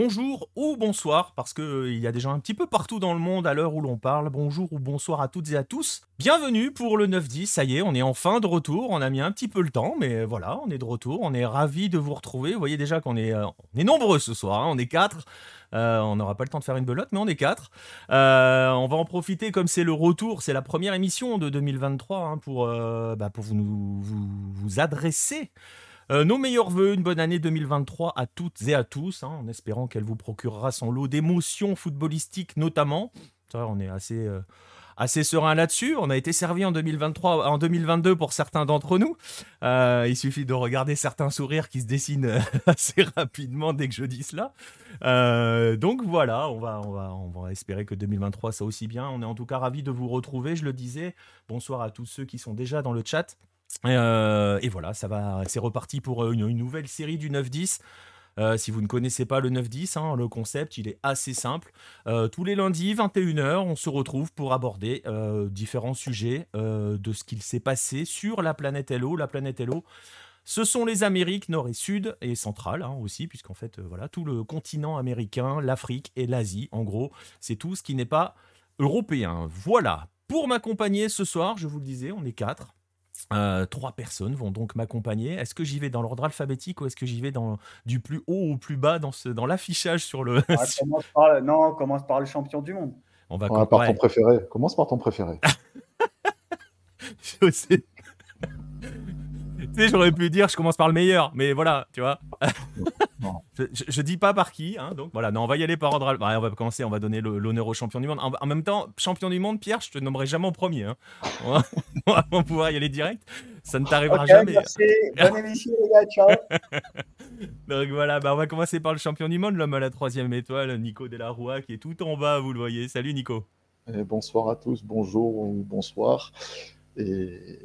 bonjour ou bonsoir, parce qu'il euh, y a gens un petit peu partout dans le monde à l'heure où l'on parle. Bonjour ou bonsoir à toutes et à tous. Bienvenue pour le 9-10, ça y est, on est enfin de retour. On a mis un petit peu le temps, mais voilà, on est de retour. On est ravis de vous retrouver. Vous voyez déjà qu'on est, euh, nombreux ce soir, hein. on est quatre. Euh, on n'aura pas le temps de faire une belote, mais on est quatre. on va en profiter comme c'est le retour, c'est la première émission de 2023 hein, pour, bah, pour vous, vous, vous adresser euh, nos meilleurs voeux, une bonne année 2023 à toutes et à tous, hein, en espérant qu'elle vous procurera son lot d'émotions footballistiques notamment. on est assez, euh, assez serein là-dessus. On a été servi en 2023, en 2022 pour certains d'entre nous. Euh, il suffit de regarder certains sourires qui se dessinent assez rapidement dès que je dis cela. donc voilà, on va, on, va, on va espérer que 2023 ça aussi bien. On est en tout cas ravis de vous retrouver, je le disais. Bonsoir à tous ceux qui sont déjà dans le chat. Euh, et, voilà, ça va, c'est reparti pour euh, une, nouvelle série du 9-10. Euh, si vous ne connaissez pas le 9-10, hein, le concept, il est assez simple. tous les lundis, 21h, on se retrouve pour aborder différents sujets de ce qu'il s'est passé sur la planète Hello. La planète Hello, ce sont les Amériques nord et sud et centrale hein, aussi, puisqu'en fait, voilà, tout le continent américain, l'Afrique et l'Asie, en gros, c'est tout ce qui n'est pas européen. Voilà. Pour m'accompagner ce soir, je vous le disais, on est quatre. Euh, trois personnes vont donc m'accompagner. Est-ce que j'y vais dans l'ordre alphabétique ou est-ce que j'y vais dans, du plus haut au plus bas dans, ce, dans l'affichage sur le. Ah, commence par, non, on commence par le champion du monde. On va par ton préféré. Commence par ton préféré. je sais. tu sais, j'aurais pu dire je commence par le meilleur, mais voilà, tu vois. Je, dis pas par qui, hein, donc voilà. Non, on va y aller par ordre. Bah, on va commencer, on va donner l'honneur au champion du monde. En, même temps, champion du monde, Pierre, je te nommerai jamais en premier. Hein. On, va, pouvoir y aller direct. Ça ne t'arrivera jamais. Merci. Bonne émission, les gars. Ciao. donc voilà, bah, on va commencer par le champion du monde, l'homme à la troisième étoile, Nico Delarua, qui est tout en bas, vous le voyez. Salut, Nico. Et bonsoir à tous, bonjour ou bonsoir. Et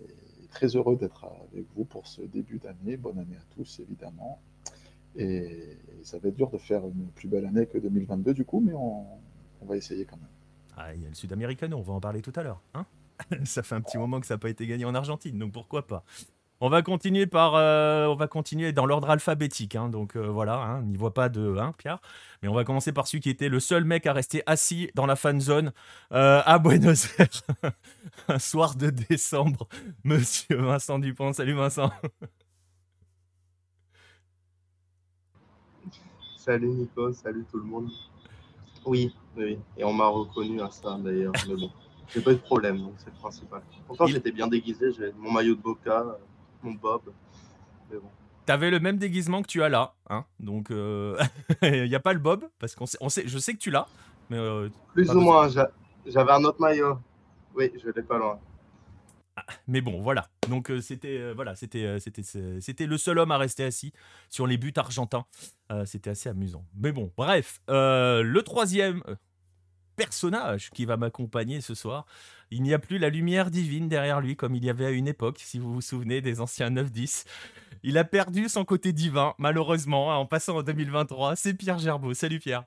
très heureux d'être avec vous pour ce début d'année. Bonne année à tous, évidemment. Et, ça va être dur de faire une plus belle année que 2022 du coup, mais on, va essayer quand même. Ah, il y a le Sud-Américain, on va en parler tout à l'heure. Hein? Ça fait un petit moment que ça n'a pas été gagné en Argentine, donc pourquoi pas? On va continuer par, euh, on va continuer dans l'ordre alphabétique, hein, donc euh, voilà, hein, n'y voit pas de, hein, Pierre. Mais on va commencer par celui qui était le seul mec à rester assis dans la fan zone euh, à Buenos Aires, un soir de décembre. Monsieur Vincent Dupont, salut Vincent. Salut Nico, salut tout le monde. Oui, oui, et on m'a reconnu à ça d'ailleurs, mais bon, j'ai pas eu de problème, donc c'est le principal. Pourtant, j'étais bien déguisé, j'ai mon maillot de Boca, mon bob, mais bon. T'avais le même déguisement que tu as là, hein donc il euh, n'y a pas le bob, parce qu'on sait, on sait, je sais que tu l'as, mais... Euh, Plus ou moins, j'avais un autre maillot, oui, je l'ai pas loin. Ah, mais bon, voilà. Donc euh, c'était euh, voilà, c'était euh, c'était c'était le seul homme à rester assis sur les buts argentins. c'était assez amusant. Mais bon, bref, le troisième personnage qui va m'accompagner ce soir, il n'y a plus la lumière divine derrière lui comme il y avait à une époque, si vous vous souvenez des anciens 9-10. Il a perdu son côté divin, malheureusement, hein, en passant en 2023. C'est Pierre Gerbeau. Salut Pierre.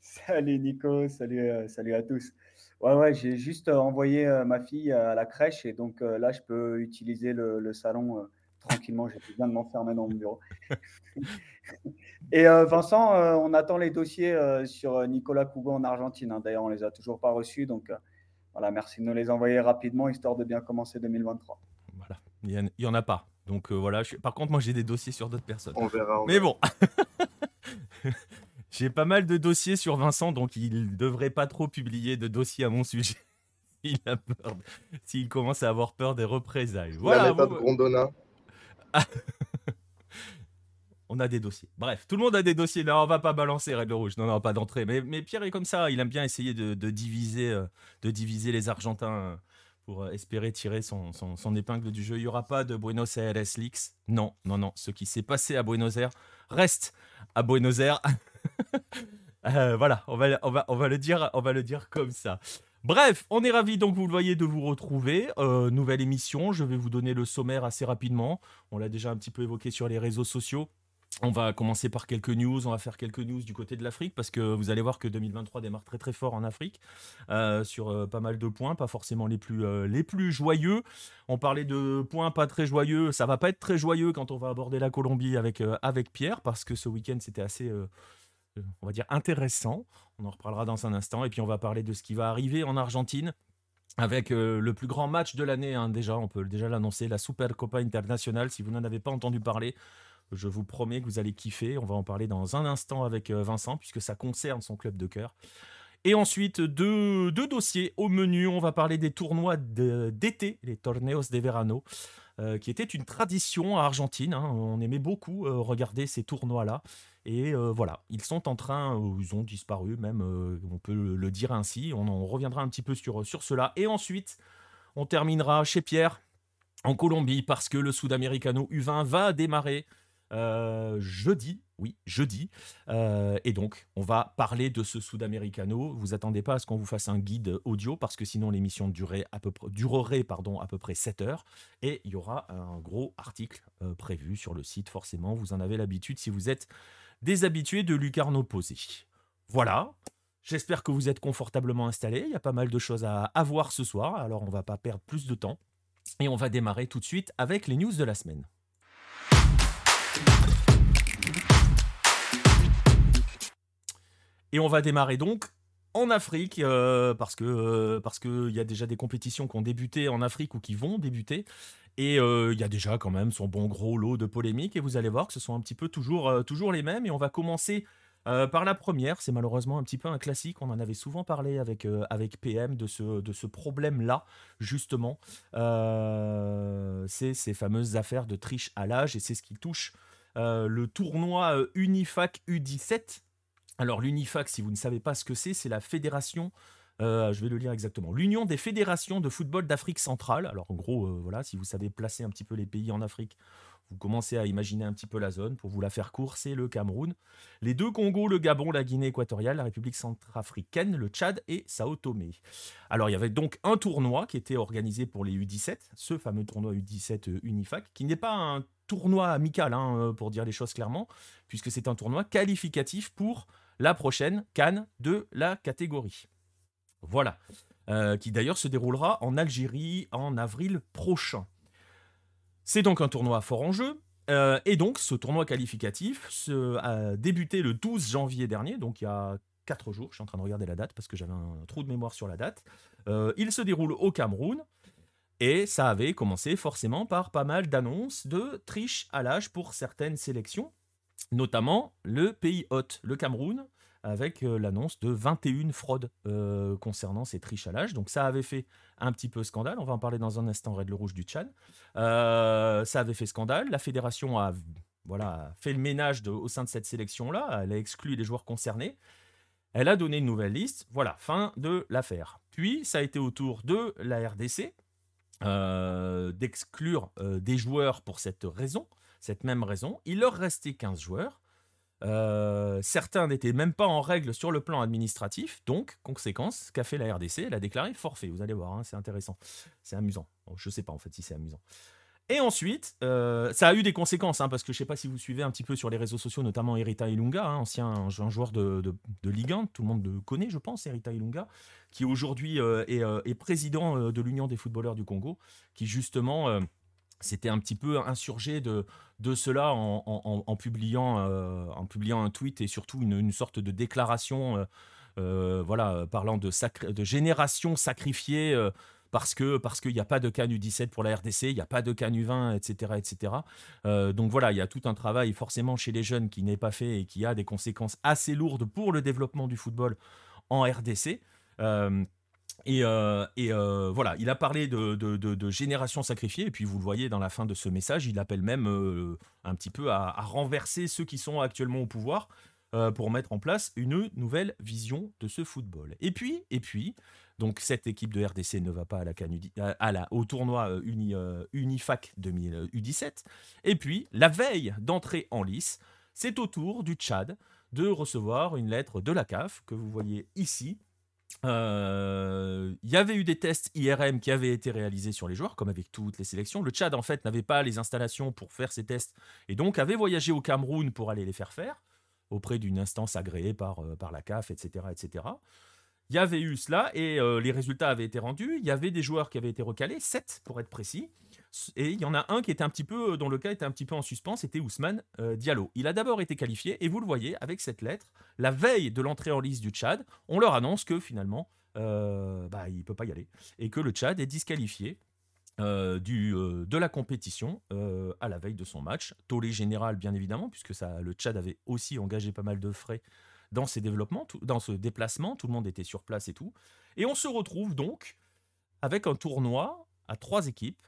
Salut Nico, salut, salut à tous. Ouais, ouais, j'ai juste euh, envoyé euh, ma fille à la crèche et donc euh, là, je peux utiliser le, salon tranquillement. J'ai besoin de m'enfermer dans mon bureau. et Vincent, on attend les dossiers sur Nicolas Cougo en Argentine. Hein. D'ailleurs, on les a toujours pas reçus. Donc voilà, merci de nous les envoyer rapidement, histoire de bien commencer 2023. Voilà, il n'y en, a pas. Donc voilà, par contre, moi j'ai des dossiers sur d'autres personnes. On verra. Mais bon. J'ai pas mal de dossiers sur Vincent, donc il devrait pas trop publier de dossiers à mon sujet. il a peur. S'il commence à avoir peur des représailles. Voilà. La méthode on a des dossiers. Bref, tout le monde a des dossiers. Là, on va pas balancer règle rouge. Non, non, pas d'entrée. Mais, mais, Pierre est comme ça. Il aime bien essayer de, diviser, euh, de diviser les Argentins euh, pour euh, espérer tirer son, son, épingle du jeu. Il n'y aura pas de Buenos Aires Leaks. Non, non, non. Ce qui s'est passé à Buenos Aires reste à Buenos Aires. Euh, voilà, on va, le dire, on va le dire comme ça. Bref, on est ravis donc vous le voyez de vous retrouver. Euh, nouvelle émission, je vais vous donner le sommaire assez rapidement. On l'a déjà un petit peu évoqué sur les réseaux sociaux. On va commencer par quelques news, on va faire quelques news du côté de l'Afrique parce que vous allez voir que 2023 démarre très très fort en Afrique euh, sur pas mal de points, pas forcément les plus, joyeux. On parlait de points pas très joyeux, ça va pas être très joyeux quand on va aborder la Colombie avec Pierre parce que ce week-end c'était assez on va dire, intéressant. On en reparlera dans un instant. Et puis on va parler de ce qui va arriver en Argentine avec le plus grand match de l'année. Hein, déjà, on peut déjà l'annoncer, la Super Copa Internacional. Si vous n'en avez pas entendu parler, je vous promets que vous allez kiffer. On va en parler dans un instant avec Vincent, puisque ça concerne son club de cœur. Et ensuite, deux, dossiers au menu. On va parler des tournois d'été, les Torneos de Verano, euh, qui étaient une tradition à Argentine. Hein. On aimait beaucoup euh, regarder ces tournois-là. Et euh, voilà, ils sont en train, ils ont disparu même, on peut le dire ainsi. On en reviendra un petit peu sur, sur cela. Et ensuite, on terminera chez Pierre, en Colombie, parce que le Sudamericano U20 va démarrer euh, jeudi, oui, jeudi. Euh, et donc, on va parler de ce Sudamericano. Vous attendez pas à ce qu'on vous fasse un guide audio parce que sinon l'émission durerait à peu près, durerait pardon, à peu près 7 heures. Et il y aura un gros article euh, prévu sur le site, forcément. Vous en avez l'habitude si vous êtes des habitués de Lucarno Posé. Voilà. J'espère que vous êtes confortablement installés. Il y a pas mal de choses à, à voir ce soir. Alors, on va pas perdre plus de temps. Et on va démarrer tout de suite avec les news de la semaine. Et on va démarrer donc en Afrique, euh, parce que euh, parce qu'il y a déjà des compétitions qui ont débuté en Afrique ou qui vont débuter. Et euh, il y a déjà quand même son bon gros lot de polémiques. Et vous allez voir que ce sont un petit peu toujours, toujours les mêmes. Et on va commencer par la première. C'est malheureusement un petit peu un classique. On en avait souvent parlé avec, avec PM de ce, de ce problème-là, justement. c'est ces fameuses affaires de triche à l'âge. Et c'est ce qui touche le tournoi Unifac U17 alors l'UNIFAC, si vous ne savez pas ce que c'est, c'est la fédération, euh, je vais le lire exactement, l'Union des fédérations de football d'Afrique centrale. Alors en gros, euh, voilà, si vous savez placer un petit peu les pays en Afrique, vous commencez à imaginer un petit peu la zone. Pour vous la faire court, c'est le Cameroun, les deux Congos, le Gabon, la Guinée équatoriale, la République centrafricaine, le Tchad et Sao Tomé. Alors il y avait donc un tournoi qui était organisé pour les U17, ce fameux tournoi U17 euh, UNIFAC, qui n'est pas un tournoi amical, hein, pour dire les choses clairement, puisque c'est un tournoi qualificatif pour la prochaine Cannes de la catégorie. Voilà. Euh, qui d'ailleurs se déroulera en Algérie en avril prochain. C'est donc un tournoi fort en jeu. Euh, et donc, ce tournoi qualificatif a débuté le 12 janvier dernier, donc il y a 4 jours. Je suis en train de regarder la date parce que j'avais un trou de mémoire sur la date. Euh, il se déroule au Cameroun. Et ça avait commencé forcément par pas mal d'annonces de triche à l'âge pour certaines sélections notamment le pays hôte, le Cameroun, avec euh, l'annonce de 21 fraudes euh, concernant ces triches à l'âge. Donc ça avait fait un petit peu scandale, on va en parler dans un instant, Red le Rouge du Tchad. Euh, ça avait fait scandale, la fédération a voilà, fait le ménage au sein de cette sélection-là, elle a exclu les joueurs concernés, elle a donné une nouvelle liste, voilà, fin de l'affaire. Puis ça a été au tour de la RDC d'exclure des joueurs pour cette raison cette même raison. Il leur restait 15 joueurs. Euh, certains n'étaient même pas en règle sur le plan administratif, donc, conséquence, qu'a fait la RDC Elle a déclaré forfait. Vous allez voir, hein, c'est intéressant. C'est amusant. je ne sais pas en fait si c'est amusant. Et ensuite, euh, ça a eu des conséquences, hein, parce que je ne sais pas si vous suivez un petit peu sur les réseaux sociaux, notamment Erita Ilunga, hein, ancien joueur de, Ligue 1, tout le monde le connaît, je pense, Erita Ilunga, qui aujourd'hui euh, est, président de l'Union des footballeurs du Congo, qui justement c'était un petit peu insurgé de, cela en, publiant, euh, en publiant un tweet et surtout une, sorte de déclaration euh, euh, voilà, parlant de, génération sacrifiée parce que parce qu'il n'y a pas de CAN U17 pour la RDC, il n'y a pas de CAN U20, etc. etc. donc voilà, il y a tout un travail forcément chez les jeunes qui n'est pas fait et qui a des conséquences assez lourdes pour le développement du football en RDC. Et, euh, euh, voilà, il a parlé de, génération sacrifiée, et puis vous le voyez dans la fin de ce message, il appelle même euh, un petit peu à, renverser ceux qui sont actuellement au pouvoir pour mettre en place une nouvelle vision de ce football. Et puis, et puis, donc cette équipe de RDC ne va pas à la, au tournoi Uni, Unifac 2000 U17. Et puis, la veille d'entrer en lice, c'est au tour du Tchad de recevoir une lettre de la CAF que vous voyez ici euh, il y avait eu des tests IRM qui avaient été réalisés sur les joueurs, comme avec toutes les sélections. Le Tchad, en fait, n'avait pas les installations pour faire ces tests et donc avait voyagé au Cameroun pour aller les faire faire auprès d'une instance agréée par, euh, par la CAF, etc., etc. Il y avait eu cela et euh, les résultats avaient été rendus. Il y avait des joueurs qui avaient été recalés, 7 pour être précis. Et il y en a un qui était un petit peu, dont le cas était un petit peu en suspens, c'était Ousmane Diallo. Il a d'abord été qualifié, et vous le voyez avec cette lettre, la veille de l'entrée en liste du Tchad, on leur annonce que finalement, bah, il ne peut pas y aller, et que le Tchad est disqualifié euh, euh, de la compétition euh, à la veille de son match. Tollé général, bien évidemment, puisque ça, le Tchad avait aussi engagé pas mal de frais dans ses développements, dans ce déplacement. Tout le monde était sur place et tout. Et on se retrouve donc avec un tournoi à trois équipes,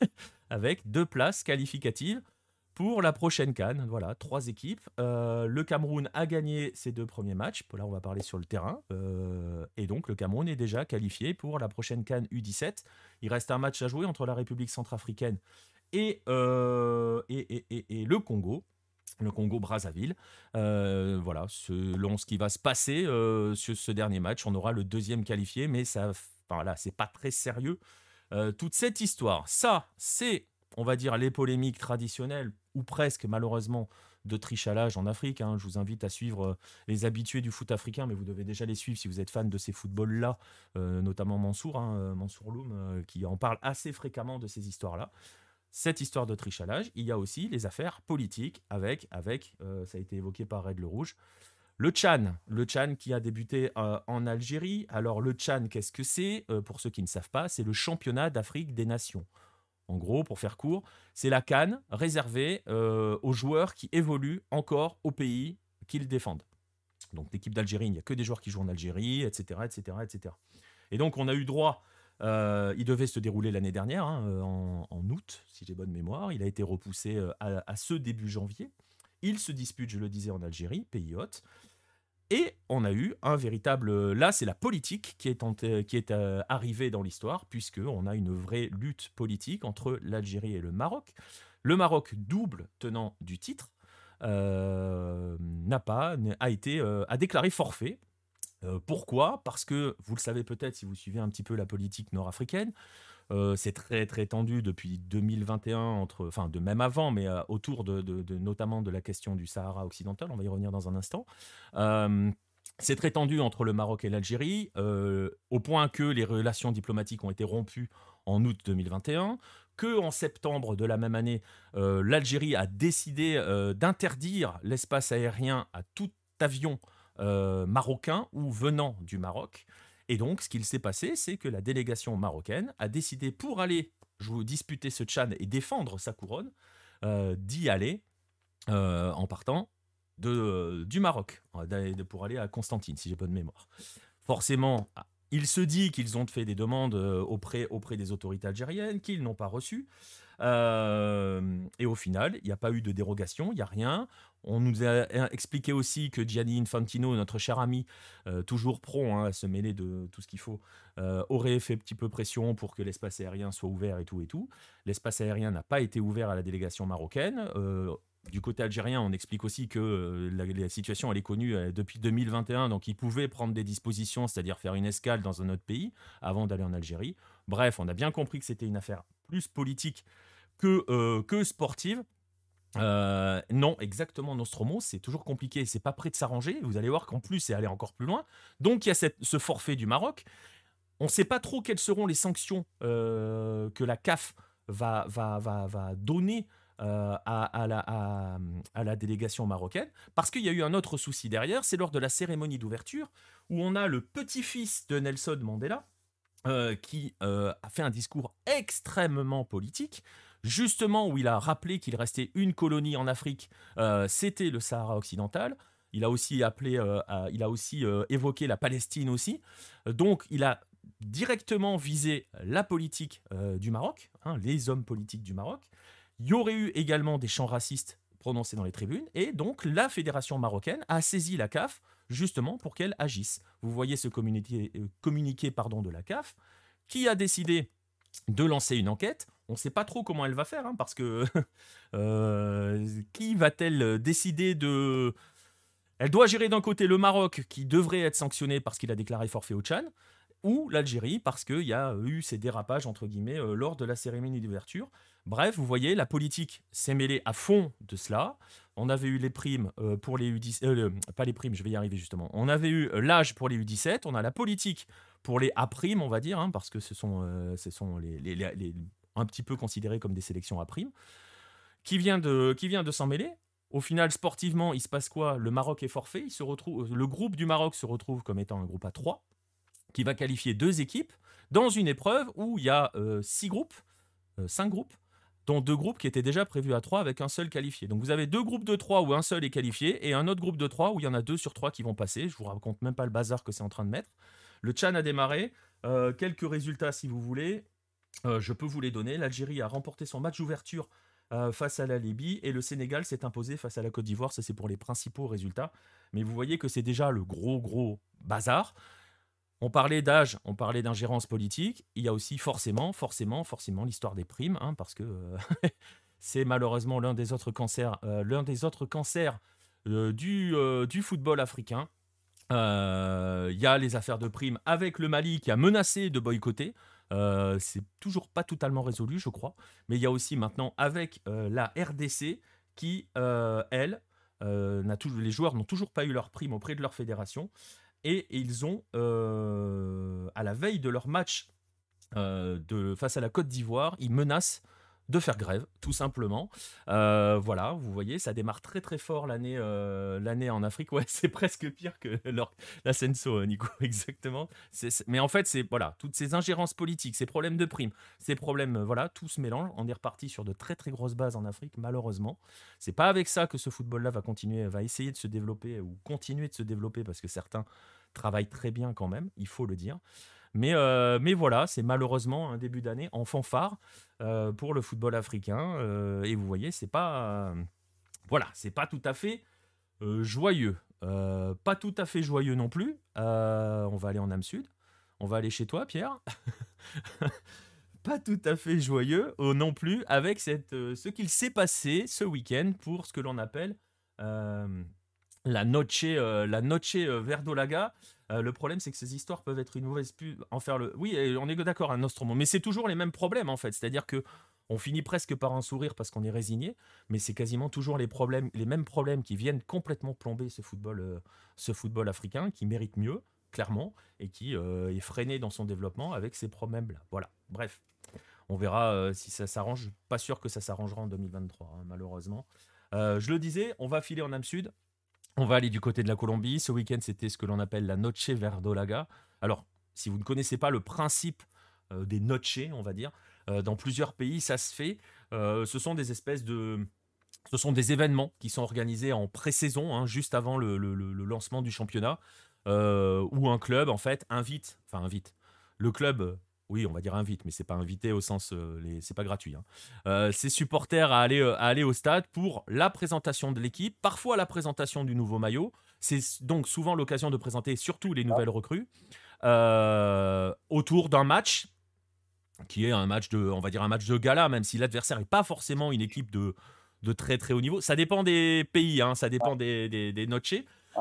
avec deux places qualificatives pour la prochaine Cannes. Voilà, trois équipes. Euh, le Cameroun a gagné ses deux premiers matchs. Là, on va parler sur le terrain. Euh, et donc, le Cameroun est déjà qualifié pour la prochaine Cannes U17. Il reste un match à jouer entre la République centrafricaine et, euh, et, et, et, le Congo. Le Congo Brazzaville. voilà, selon ce qui va se passer sur ce dernier match, on aura le deuxième qualifié, mais ça, enfin, là, c'est pas très sérieux. Toute cette histoire, ça, c'est on va dire, les polémiques traditionnelles, ou presque malheureusement, de l'âge en Afrique. Hein. Je vous invite à suivre euh, les habitués du foot africain, mais vous devez déjà les suivre si vous êtes fan de ces footballs-là, euh, notamment Mansour, hein, euh, Mansour Loum, qui en parle assez fréquemment de ces histoires-là. Cette histoire de l'âge, il y a aussi les affaires politiques avec, avec ça a été évoqué par Red le Rouge, le Tchan, le Tchan qui a débuté en Algérie. Alors le Tchan, qu'est-ce que c'est? Pour ceux qui ne savent pas, c'est le championnat d'Afrique des nations. En gros, pour faire court, c'est la canne réservée euh, aux joueurs qui évoluent encore au pays qu'ils défendent. Donc l'équipe d'Algérie, il n'y a que des joueurs qui jouent en Algérie, etc. etc., etc. Et donc on a eu droit, euh, il devait se dérouler l'année dernière, hein, euh, en, août, si j'ai bonne mémoire, il a été repoussé à, ce début janvier. Il se dispute, je le disais, en Algérie, pays hôte. Et on a eu un véritable. Là, c'est la politique qui est, qui est euh, arrivée dans l'histoire, puisqu'on a une vraie lutte politique entre l'Algérie et le Maroc. Le Maroc, double tenant du titre, euh, n'a pas a été euh, a déclaré forfait. pourquoi? Parce que vous le savez peut-être si vous suivez un petit peu la politique nord-africaine, euh, c'est très très tendu depuis 2021, entre, enfin de même avant, mais euh, autour de, notamment de la question du Sahara occidental. On va y revenir dans un instant. Euh, c'est très tendu entre le Maroc et l'Algérie, au point que les relations diplomatiques ont été rompues en août 2021, que en septembre de la même année, l'Algérie a décidé d'interdire l'espace aérien à tout avion marocain ou venant du Maroc. Et donc, ce qu'il s'est passé, c'est que la délégation marocaine a décidé, pour aller disputer ce Tchad et défendre sa couronne, euh, d'y aller euh, en partant de, du Maroc, pour aller à Constantine, si j'ai bonne mémoire. Forcément, il se dit qu'ils ont fait des demandes euh, auprès, auprès des autorités algériennes, qu'ils n'ont pas reçues. et au final, il n'y a pas eu de dérogation, il n'y a rien. On nous a expliqué aussi que Gianni Infantino, notre cher ami, euh, toujours prompt hein, à se mêler de tout ce qu'il faut, euh, aurait fait un petit peu pression pour que l'espace aérien soit ouvert et tout et tout. L'espace aérien n'a pas été ouvert à la délégation marocaine. Euh, du côté algérien, on explique aussi que la, situation elle est connue depuis 2021, donc ils pouvaient prendre des dispositions, c'est-à-dire faire une escale dans un autre pays avant d'aller en Algérie. Bref, on a bien compris que c'était une affaire plus politique que, que sportive. Euh, non, exactement, Nostromo, c'est toujours compliqué, c'est pas prêt de s'arranger. Vous allez voir qu'en plus, c'est aller encore plus loin. Donc, il y a ce forfait du Maroc. On ne sait pas trop quelles seront les sanctions euh, que la CAF va, donner euh, à, la, délégation marocaine, parce qu'il y a eu un autre souci derrière, c'est lors de la cérémonie d'ouverture, où on a le petit-fils de Nelson Mandela, qui a fait un discours extrêmement politique, justement où il a rappelé qu'il restait une colonie en Afrique, euh, c'était le Sahara occidental. Il a aussi euh, euh, évoqué la Palestine aussi. Donc il a directement visé la politique du Maroc, hein, les hommes politiques du Maroc. Il y aurait eu également des chants racistes prononcés dans les tribunes, et donc la fédération marocaine a saisi la CAF justement pour qu'elle agisse. Vous voyez ce communiqué, de la CAF, qui a décidé de lancer une enquête on ne sait pas trop comment elle va faire, hein, parce que euh, qui va-t-elle décider de... Elle doit gérer d'un côté le Maroc, qui devrait être sanctionné parce qu'il a déclaré forfait au Tchad, ou l'Algérie, parce qu'il y a eu ces dérapages, entre guillemets, euh, lors de la cérémonie d'ouverture. Bref, vous voyez, la politique s'est mêlée à fond de cela. On avait eu les primes euh, pour les U17, pas les primes, je vais y arriver justement. On avait eu l'âge pour les U17, on a la politique pour les A-primes, on va dire, hein, parce que ce sont, ce sont les, un petit peu considérées comme des sélections à prime, qui vient de, s'en mêler. Au final, sportivement, il se passe quoi? Le Maroc est forfait. Il se retrouve, le groupe du Maroc se retrouve comme étant un groupe à 3, qui va qualifier deux équipes dans une épreuve où il y a euh, six groupes, euh, cinq groupes, dont deux groupes qui étaient déjà prévus à 3 avec un seul qualifié. Donc vous avez deux groupes de 3 où un seul est qualifié et un autre groupe de 3 où il y en a deux sur trois qui vont passer. Je vous raconte même pas le bazar que c'est en train de mettre. Le Tchad a démarré. Euh, quelques résultats si vous voulez. Je peux vous les donner. L'Algérie a remporté son match d'ouverture euh, face à la Libye et le Sénégal s'est imposé face à la Côte d'Ivoire. Ça, c'est pour les principaux résultats. Mais vous voyez que c'est déjà le gros, gros bazar. On parlait d'âge, on parlait d'ingérence politique. Il y a aussi forcément, forcément, forcément l'histoire des primes, hein, parce que euh, c'est malheureusement l'un des autres cancers, euh, l'un des autres cancers du, du football africain. Il y a les affaires de primes avec le Mali qui a menacé de boycotter. Euh, c'est toujours pas totalement résolu, je crois. Mais il y a aussi maintenant avec euh, la RDC qui, euh, elle, n'a les joueurs n'ont toujours pas eu leur prime auprès de leur fédération. Et, ils ont, à la veille de leur match de, face à la Côte d'Ivoire, ils menacent de faire grève, tout simplement. Euh, voilà, vous voyez, ça démarre très très fort l'année euh, en Afrique. Ouais, c'est presque pire que leur, la Senso, euh, Nico, exactement. mais en fait, c'est voilà, toutes ces ingérences politiques, ces problèmes de primes, ces problèmes, voilà, tout se mélange. On est reparti sur de très très grosses bases en Afrique, malheureusement. C'est pas avec ça que ce football-là va continuer, va essayer de se développer ou continuer de se développer parce que certains travaillent très bien quand même, il faut le dire. Mais, euh, mais voilà, c'est malheureusement un début d'année en fanfare euh, pour le football africain. Euh, et vous voyez, c'est pas, pas tout à fait joyeux. pas tout à fait joyeux non plus. on va aller en âme sud. On va aller chez toi, Pierre. pas tout à fait joyeux non plus avec ce qu'il s'est passé ce week-end pour ce que l'on appelle la noche, la noche verdolaga. Euh, le problème, c'est que ces histoires peuvent être une mauvaise pub. En faire le. Oui, on est d'accord, un Nostromo. Mais c'est toujours les mêmes problèmes, en fait. C'est-à-dire que on finit presque par un sourire parce qu'on est résigné, mais c'est quasiment toujours les mêmes problèmes qui viennent complètement plomber ce football, euh, ce football africain, qui mérite mieux, clairement, et qui euh, est freiné dans son développement avec ces problèmes-là. Voilà. Bref, on verra si ça s'arrange. Pas sûr que ça s'arrangera en 2023, hein, malheureusement. je le disais, on va filer en âme sud. On va aller du côté de la Colombie. Ce week-end, c'était ce que l'on appelle la Noche Verdolaga. Alors, si vous ne connaissez pas le principe euh, des noches, on va dire, euh, dans plusieurs pays, ça se fait. Euh, ce sont des espèces de. Ce sont des événements qui sont organisés en pré-saison, hein, juste avant le, lancement du championnat, où un club, en fait, invite, enfin invite, le club oui, on va dire invite, mais c'est pas invité au sens, euh, les, c'est pas gratuit. Hein. Euh, ses supporters à aller, euh, à aller au stade pour la présentation de l'équipe, parfois la présentation du nouveau maillot. C'est donc souvent l'occasion de présenter surtout les nouvelles recrues autour d'un match qui est un match de, on va dire un match de gala, même si l'adversaire n'est pas forcément une équipe de, de très très haut niveau. Ça dépend des pays, hein, ça dépend des, des, des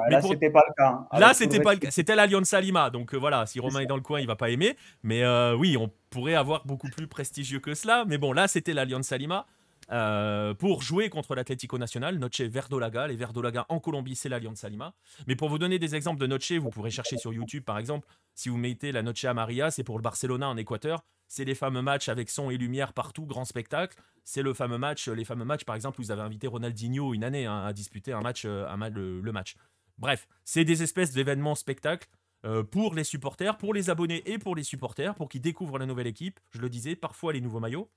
là, c'était pas le cas. Hein. Là, c'était pas le cas. C'était l'Alliance Lima. Donc euh, voilà, si Romain est, dans le coin, il va pas aimer. Mais euh, oui, on pourrait avoir beaucoup plus prestigieux que cela. Mais bon, là, c'était l'Alliance Lima. Euh, pour jouer contre l'Atlético Nacional, Noche Verdolaga. Les Verdolaga en Colombie, c'est l'Alliance Lima. Mais pour vous donner des exemples de Noche, vous pourrez chercher sur YouTube par exemple. Si vous mettez la Noche Amaria, c'est pour le Barcelona en Équateur. C'est les fameux matchs avec son et lumière partout, grand spectacle. C'est le fameux match, les fameux matchs par exemple où vous avez invité Ronaldinho une année hein, à disputer un match, un, le match. Bref, c'est des espèces d'événements spectacles euh, pour les supporters, pour les abonnés et pour les supporters, pour qu'ils découvrent la nouvelle équipe. Je le disais, parfois les nouveaux maillots.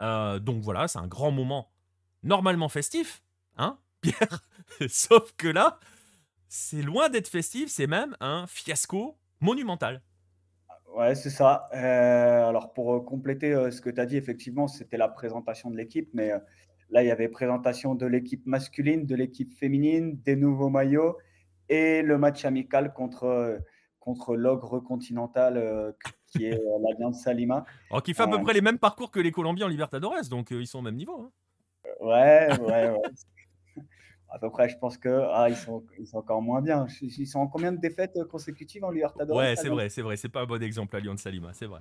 Euh, donc voilà, c'est un grand moment normalement festif, hein, Pierre? Sauf que là, c'est loin d'être festif, c'est même un fiasco monumental. Ouais, c'est ça. Euh, alors pour compléter ce que tu as dit, effectivement, c'était la présentation de l'équipe, mais Là, il y avait présentation de l'équipe masculine, de l'équipe féminine, des nouveaux maillots et le match amical contre, contre l'ogre continental euh, qui est euh, l'Alliance Salima. Alors, qui fait à peu euh, près les mêmes parcours que les Colombiens en Libertadores, donc ils sont au même niveau. Hein. Ouais, ouais, ouais. À peu près, je pense que ah, ils, sont, ils sont encore moins bien. Ils sont en combien de défaites consécutives en Libertadores Ouais, c'est vrai, c'est vrai. C'est pas un bon exemple, Alliance Salima, c'est vrai.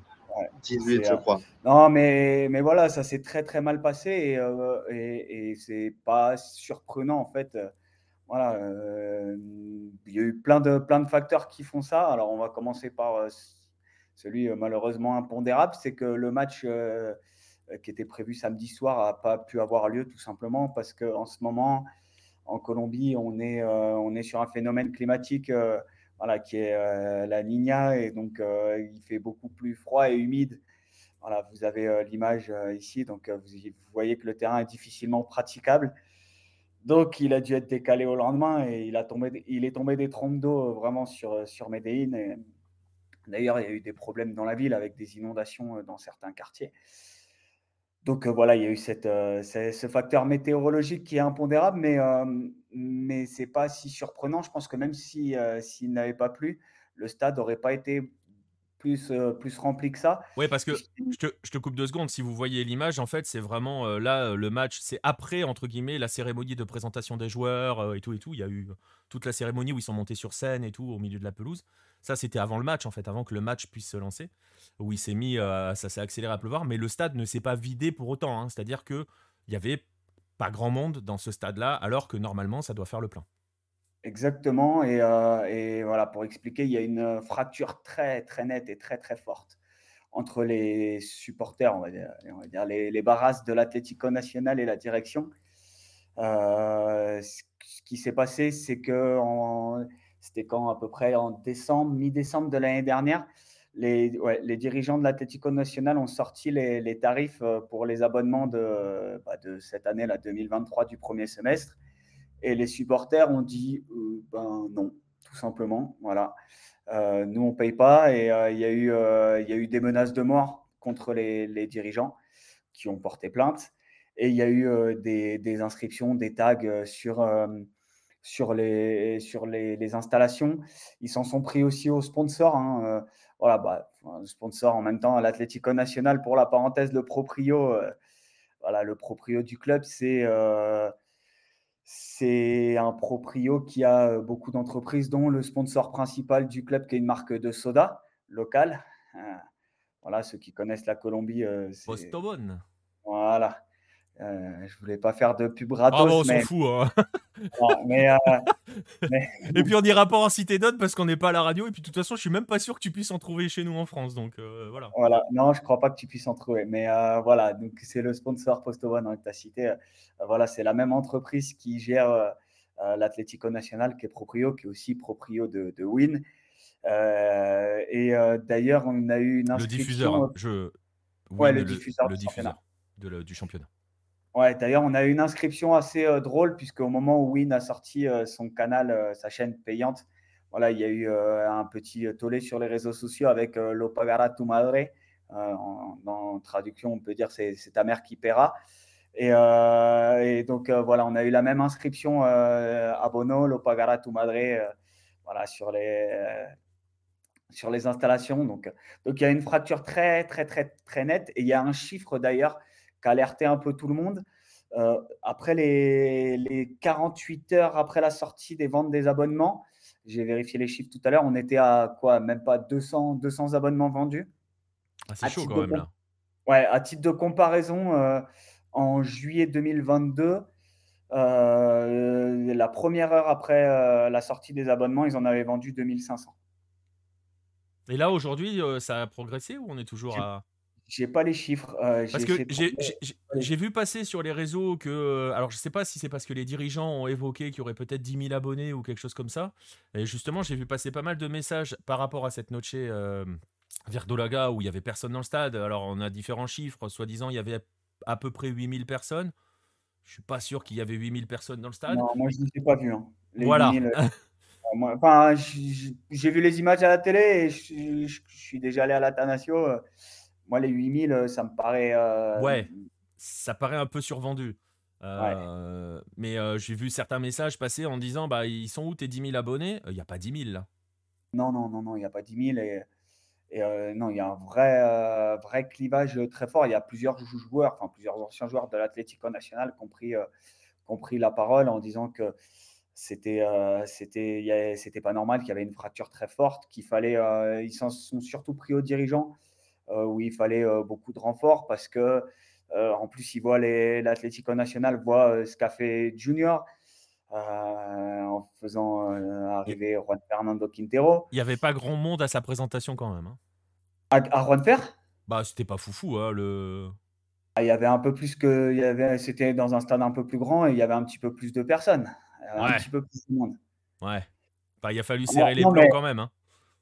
18, je crois. Non, mais, mais voilà, ça s'est très très mal passé et, euh, et, et c'est pas surprenant en fait. Voilà, euh, il y a eu plein de, plein de facteurs qui font ça. Alors, on va commencer par euh, celui malheureusement impondérable, c'est que le match qui était prévu samedi soir n'a pas pu avoir lieu tout simplement parce qu'en ce moment, en Colombie, on est, on est sur un phénomène climatique voilà, qui est la Niña et donc il fait beaucoup plus froid et humide. Voilà, vous avez l'image ici, donc vous, voyez que le terrain est difficilement praticable. Donc, il a dû être décalé au lendemain et il, a tombé, il est tombé des trompes d'eau vraiment sur, sur Medellín. D'ailleurs, il y a eu des problèmes dans la ville avec des inondations dans certains quartiers. Donc voilà, il y a eu cette, ce facteur météorologique qui est impondérable, mais, mais ce n'est pas si surprenant. Je pense que même s'il si, n'avait pas plu, le stade n'aurait pas été plus, plus rempli que ça. Oui, parce que je te, je te, coupe deux secondes. Si vous voyez l'image, en fait, c'est vraiment là, le match, c'est après, entre guillemets, la cérémonie de présentation des joueurs et tout et tout. Il y a eu toute la cérémonie où ils sont montés sur scène et tout, au milieu de la pelouse. Ça, c'était avant le match, en fait, avant que le match puisse se lancer, où il s'est mis, ça s'est accéléré à pleuvoir, mais le stade ne s'est pas vidé pour autant. Hein. C'est-à-dire qu'il n'y avait pas grand monde dans ce stade-là, alors que normalement, ça doit faire le plein. Exactement. Et, euh, et, voilà, pour expliquer, il y a une fracture très, très nette et très, très forte entre les supporters, on va dire, les, les de l'Atlético Nacional et la direction. Euh, ce qui s'est passé, c'est que c'était quand à peu près en décembre, mi-décembre de l'année dernière, les, dirigeants de l'Atlético Nacional ont sorti les, tarifs euh, pour les abonnements de, bah, cette année, la 2023 du premier semestre. Et les supporters ont dit euh, ben non, tout simplement. Voilà. Euh, nous, on ne paye pas. Et il y, a eu, des menaces de mort contre les, dirigeants qui ont porté plainte. Et il y a eu des, inscriptions, des tags sur, sur, les, sur les, les, installations. Ils s'en sont pris aussi aux sponsors. Hein. voilà, bah, sponsor en même temps, l'Atlético National, pour la parenthèse, le proprio. voilà, le proprio du club, c'est c'est un proprio qui a beaucoup d'entreprises, dont le sponsor principal du club, qui est une marque de soda locale. Voilà, ceux qui connaissent la Colombie. Postobon. Voilà. Euh, je voulais pas faire de pub gratos. Ah bon, on s'en fout. Hein. mais, et puis on n'ira pas en citer d'autres parce qu'on n'est pas à la radio. Et puis de toute façon, je suis même pas sûr que tu puisses en trouver chez nous en France. Donc voilà. Voilà. Non, je crois pas que tu puisses en trouver. Mais voilà, donc c'est le sponsor Postobon hein, que tu as cité. voilà, c'est la même entreprise qui gère l'Atlético Nacional, qui est proprio, qui est aussi proprio de, de Win. et d'ailleurs, on a eu une inscription. Le diffuseur. Hein, je... Ouais, le, diffuseur, le diffuseur de, du championnat. Ouais, d'ailleurs, on a eu une inscription assez euh, drôle, puisqu'au moment où Win a sorti euh, son canal, euh, sa chaîne payante, voilà, il y a eu un petit tollé sur les réseaux sociaux avec Lo pagara tu madre. En, traduction, on peut dire c'est ta mère qui paiera. Et, donc, voilà, on a eu la même inscription à Bono, Lo pagara tu madre, voilà, sur les, sur les installations. Donc, donc, il y a une fracture très, très, très, très nette. Et il y a un chiffre d'ailleurs qui a alerté un peu tout le monde. Euh, après les, les, 48 heures après la sortie des ventes des abonnements, j'ai vérifié les chiffres tout à l'heure, on était à quoi Même pas 200, 200 abonnements vendus. Ah, c'est chaud quand même là. Ouais, à titre de comparaison, euh, en juillet 2022, euh, la première heure après la sortie des abonnements, ils en avaient vendu 2500. Et là, aujourd'hui, ça a progressé ou on est toujours à. J'ai pas les chiffres. Euh, parce que j'ai vu passer sur les réseaux que. Euh, alors, je sais pas si c'est parce que les dirigeants ont évoqué qu'il y aurait peut-être 10 000 abonnés ou quelque chose comme ça. Et justement, j'ai vu passer pas mal de messages par rapport à cette noche euh, Verdolaga où il y avait personne dans le stade. Alors, on a différents chiffres. Soi-disant, il y avait à peu près 8000 personnes. Je suis pas sûr qu'il y avait 8000 personnes dans le stade. Non, moi, je ne les ai pas vus. Hein. voilà. enfin, j'ai vu les images à la télé et je, je suis déjà allé à l'Atanasio moi, les 8000, euh, ça me paraît. Euh, ouais, ça paraît un peu survendu. Euh, mais j'ai vu certains messages passer en disant bah, Ils sont où tes 10 000 abonnés? Il n'y a pas 10 000 là. Non, non, non, non, il n'y a pas 10 000. Et, et non, il y a un vrai, vrai clivage très fort. Il y a plusieurs joueurs, enfin plusieurs anciens joueurs de l'Atlético National qui ont pris, pris, la parole en disant que c'était c'était pas normal, qu'il y avait une fracture très forte, qu'il fallait. ils s'en sont surtout pris aux dirigeants euh, où il fallait euh, beaucoup de renforts parce que euh, en plus, il voit l'Atlético National voit ce qu'a fait Junior. en faisant arriver Juan Fernando Quintero. Il n'y avait pas grand monde à sa présentation quand même. Hein. À, à Juan Fer? Bah, c'était pas foufou, hein, le. Ah, il y avait un peu plus que. Il y avait, c'était dans un stade un peu plus grand et il y avait un petit peu plus de personnes. Un Ouais. petit peu plus de monde. Ouais. Bah, il a fallu Non, serrer les non, plans mais- quand même. Hein.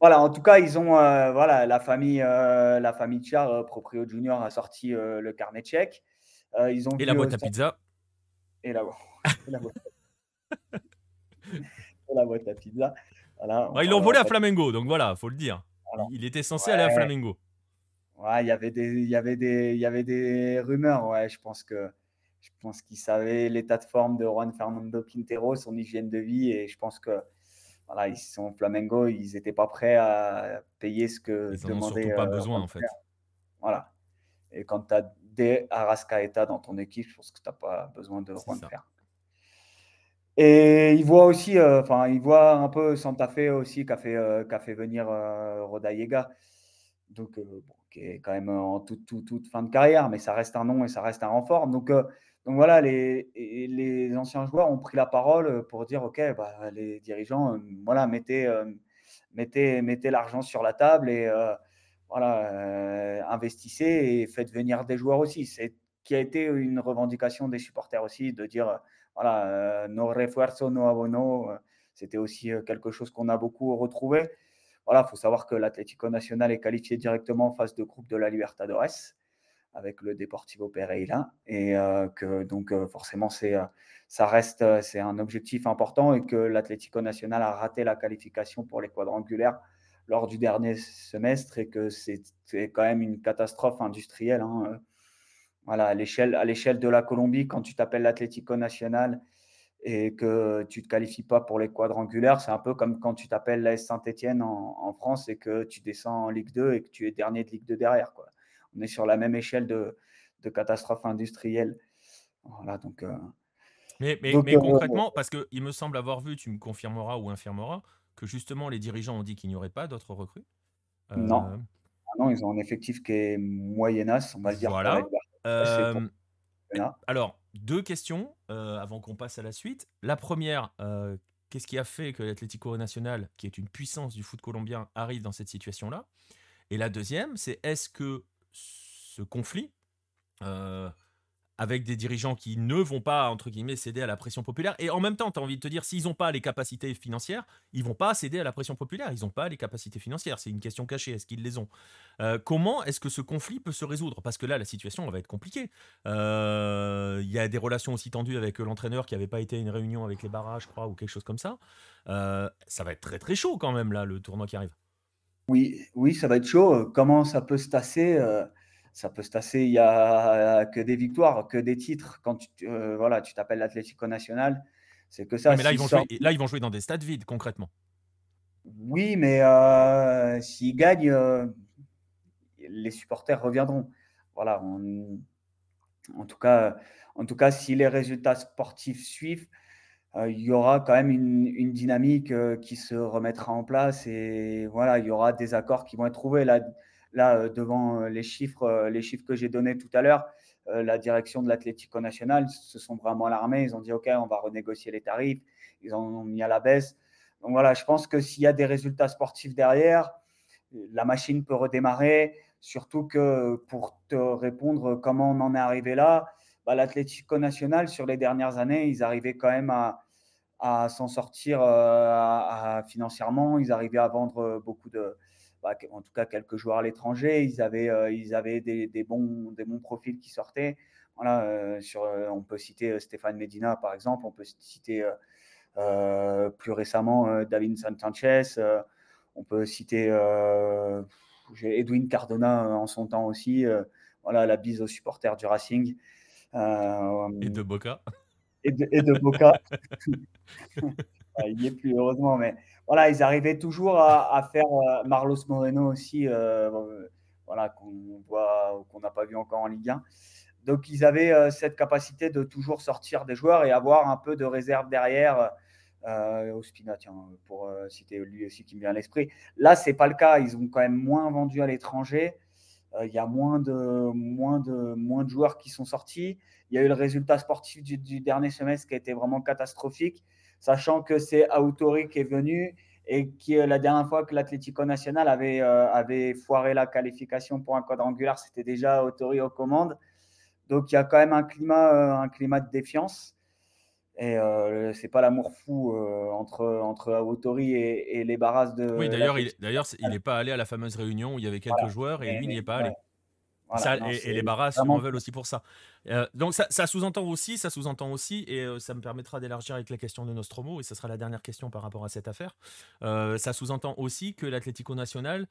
Voilà, en tout cas, ils ont. euh, voilà, la famille, euh, la famille euh, Proprio Junior, a sorti euh, le carnet tchèque. Ils ont Et la boîte à pizza. Et la, et la boîte. et la boîte à pizza. Voilà, on Bah, ils l'ont volé à Flamengo, donc voilà, faut le dire. Voilà. Il il était censé aller à Ouais. Flamengo. Ouais, il y avait des, il y avait des, il y avait des rumeurs. Ouais, je pense que, je pense qu'ils savaient l'état de forme de Juan Fernando Quintero, son hygiène de vie, et je pense que, voilà, ils sont Flamengo, ils n'étaient pas prêts à payer ce que Ils demandait. surtout pas euh, besoin, en fait. Voilà. Et quand tu as des Arrascaeta dans ton équipe, je pense que tu n'as pas besoin de Juan. Fer. Et il voit aussi, euh, enfin, il voit un peu Santa Fe aussi qui a fait, euh, qui a fait venir Rodallega, donc bon, qui est quand même en toute, toute, toute fin de carrière, mais ça reste un nom et ça reste un renfort. Donc, donc voilà, les, anciens joueurs ont pris la parole pour dire, ok, bah, les dirigeants, euh, voilà, mettez, euh, mettez, l'argent sur la table et euh, voilà, euh, investissez et faites venir des joueurs aussi. C'est qui a été une revendication des supporters aussi de dire voilà, euh, no refuerzo, no abono, euh, c'était aussi euh, quelque chose qu'on a beaucoup retrouvé. Voilà, il faut savoir que l'Atlético Nacional est qualifié directement en phase de groupe de la Libertadores avec le Deportivo Pereira et euh, que donc euh, forcément c'est euh, ça reste c'est un objectif important et que l'Atlético Nacional a raté la qualification pour les quadrangulaires lors du dernier semestre et que c'est quand même une catastrophe industrielle. hein. Voilà, à l'échelle à l'échelle de la Colombie, quand tu t'appelles l'Atlético Nacional et que tu ne te qualifies pas pour les quadrangulaires, c'est un peu comme quand tu t'appelles l'AS Saint-Etienne en, en France et que tu descends en Ligue 2 et que tu es dernier de Ligue 2 derrière. Quoi. On est sur la même échelle de, de catastrophe industrielle. Voilà, donc, euh, Mais, mais, Donc, mais euh, concrètement, parce qu'il me semble avoir vu, tu me confirmeras ou infirmeras, que justement les dirigeants ont dit qu'il n'y aurait pas d'autres recrues. Euh, Non. ah non, ils ont un effectif qui est moyennasse, on va le dire. Voilà. euh, alors, deux questions euh, avant qu'on passe à la suite. La première, euh, qu'est-ce qui a fait que l'Atlético Nacional, qui est une puissance du foot colombien, arrive dans cette situation-là? Et la deuxième, c'est est-ce que ce conflit, euh, avec des dirigeants qui ne vont pas, entre guillemets, céder à la pression populaire, et en même temps, tu as envie de te dire, s'ils n'ont pas les capacités financières, ils vont pas céder à la pression populaire, ils n'ont pas les capacités financières, c'est une question cachée, est-ce qu'ils les ont? Euh, Comment est-ce que ce conflit peut se résoudre? Parce que là, la situation va être compliquée. Euh, Il y a des relations aussi tendues avec l'entraîneur qui n'avait pas été à une réunion avec les barrages, je crois, ou quelque chose comme ça. Ça va être très très chaud quand même, là, le tournoi qui arrive. Oui, oui, ça va être chaud. Euh, Comment ça peut se tasser euh, Ça peut se tasser. Il y a que des victoires, que des titres. Quand tu euh, voilà, tu t'appelles l'Atlético Nacional, c'est que ça. Mais là ils, vont sortent- jouer, là, ils vont jouer dans des stades vides, concrètement. Oui, mais euh, s'ils gagnent, euh, les supporters reviendront. Voilà. on- En tout cas, en tout cas, si les résultats sportifs suivent, euh, il y aura quand même une, dynamique euh, qui se remettra en place et voilà, il y aura des accords qui vont être trouvés. Là, euh, devant euh, les chiffres, euh, les chiffres que j'ai donnés tout à l'heure, euh, la direction de l'Atlético Nacional se sont vraiment alarmés. Ils ont dit OK, on va renégocier les tarifs. Ils en ont mis à la baisse. Donc voilà, je pense que s'il y a des résultats sportifs derrière, la machine peut redémarrer. Surtout que pour te répondre comment on en est arrivé là, bah, l'Atlético Nacional, sur les dernières années, ils arrivaient quand même à, s'en sortir euh, financièrement. Ils arrivaient à vendre beaucoup de, bah, en tout cas quelques joueurs à l'étranger. Ils avaient, euh, ils avaient des, bons, des bons profils qui sortaient. Voilà, euh, euh, on peut citer euh, Stéphane Medina, par exemple. On peut citer euh, euh, plus récemment euh, Davinson Sanchez. euh, on peut citer euh, Edwin Cardona euh, en son temps aussi. euh, voilà, la bise aux supporters du Racing. Euh, Et de Boca. et de, et de Boca. Ouais, il n'y est plus, heureusement. Mais voilà, ils arrivaient toujours à, à faire euh, Marlos Moreno aussi, euh, voilà, qu'on voit, qu'on n'a pas vu encore en Ligue 1. Donc, ils avaient cette capacité de toujours sortir des joueurs et avoir un peu de réserve derrière. Euh, Ospina, tiens, pour euh, citer lui aussi qui me vient à l'esprit. Là, c'est pas le cas. Ils ont quand même moins vendu à l'étranger. Euh, Il y a moins de, moins, de, moins de joueurs qui sont sortis. Il y a eu le résultat sportif du, dernier semestre qui a été vraiment catastrophique, sachant que c'est Autori qui est venu et qui la dernière fois que l'Atlético Nacional avait, avait foiré la qualification pour un quadrangulaire, c'était déjà Autori aux commandes. Donc il y a quand même un climat, un climat de défiance. Et euh, c'est pas l'amour fou entre, entre Autori et, les Barras de. Oui, d'ailleurs, il n'est pas allé à la fameuse réunion où il y avait quelques joueurs et, lui n'y est pas allé et, les barras vraiment... veulent aussi pour ça. Euh, donc ça, sous-entend aussi, ça sous-entend aussi, et euh, ça me permettra d'élargir avec la question de Nostromo, et ce sera la dernière question par rapport à cette affaire. Euh, ça sous-entend aussi que l'Atlético Nacional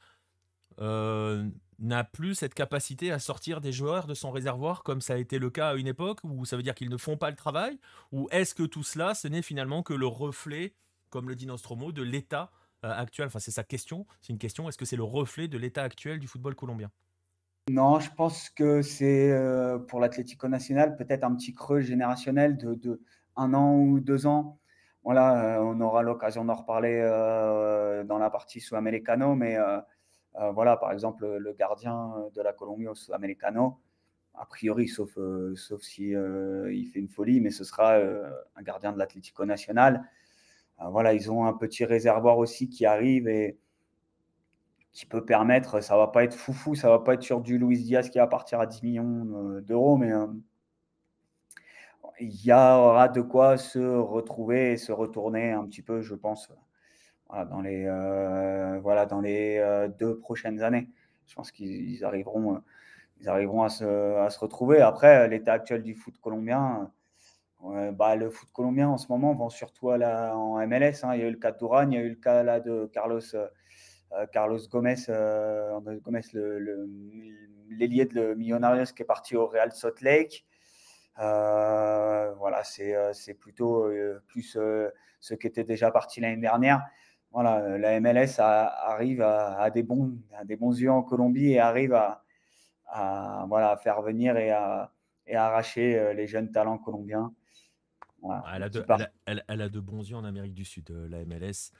n'a plus cette capacité à sortir des joueurs de son réservoir comme ça a été le cas à une époque, où ça veut dire qu'ils ne font pas le travail, ou est-ce que tout cela, ce n'est finalement que le reflet, comme le dit Nostromo, de l'état actuel? Enfin, c'est sa question, c'est une question, est-ce que c'est le reflet de l'état actuel du football colombien? Non, je pense que c'est euh, pour l'Atlético Nacional peut-être un petit creux générationnel de, un an ou deux ans. Voilà, euh, on aura l'occasion d'en reparler euh, dans la partie sud-americano, mais voilà, par exemple, le gardien de la Colombie au sud-americano, a priori, sauf, sauf si il fait une folie, mais ce sera un gardien de l'Atlético Nacional. voilà, ils ont un petit réservoir aussi qui arrive et qui peut permettre, ça va pas être foufou, ça va pas être sur du Luis Diaz qui va partir à 10 millions euh, d'euros, mais euh, il y aura de quoi se retrouver et se retourner un petit peu, je pense, dans les, euh, voilà, dans les deux prochaines années. Je pense qu'ils arriveront, ils arriveront à se, à se retrouver. Après, l'état actuel du foot colombien, bah, le foot colombien en ce moment vend surtout à en MLS. Hein. Il y a eu le cas de il y a eu le cas là, de Carlos euh, Carlos Gomez, euh, Gomez l'ailier de Millonarios qui est parti au Real Salt Lake. Euh, voilà, c'est plutôt plus ce qui était déjà parti l'année dernière. Voilà, la MLS arrive à, des bons, des bons yeux en Colombie et arrive à, voilà, faire venir et à, et arracher les jeunes talents colombiens. elle, a de, elle, a, de, bons yeux en Amérique du Sud, la MLS.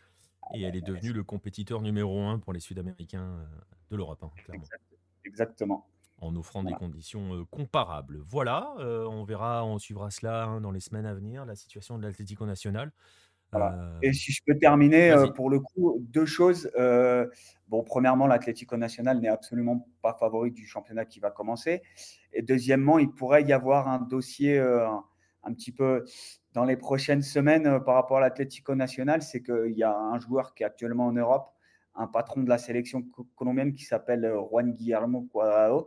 Et elle est devenue le compétiteur numéro un pour les Sud-Américains euh, de l'Europe, hein, clairement. Exactement. En offrant des conditions euh, comparables. Voilà, euh, on verra, on suivra cela hein, dans les semaines à venir, la situation de l'Atlético National. Et si je peux terminer, pour le coup, deux choses. bon, premièrement, l'Atlético National n'est absolument pas favori du championnat qui va commencer. Et deuxièmement, il pourrait y avoir un dossier un petit peu dans les prochaines semaines euh, par rapport à l'Atlético Nacional, c'est qu'il y a un joueur qui est actuellement en Europe, un patron de la sélection colombienne qui s'appelle euh, Juan Guillermo Cuadrado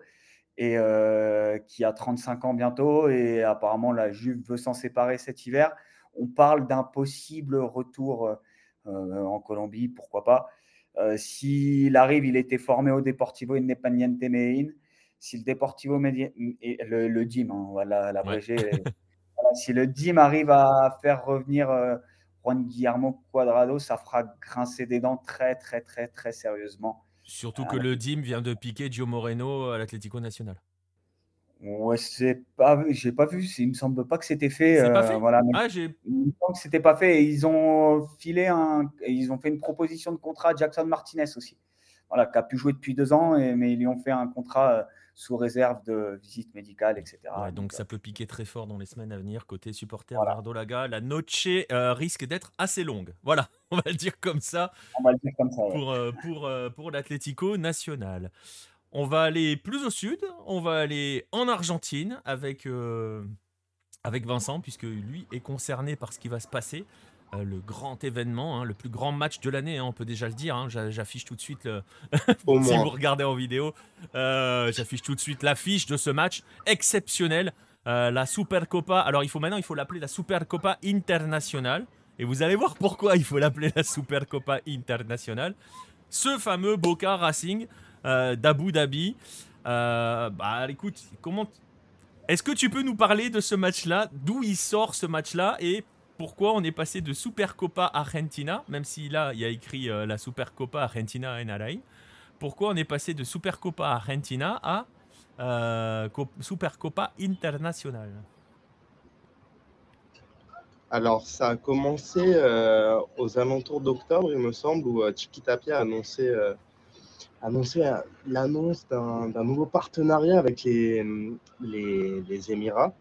et euh, qui a 35 ans bientôt et apparemment la Juve veut s'en séparer cet hiver. On parle d'un possible retour en Colombie, pourquoi pas. S'il arrive, il était formé au Deportivo Independiente Medellín. Si le Deportivo Medellín, le, le DIM, hein, on va l'abréger, si le DIM arrive à faire revenir euh, Juan Guillermo Cuadrado, ça fera grincer des dents très, très, très, très sérieusement. Surtout que le DIM vient de piquer Gio Moreno à l'Atlético Nacional. Ouais, c'est pas, j'ai pas vu. Il me semble pas que c'était fait. Euh, pas fait? voilà, ah, il me semble que c'était pas fait. Et ils ont filé un, ils ont fait une proposition de contrat à Jackson Martinez aussi. Voilà, qui a pu jouer depuis deux ans, et, mais ils lui ont fait un contrat euh, sous réserve de visite médicale, etc. donc, ça euh, peut piquer très fort dans les semaines à venir côté supporter voilà. La noche euh, risque d'être assez longue. Voilà, on va le dire comme ça. On va le dire comme ça. Pour, euh, pour, pour l'Atlético National. On va aller plus au sud, on va aller en Argentine avec, avec Vincent, puisque lui est concerné par ce qui va se passer. Euh, le grand événement, hein, le plus grand match de l'année, hein, on peut déjà le dire. Hein. J'affiche tout de suite, le... si vous regardez en vidéo, euh, j'affiche tout de suite l'affiche de ce match exceptionnel. Euh, la Supercopa. Alors il faut maintenant, il faut l'appeler la Supercopa Internationale. Et vous allez voir pourquoi il faut l'appeler la Supercopa Internationale. Ce fameux Boca Racing d'Abu Dhabi. bah écoute, comment est-ce que tu peux nous parler de ce match-là? D'où il sort ce match-là? Et pourquoi on est passé de Supercopa Argentina, même si là il y a écrit euh, la Supercopa Argentina en Alain, pourquoi on est passé de Supercopa Argentina à euh, Supercopa International Alors ça a commencé euh, aux alentours d'octobre, il me semble, où Chiqui Tapia a annoncé, l'annonce d'un nouveau partenariat avec les, les Émirats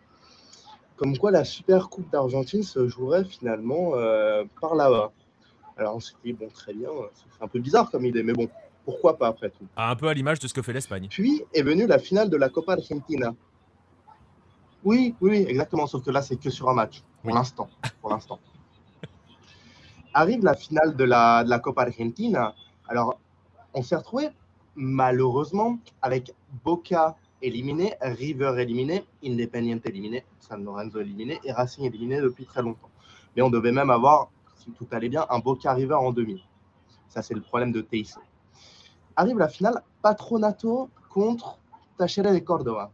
comme quoi la Super Coupe d'Argentine se jouerait finalement euh, par là-bas. Alors on s'est dit, bon, très bien, c'est un peu bizarre comme idée, mais bon, pourquoi pas après tout ah, Un peu à l'image de ce que fait l'Espagne. Puis est venue la finale de la Copa Argentina. Oui, oui, exactement, sauf que là, c'est que sur un match, pour l'instant. Pour l'instant. Arrive la finale de la, de la Copa Argentina. Alors, on s'est retrouvé malheureusement avec Boca éliminé, River éliminé, Independiente éliminé, San Lorenzo éliminé et Racing éliminé depuis très longtemps. Mais on devait même avoir, si tout allait bien, un Boca River en demi. Ça, c'est le problème de TIC. Arrive la finale, Patronato contre Tachera de Córdoba.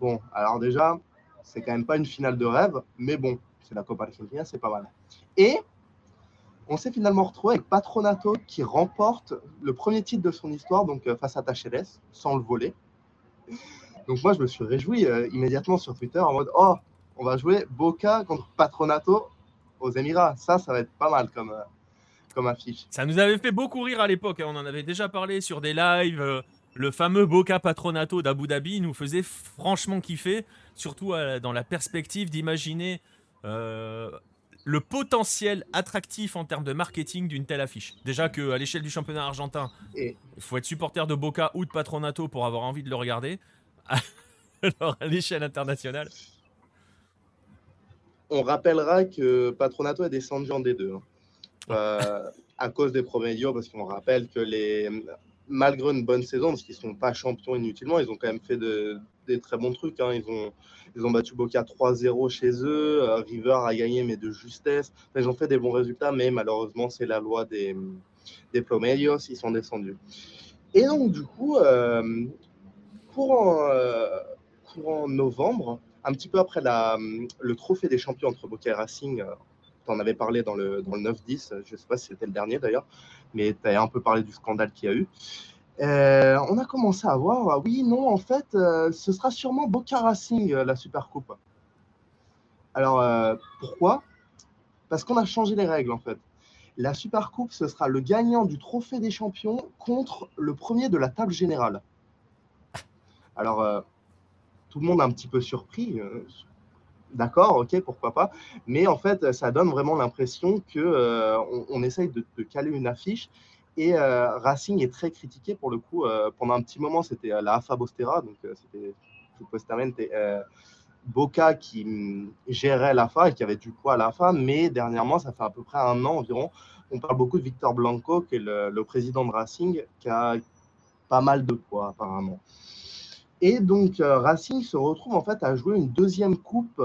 Bon, alors déjà, c'est quand même pas une finale de rêve, mais bon, c'est la Copa Argentina, c'est pas mal. Et on s'est finalement retrouvé avec Patronato qui remporte le premier titre de son histoire, donc euh, face à Tacheres, sans le voler. Donc moi, je me suis réjoui euh, immédiatement sur Twitter en mode Oh, on va jouer Boca contre Patronato aux Émirats. Ça, ça va être pas mal comme, euh, comme affiche. Ça nous avait fait beaucoup rire à l'époque. Hein. On en avait déjà parlé sur des lives. le fameux Boca Patronato d'Abu Dhabi nous faisait franchement kiffer, surtout dans la perspective d'imaginer le potentiel attractif en termes de marketing d'une telle affiche. Déjà qu'à l'échelle du championnat argentin, il faut être supporter de Boca ou de Patronato pour avoir envie de le regarder. Alors à l'échelle internationale. On rappellera que Patronato est descendu en D2 hein. euh, à cause des Promedio, parce qu'on rappelle que les, malgré une bonne saison, parce qu'ils ne sont pas champions inutilement, ils ont quand même fait des très bons trucs. Hein. Ils, ont, ils ont battu Boca 3-0 chez eux. Euh, River a gagné, mais de justesse. ils ont fait des bons résultats, mais malheureusement, c'est la loi des, des. Ils sont descendus. Et donc, du coup, euh, courant, euh, courant, novembre, un petit peu après la, le trophée des champions entre Boca et Racing, tu en avais parlé dans le, dans le 9-10, je ne sais pas si c'était le dernier d'ailleurs, mais tu as un peu parlé du scandale qu'il y a eu. Euh, on a commencé à voir, ah oui, non, en fait, euh, ce sera sûrement Boca Racing, euh, la Super Coupe. Alors, pourquoi? Parce qu'on a changé les règles, en fait. La Super Coupe, ce sera le gagnant du Trophée des Champions contre le premier de la table générale. Alors, tout le monde est un petit peu surpris d'accord, ok, pourquoi pas. Mais en fait, ça donne vraiment l'impression euh, on, essaye de, caler une affiche. Et euh, Racing est très critiqué pour le coup. Euh, pendant un petit moment, c'était la AFA Bostera, donc c'était supposedamente Boca qui mm, gérait l'AFA et qui avait du poids à l'AFA. Mais dernièrement, ça fait à peu près un an environ, on parle beaucoup de Victor Blanco, qui est le, le président de Racing, qui a pas mal de poids apparemment. Et donc, Racing se retrouve en fait à jouer une deuxième coupe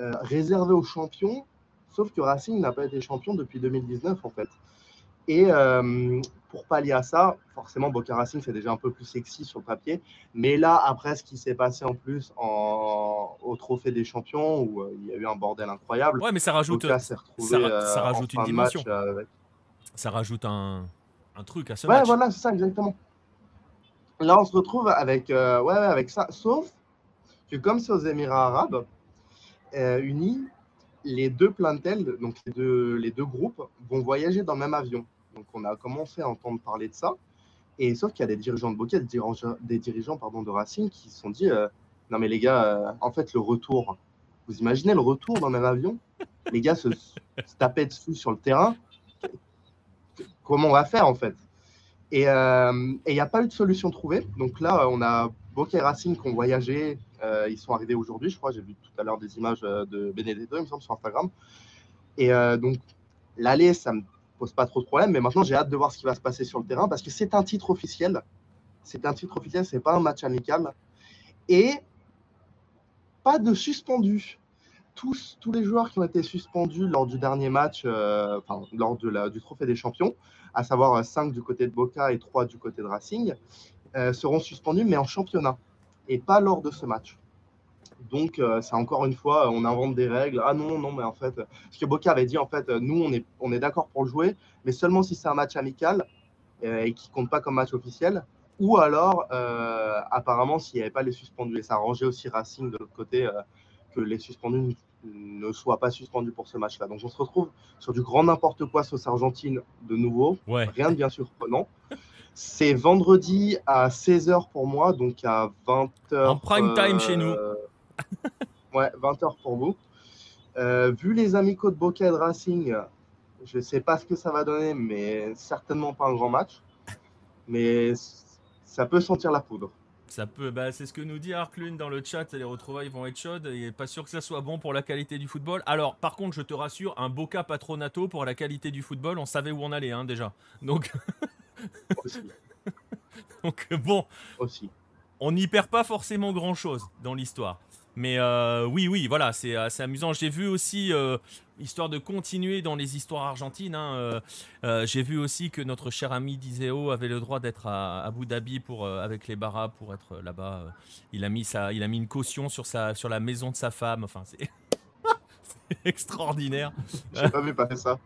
euh, réservé aux champions, sauf que Racing n'a pas été champion depuis 2019 en fait. Et euh, pour pallier à ça, forcément, Boca Racing, c'est déjà un peu plus sexy sur le papier. Mais là, après ce qui s'est passé en plus en, au Trophée des Champions, où euh, il y a eu un bordel incroyable. Ouais, mais ça rajoute, ça, rajoute une dimension. Ça rajoute un, un, truc à ce ouais, voilà, c'est ça, exactement. Là, on se retrouve avec, ouais, avec ça. Sauf que comme c'est aux Émirats arabes, euh, unis, les deux plantels, donc les deux, les deux groupes, vont voyager dans le même avion. Donc on a commencé à entendre parler de ça. Et sauf qu'il y a des dirigeants de Bokeh, des dirigeants, des dirigeants pardon, de Racing qui se sont dit euh, Non, mais les gars, euh, en fait, le retour, vous imaginez le retour dans même avion? Les gars se, tapaient dessus sur le terrain. Comment on va faire en fait? Et il n'y a pas eu de solution trouvée. Donc là, on a Bokeh Racing qui ont voyagé euh, ils sont arrivés aujourd'hui, je crois. J'ai vu tout à l'heure des images euh, de Benedetto, il me semble, sur Instagram. Et euh, donc, l'aller, ça me pose pas trop de problème. Mais maintenant, j'ai hâte de voir ce qui va se passer sur le terrain parce que c'est un titre officiel. C'est un titre officiel, c'est pas un match amical. Et pas de suspendu. Tous, tous les joueurs qui ont été suspendus lors du dernier match, enfin, lors du Trophée des Champions, à savoir 5 du côté de Boca et 3 du côté de Racing, seront suspendus, mais en championnat et pas lors de ce match. Donc, euh, c'est encore une fois, on invente des règles. Ah non, non, mais en fait, ce que Boca avait dit, en fait, nous, on est, on est d'accord pour le jouer, mais seulement si c'est un match amical euh, et qui compte pas comme match officiel. Ou alors, euh, apparemment, s'il n'y avait pas les suspendus. Et ça arrangeait aussi Racing de l'autre côté que les suspendus ne soient pas suspendus pour ce match-là. Donc, on se retrouve sur du grand n'importe quoi sauce argentine de nouveau. Rien de bien surprenant. C'est vendredi à 16h pour moi, donc à 20h. En prime time chez nous. Ouais, 20h pour vous. Euh, vu les amicaux de Bokeh Racing, Je sais pas ce que ça va donner, mais certainement pas un grand match. Mais ça peut sentir la poudre. Ça peut, bah, c'est ce que nous dit Arklune dans le chat. Les retrouvailles vont être chaudes. Il n'est pas sûr que ça soit bon pour la qualité du football. Alors, par contre, je te rassure, un Boca Patronato pour la qualité du football, on savait où on allait hein, déjà. Donc, donc bon, Aussi. on n'y perd pas forcément grand chose dans l'histoire. Mais euh, oui, oui, voilà, c'est assez amusant. J'ai vu aussi, euh, histoire de continuer dans les histoires argentines, hein, euh, euh, j'ai vu aussi que notre cher ami Dizeo avait le droit d'être à Abu Dhabi pour, euh, avec les Barras pour être là-bas. Euh, Il a, mis sa, il a mis une caution sur, sa, sur la maison de sa femme. Enfin, c'est c'est extraordinaire. J'ai pas vu passer ça.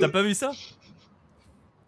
T'as pas vu ça?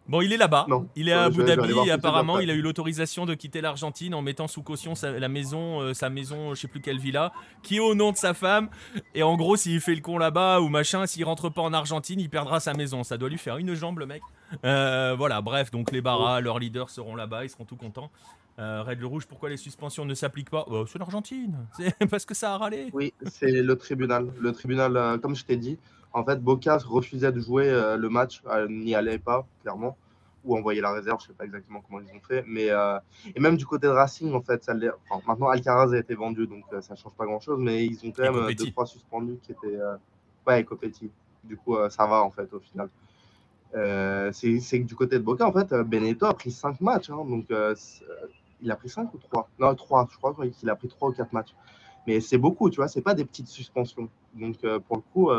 Bon, il est là-bas. Il est à Abu Dhabi et apparemment, il a eu l'autorisation de quitter l'Argentine en mettant sous caution sa, la maison, euh, sa maison, je sais plus quelle villa, qui est au nom de sa femme. Et en gros, s'il fait le con là-bas ou machin, s'il rentre pas en Argentine, il perdra sa maison. Ça doit lui faire une jambe, le mec. Euh, voilà, bref, donc les Barras, leurs leaders seront là-bas, ils seront tout contents. Euh, Règle rouge, pourquoi les suspensions ne s'appliquent pas? Euh, C'est l'Argentine, c'est parce que ça a râlé. Oui, c'est le tribunal. Le tribunal, euh, comme je t'ai dit, en fait, Boca refusait de jouer euh, le match, euh, n'y allait pas, clairement, ou envoyer la réserve, je sais pas exactement comment ils ont fait. Mais, euh, et même du côté de Racing, en fait, ça enfin, maintenant Alcaraz a été vendu, donc ça change pas grand-chose, mais ils ont quand même deux, trois suspendus qui étaient. Ouais, et Copetti. Du coup, ça va, en fait, au final. Euh, c'est que du côté de Boca, en fait, Benetto a pris 5 matchs. hein, donc, euh, il a pris 5 ou 3 Non, 3, je crois qu'il a pris 3 ou 4 matchs. Mais c'est beaucoup, tu vois, c'est pas des petites suspensions. Donc, euh, pour le coup,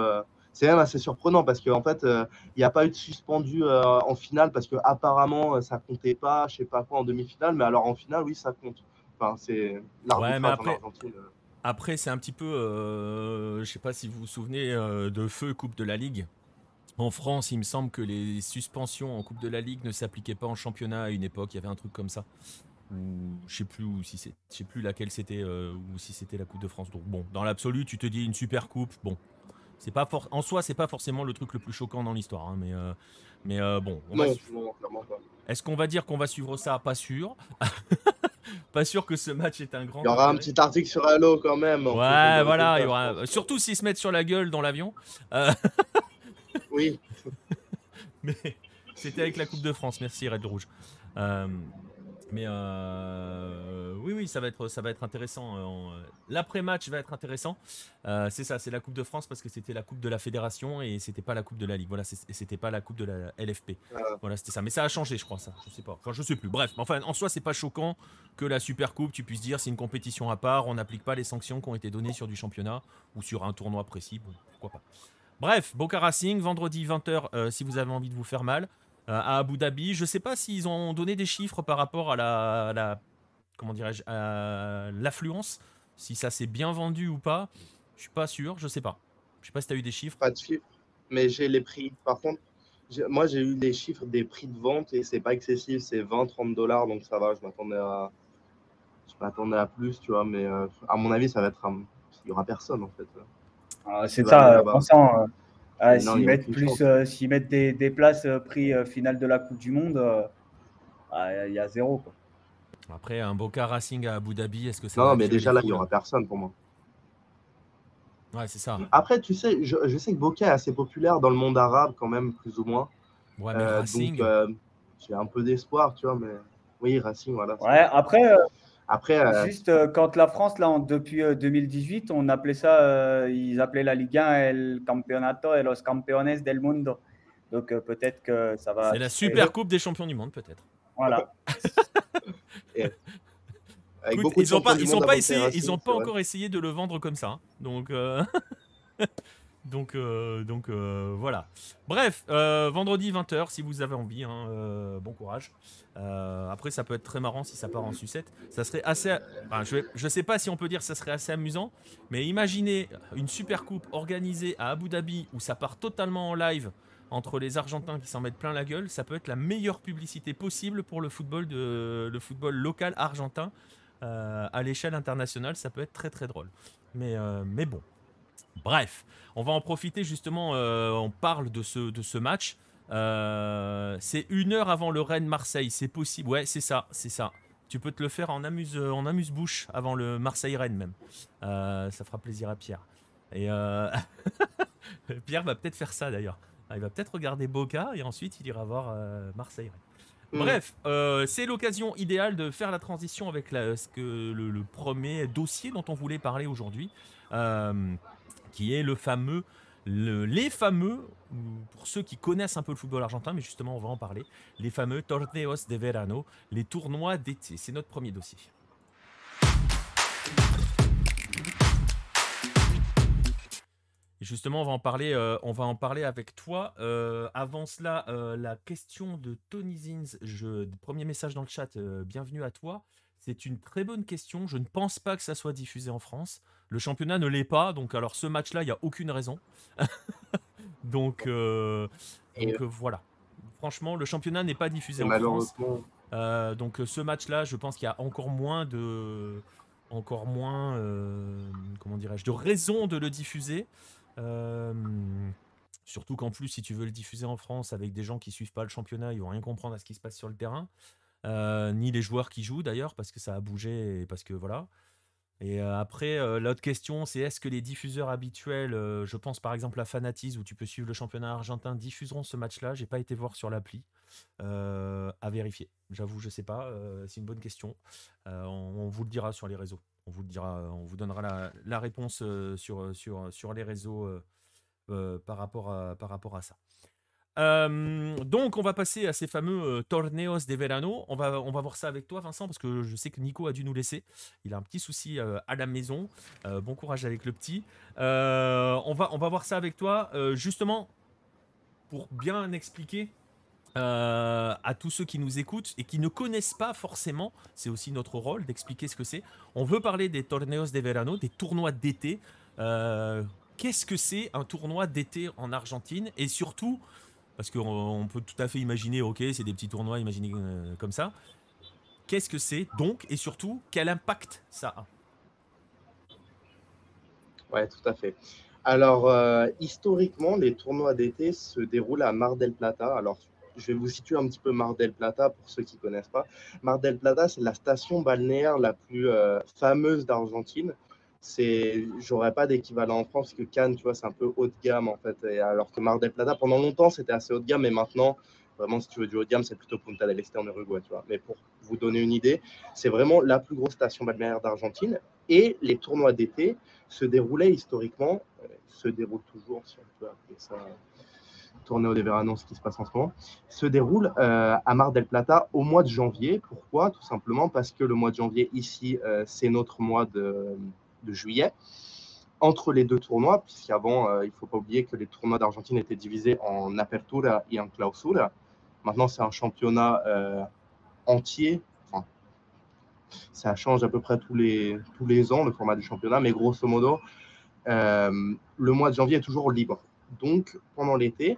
c'est même assez surprenant parce qu'en fait, euh, il n'y a pas eu de suspendu euh, en finale parce que apparemment ça comptait pas, je sais pas quoi, en demi-finale. Mais alors en finale, oui, ça compte. Enfin, c'est l'arbitrage mais après- euh, Après, c'est un petit peu. euh, je sais pas si vous vous souvenez euh, de Feu Coupe de la Ligue. En France, il me semble que les suspensions en Coupe de la Ligue ne s'appliquaient pas en championnat à une époque. Il y avait un truc comme ça. Ou je sais plus où, si c'est, je sais plus laquelle c'était euh, ou si c'était la Coupe de France. Donc bon, dans l'absolu, tu te dis une super coupe. Bon, c'est pas for- en soi, c'est pas forcément le truc le plus choquant dans l'histoire. hein, mais euh, mais euh, bon, on va Non, su- non, clairement pas. est-ce qu'on va dire qu'on va suivre ça? Pas sûr. pas sûr que ce match est un grand. Il y aura un petit article sur Halo quand même. Ouais, voilà, il y aura... surtout s'ils se mettent sur la gueule dans l'avion. Euh, Oui, mais c'était avec la Coupe de France, merci Red Rouge. Euh, mais euh, oui, oui, ça va être, ça va être intéressant. euh, euh, L'après-match va être intéressant. Euh, c'est ça, c'est la Coupe de France parce que c'était la Coupe de la Fédération et c'était pas la Coupe de la Ligue. Voilà, c'était pas la Coupe de la LFP. Ah. Voilà, c'était ça. Mais ça a changé, je crois, ça. Je sais pas. Enfin, je sais plus. Bref, enfin, en soi, c'est pas choquant que la Super Coupe, tu puisses dire c'est une compétition à part, on n'applique pas les sanctions qui ont été données sur du championnat ou sur un tournoi précis. Bon, pourquoi pas. Bref, Boca Racing, vendredi 20h, euh, si vous avez envie de vous faire mal, euh, à Abu Dhabi. Je sais pas s'ils ont donné des chiffres par rapport à la, à la comment dirais-je, à l'affluence, si ça s'est bien vendu ou pas. Je suis pas sûr, je sais pas. Je sais pas si tu as eu des chiffres. pas de chiffres, mais j'ai les prix. Par contre, moi j'ai eu les chiffres des prix de vente et c'est pas excessif, c'est 20-30 dollars, donc ça va. Je m'attendais à, je m'attendais à plus, tu vois, mais euh, à mon avis, ça va être un... Il y aura personne en fait. Ah, c'est ça, euh, pensant, euh, ah, il s'ils mettent aucune plus, euh, s'ils mettent des, des places euh, prix euh, finale de la Coupe du Monde, euh, ah, il y a zéro. Quoi. Après, un Boca Racing à Abu Dhabi, est-ce que ça Non, mais déjà là, il y foules aura personne pour moi. Ouais, c'est ça. Après, tu sais, je, je sais que Boca est assez populaire dans le monde arabe quand même, plus ou moins. Ouais, mais Euh, Racing. donc, euh, j'ai un peu d'espoir, tu vois, mais oui, Racing, voilà. Ouais, après, euh, Après, euh, juste euh, quand la France, là, en- depuis euh, 2018, on appelait ça, euh, ils appelaient la Ligue 1 El Campeonato et los Campeones del Mundo. Donc euh, peut-être que ça va. c'est la. Super Coupe des champions du monde, peut-être. Voilà. avec Écoute, ils ont pas, ils ont pas essayé, ils ont pas encore essayé de le vendre comme ça. hein. Donc, euh, donc, euh, donc euh, voilà. Bref, euh, vendredi 20h, si vous avez envie, hein, bon courage. Après, ça peut être très marrant si ça part en sucette. Ça serait assez. je, vais- je sais pas si on peut dire que ça serait assez amusant, mais imaginez une super coupe organisée à Abu Dhabi où ça part totalement en live entre les Argentins qui s'en mettent plein la gueule. Ça peut être la meilleure publicité possible pour le football de le football local argentin à l'échelle internationale, ça peut être très très drôle. Mais, mais bon. Bref, on va en profiter justement, euh, on parle de ce, de ce match. Euh, c'est une heure avant le Rennes-Marseille, c'est possible. Ouais, c'est ça, c'est ça. Tu peux te le faire en amuse, en amuse-bouche avant le Marseille-Rennes même. Euh, ça fera plaisir à Pierre. Et euh, Pierre va peut-être faire ça d'ailleurs. Il va peut-être regarder Boca et ensuite il ira voir euh, Marseille. Mm. Bref, euh, c'est l'occasion idéale de faire la transition avec la- ce que, le, le premier dossier dont on voulait parler aujourd'hui, euh, qui est le fameux, le- les fameux, ou pour ceux qui connaissent un peu le football argentin, mais justement on va en parler, les fameux Torneos de Verano, les tournois d'été. C'est notre premier dossier. Justement, on va en parler, euh, on va en parler avec toi. Euh, avant cela, euh, la question de Tony Zins, premier message dans le chat, bienvenue à toi. C'est une très bonne question. Je ne pense pas que ça soit diffusé en France. Le championnat ne l'est pas, donc alors ce match-là, il n'y a aucune raison. donc, euh, donc, euh, voilà. Franchement, le championnat n'est pas diffusé en France. Euh, donc euh, ce match-là, je pense qu'il y a encore moins de, encore moins, euh, comment dirais-je, de raisons de le diffuser. Euh, surtout qu'en plus, si tu veux le diffuser en France avec des gens qui suivent pas le championnat, ils vont rien comprendre à ce qui se passe sur le terrain, Euh, ni les joueurs qui jouent d'ailleurs, parce que ça a bougé et parce que voilà. Et euh, après, euh, l'autre question, c'est est-ce que les diffuseurs habituels, euh, je pense par exemple à Fanatiz, où tu peux suivre le championnat argentin, diffuseront ce match-là? J'ai pas été voir sur l'appli. À vérifier. J'avoue, je sais pas. c'est une bonne question. On, vous le dira sur les réseaux. On vous le dira. On vous donnera la, la réponse sur, sur, sur les réseaux par, rapport à, par rapport à ça. Donc, on va passer à ces fameux euh, torneos de verano. On va, on va voir ça avec toi, Vincent, parce que je sais que Nico a dû nous laisser. Il a un petit souci euh, à la maison. Euh, bon courage avec le petit. On, va, on va voir ça avec toi, justement, pour bien expliquer à tous ceux qui nous écoutent et qui ne connaissent pas forcément, c'est aussi notre rôle d'expliquer ce que c'est. On veut parler des torneos de verano, des tournois d'été. Qu'est-ce que c'est un tournoi d'été en Argentine? Et surtout, parce qu'on on peut tout à fait imaginer, ok, c'est des petits tournois, imaginez euh, comme ça. Qu'est-ce que c'est donc Et surtout, quel impact ça a Ouais, tout à fait. Alors, euh, historiquement, les tournois d'été se déroulent à Mar del Plata. Alors, je vais vous situer un petit peu Mar del Plata pour ceux qui ne connaissent pas. Mar del Plata, c'est la station balnéaire la plus euh, fameuse d'Argentine. C'est, j'aurais pas d'équivalent en France, que Cannes, tu vois, c'est un peu haut de gamme en fait. Alors que Mar del Plata, pendant longtemps, c'était assez haut de gamme, mais maintenant, vraiment, si tu veux du haut de gamme, c'est plutôt Punta del Este en Uruguay, tu vois. Mais pour vous donner une idée, c'est vraiment la plus grosse station balnéaire d'Argentine. Et les tournois d'été se déroulaient historiquement, euh, se déroulent toujours, si on peut appeler ça tournée de Verano, ce qui se passe en ce moment, se déroule euh, à Mar del Plata au mois de janvier. Pourquoi? Tout simplement parce que le mois de janvier, ici, euh, c'est notre mois de, de juillet. Entre les deux tournois, puisqu'avant, euh, il ne faut pas oublier que les tournois d'Argentine étaient divisés en apertura et en clausura. Maintenant, c'est un championnat euh, entier. Ça change à peu près tous les, tous les ans, le format du championnat, mais grosso modo, euh, le mois de janvier est toujours libre. Donc, pendant l'été,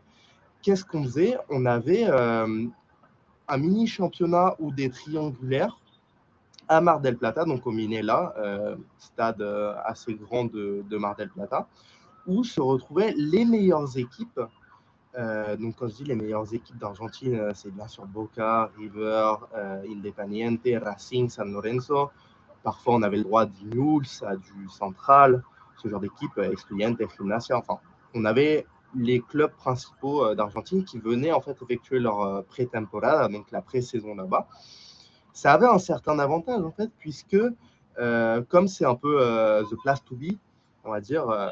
qu'est-ce qu'on faisait? On avait un mini championnat ou des triangulaires à Mar del Plata, donc au Minela, euh, stade euh, assez grand de, Mar del Plata, où se retrouvaient les meilleures équipes. Euh, donc, quand je dis les meilleures équipes d'Argentine, c'est bien sûr Boca, River, Independiente, Racing, San Lorenzo. Parfois, on avait le droit du Newell's, à du Central, ce genre d'équipe, Estudiantes, Gimnasia, enfin, on avait les clubs principaux d'Argentine qui venaient en fait effectuer leur pré-temporada, donc la pré-saison là-bas. Ça avait un certain avantage en fait, puisque euh, comme c'est un peu euh, the place to be, on va dire, euh,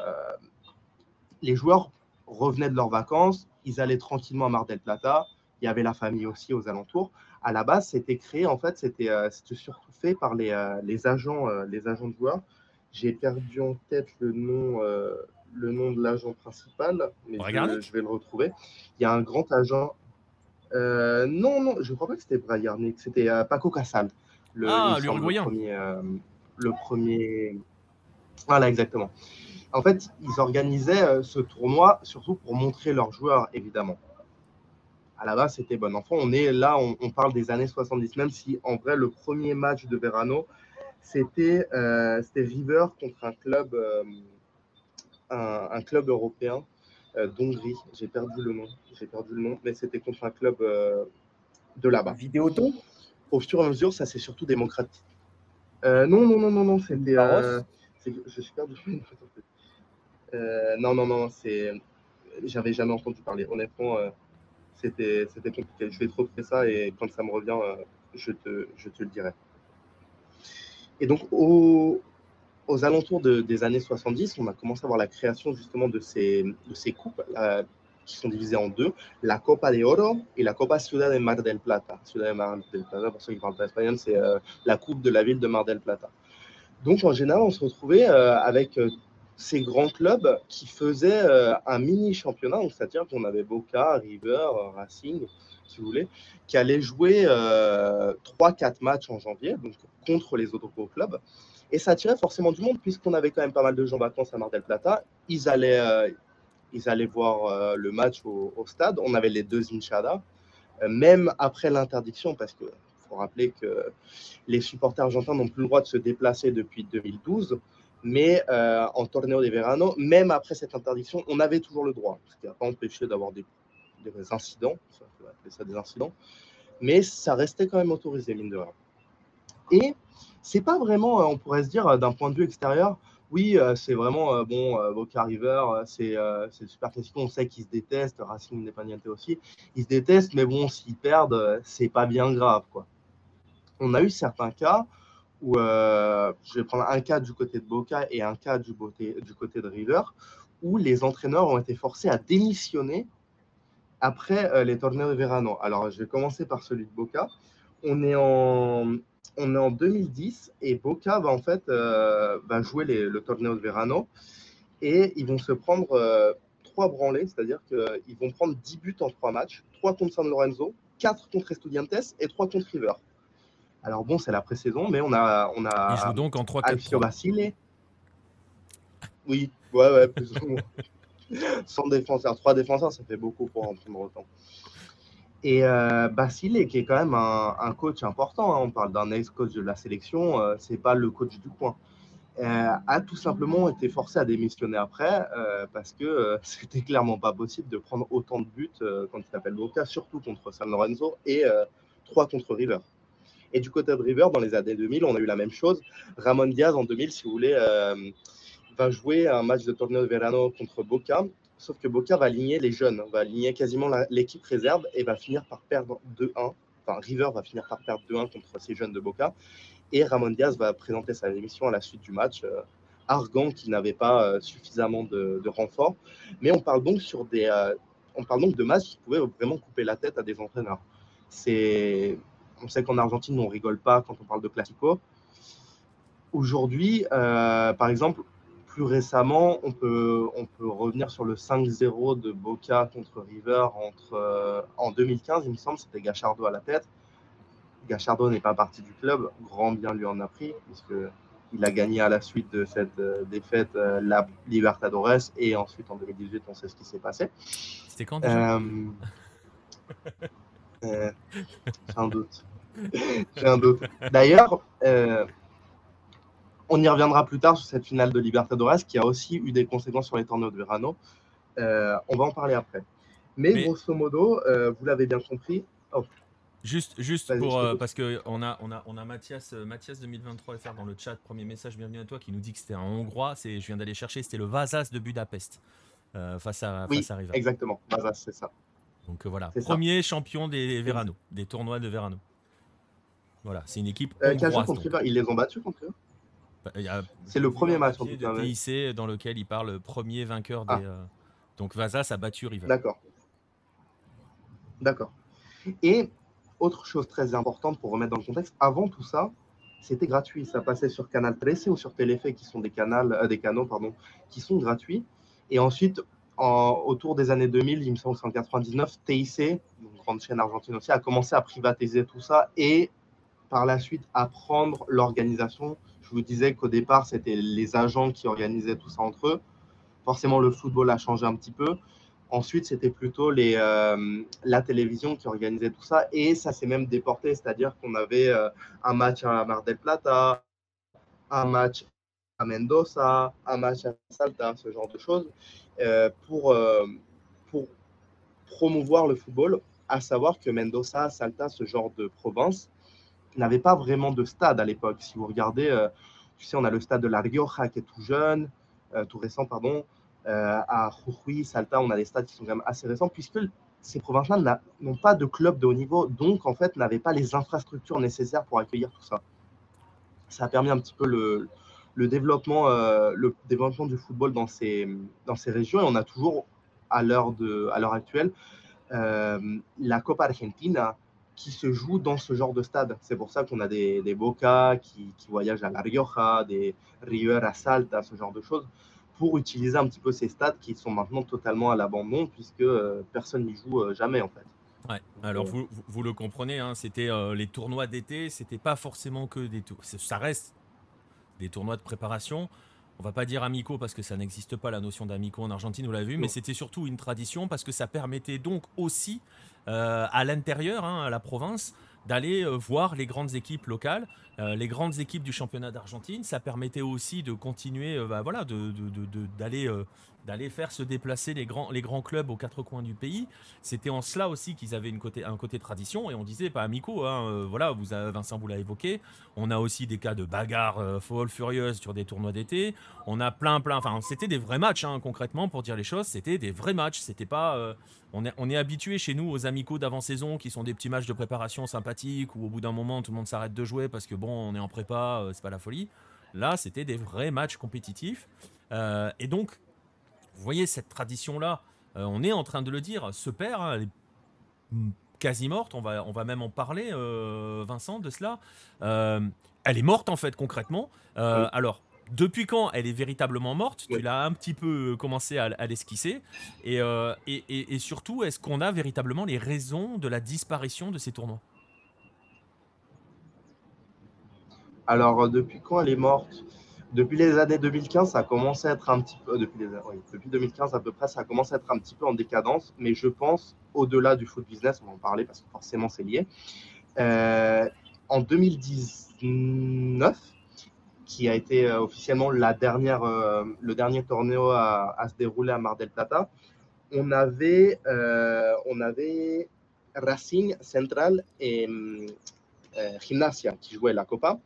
les joueurs revenaient de leurs vacances, ils allaient tranquillement à Mar del Plata, il y avait la famille aussi aux alentours. À la base, c'était créé en fait, c'était surtout fait par les, les agents, les agents de joueurs. J'ai perdu en tête le nom le nom de l'agent principal, mais je, je, vais le retrouver. Il y a un grand agent. Euh, non, non, je ne crois pas que c'était Bragarnik, c'était euh, Paco Casal. Le, ah, l'Uruguayen. Le premier, euh, le premier. Voilà, exactement. En fait, ils organisaient ce tournoi surtout pour montrer leurs joueurs, évidemment. À la base, c'était bon enfant. On est là, on, on, parle des années 70, même si en vrai, le premier match de Verano, c'était River contre un club un, un, club européen d'Hongrie. J'ai perdu le nom. J'ai perdu le nom, mais c'était contre un club euh, de là-bas. Vidéoton Au fur et à mesure, ça c'est surtout démocratique. Euh, non, non, non, non, non, c'était. je suis perdu. non, non, non, c'est. j'avais jamais entendu parler. Honnêtement, c'était compliqué. Je vais te retrouver ça et quand ça me revient, je, te, je te le dirai. Et donc, au, aux alentours des années 70, on a commencé à voir la création justement de ces, de ces coupes qui sont divisées en deux, la Copa de Oro et la Copa Ciudad de Mar del Plata. Ciudad de Mar del Plata, pour ceux qui parlent pas espagnol, c'est euh, la coupe de la ville de Mar del Plata. Donc en général, on se retrouvait euh, avec euh, ces grands clubs qui faisaient un mini championnat, c'est-à-dire qu'on avait Boca, River, Racing, si vous voulez, qui allaient jouer 3-4 matchs en janvier, donc contre les autres gros clubs. Et ça attirait forcément du monde, puisqu'on avait quand même pas mal de gens vacances à Mar del Plata. Ils allaient, euh, ils allaient voir euh, le match au, stade. On avait les deux Inchada, euh, même après l'interdiction, parce qu'il faut rappeler que les supporters argentins n'ont plus le droit de se déplacer depuis 2012. Mais en torneo de verano, même après cette interdiction, on avait toujours le droit, ce qui n'a pas empêché d'avoir des, incidents, ça, on des incidents, mais ça restait quand même autorisé, mine de rien. Et c'est pas vraiment, euh, on pourrait se dire, euh, d'un point de vue extérieur, oui, euh, c'est vraiment bon, Boca River, c'est super classique. On sait qu'ils se détestent, Racing Independiente aussi. Ils se détestent, mais bon, s'ils perdent, c'est pas bien grave. Quoi. On a eu certains cas où, je vais prendre un cas du côté de Boca et un cas du, du côté de River, où les entraîneurs ont été forcés à démissionner après les torneos de Verano. Alors, je vais commencer par celui de Boca. On est en, on est en 2010 et Boca va en fait euh, va jouer le torneo de Verano et ils vont se prendre euh, trois branlés, c'est-à-dire qu'ils vont prendre 10 buts en trois matchs, 3 contre San Lorenzo, 4 contre Estudiantes et 3 contre River. Alors bon, c'est la pré-saison, mais on a on a Ils jouent donc en 3 4 Alfio Basile. Oui, ouais ouais, plus ou moins. Sans défenseurs, trois défenseurs, ça fait beaucoup pour en prendre autant. Et euh, Basile, qui est quand même un, coach important, hein, on parle d'un ex-coach de la sélection, euh, c'est pas le coach du coin, euh, a tout simplement été forcé à démissionner après euh, parce que c'était clairement pas possible de prendre autant de buts quand il s'appelle Boca, surtout contre San Lorenzo et trois contre River. Et du côté de River, dans les années 2000, on a eu la même chose. Ramon Diaz, en 2000, si vous voulez, va jouer un match de torneo de verano contre Boca Sauf que Boca va aligner les jeunes, va aligner quasiment l'équipe réserve et va finir par perdre 2-1. Enfin, River va finir par perdre 2-1 contre ces jeunes de Boca. Et Ramon Diaz va présenter sa émission à la suite du match, euh, argant qu'il n'avait pas euh, suffisamment de, renforts. Mais on parle donc sur des, euh, on parle donc de matchs qui pouvaient vraiment couper la tête à des entraîneurs. C'est, on sait qu'en Argentine, on rigole pas quand on parle de classico. Aujourd'hui, par exemple, plus récemment, on peut, on peut revenir sur le 5-0 de Boca contre River entre, euh, en 2015, il me semble, c'était Gachardo à la tête. Gachardo n'est pas parti du club, grand bien lui en a pris, puisqu'il a gagné à la suite de cette euh, défaite euh, la Libertadores et ensuite en 2018, on sait ce qui s'est passé. C'était quand déjà? J'ai un doute. J'ai un doute. D'ailleurs, on y reviendra plus tard sur cette finale de Libertadores qui a aussi eu des conséquences sur les tournois de Verano. Euh, on va en parler après. Mais, grosso modo, euh, vous l'avez bien compris. Oh. Juste, juste pour, euh, parce qu'on a, on a, on a Mathias, Mathias 2023 FR dans le chat, premier message, bienvenue à toi, qui nous dit que c'était un Hongrois. Je viens d'aller chercher, c'était le Vasas de Budapest face à, oui, face à Exactement, Vasas, c'est ça. Donc voilà, premier champion des Verano, des tournois de Verano. Voilà, c'est une équipe hongroise. Ils les ont battus contre eux? C'est le premier match en tout cas. TIC dans lequel il parle premier vainqueur des. Ah. Euh, donc Vasas a battu River. D'accord. D'accord. Et autre chose très importante pour remettre dans le contexte, avant tout ça, c'était gratuit. Ça passait sur Canal 13 ou sur Téléfait, qui sont des, canaux, euh, des canaux pardon, qui sont gratuits. Et ensuite, en, autour des années 2000, il me semble en 99, TIC, une grande chaîne argentine aussi, a commencé à privatiser tout ça et par la suite à prendre l'organisation je vous disais qu'au départ, c'était les agents qui organisaient tout ça entre eux. Forcément, le football a changé un petit peu. Ensuite, c'était plutôt euh, la télévision qui organisait tout ça. Et ça s'est même déporté, c'est-à-dire qu'on avait euh, un match à Mar del Plata, un match à Mendoza, un match à Salta, ce genre de choses, euh, pour, pour promouvoir le football. À savoir que Mendoza, Salta, ce genre de province, n'avait pas vraiment de stade à l'époque. Si vous regardez, euh, tu sais, on a le stade de La Rioja qui est tout jeune, euh, tout récent, pardon. à Jujuy, Salta, on a des stades qui sont quand même assez récents, puisque ces provinces-là n'ont pas de club de haut niveau, donc en fait n'avaient pas les infrastructures nécessaires pour accueillir tout ça. Ça a permis un petit peu le, le développement, le développement du football dans ces, dans ces régions, et on a toujours, à l'heure actuelle, la Copa Argentina, qui se joue dans ce genre de stade. C'est pour ça qu'on a des, des Boca qui, qui, voyagent à La Rioja, des River à Salta, ce genre de choses, pour utiliser un petit peu ces stades qui sont maintenant totalement à l'abandon puisque euh, personne n'y joue euh, jamais en fait. Ouais, alors vous, vous, le comprenez, hein, c'était euh, les tournois d'été, c'était pas forcément que des tours. Ça reste des tournois de préparation. On va pas dire amicaux parce que ça n'existe pas la notion d'amicaux en Argentine, vous l'avez vu, mais c'était surtout une tradition parce que ça permettait donc aussi euh, à l'intérieur, hein, à la province, d'aller euh, voir les grandes équipes locales, euh, les grandes équipes du championnat d'Argentine. Ça permettait aussi de continuer, bah, voilà, d'aller d'aller faire se déplacer les grands, les grands clubs aux quatre coins du pays. C'était en cela aussi qu'ils avaient une côté, un côté tradition et on disait pas amicaux. Hein, euh, voilà, vous Vincent vous l'a évoqué. On a aussi des cas de bagarres euh, folles, furieuses sur des tournois d'été. On a plein, plein. Enfin, c'était des vrais matchs hein, concrètement pour dire les choses. C'était des vrais matchs. C'était pas. Euh, on est, on est habitué chez nous aux amicaux d'avant-saison qui sont des petits matchs de préparation sympathiques où au bout d'un moment tout le monde s'arrête de jouer parce que bon, on est en prépa, c'est pas la folie. Là, c'était des vrais matchs compétitifs. et donc, vous voyez, cette tradition-là, euh, on est en train de le dire, se perd, hein, elle est quasi morte, on va, on va même en parler, euh, Vincent, de cela. Euh, elle est morte, en fait, concrètement. Alors, depuis quand elle est véritablement morte? Tu l'as un petit peu commencé à, l'esquisser. Et, et, et, surtout, est-ce qu'on a véritablement les raisons de la disparition de ces tournois? Alors, depuis quand elle est morte? Depuis les années 2015, ça a commencé à être un petit peu, depuis, depuis 2015 à peu près, ça a commencé à être un petit peu en décadence, mais je pense, au-delà du foot business, on va en parler parce que forcément c'est lié. Euh, en 2019, qui a été euh, officiellement la dernière, euh, le dernier tournoi à, se dérouler à Mar del Plata, on avait, on avait Racing Central et Gimnasia qui jouaient la Copa.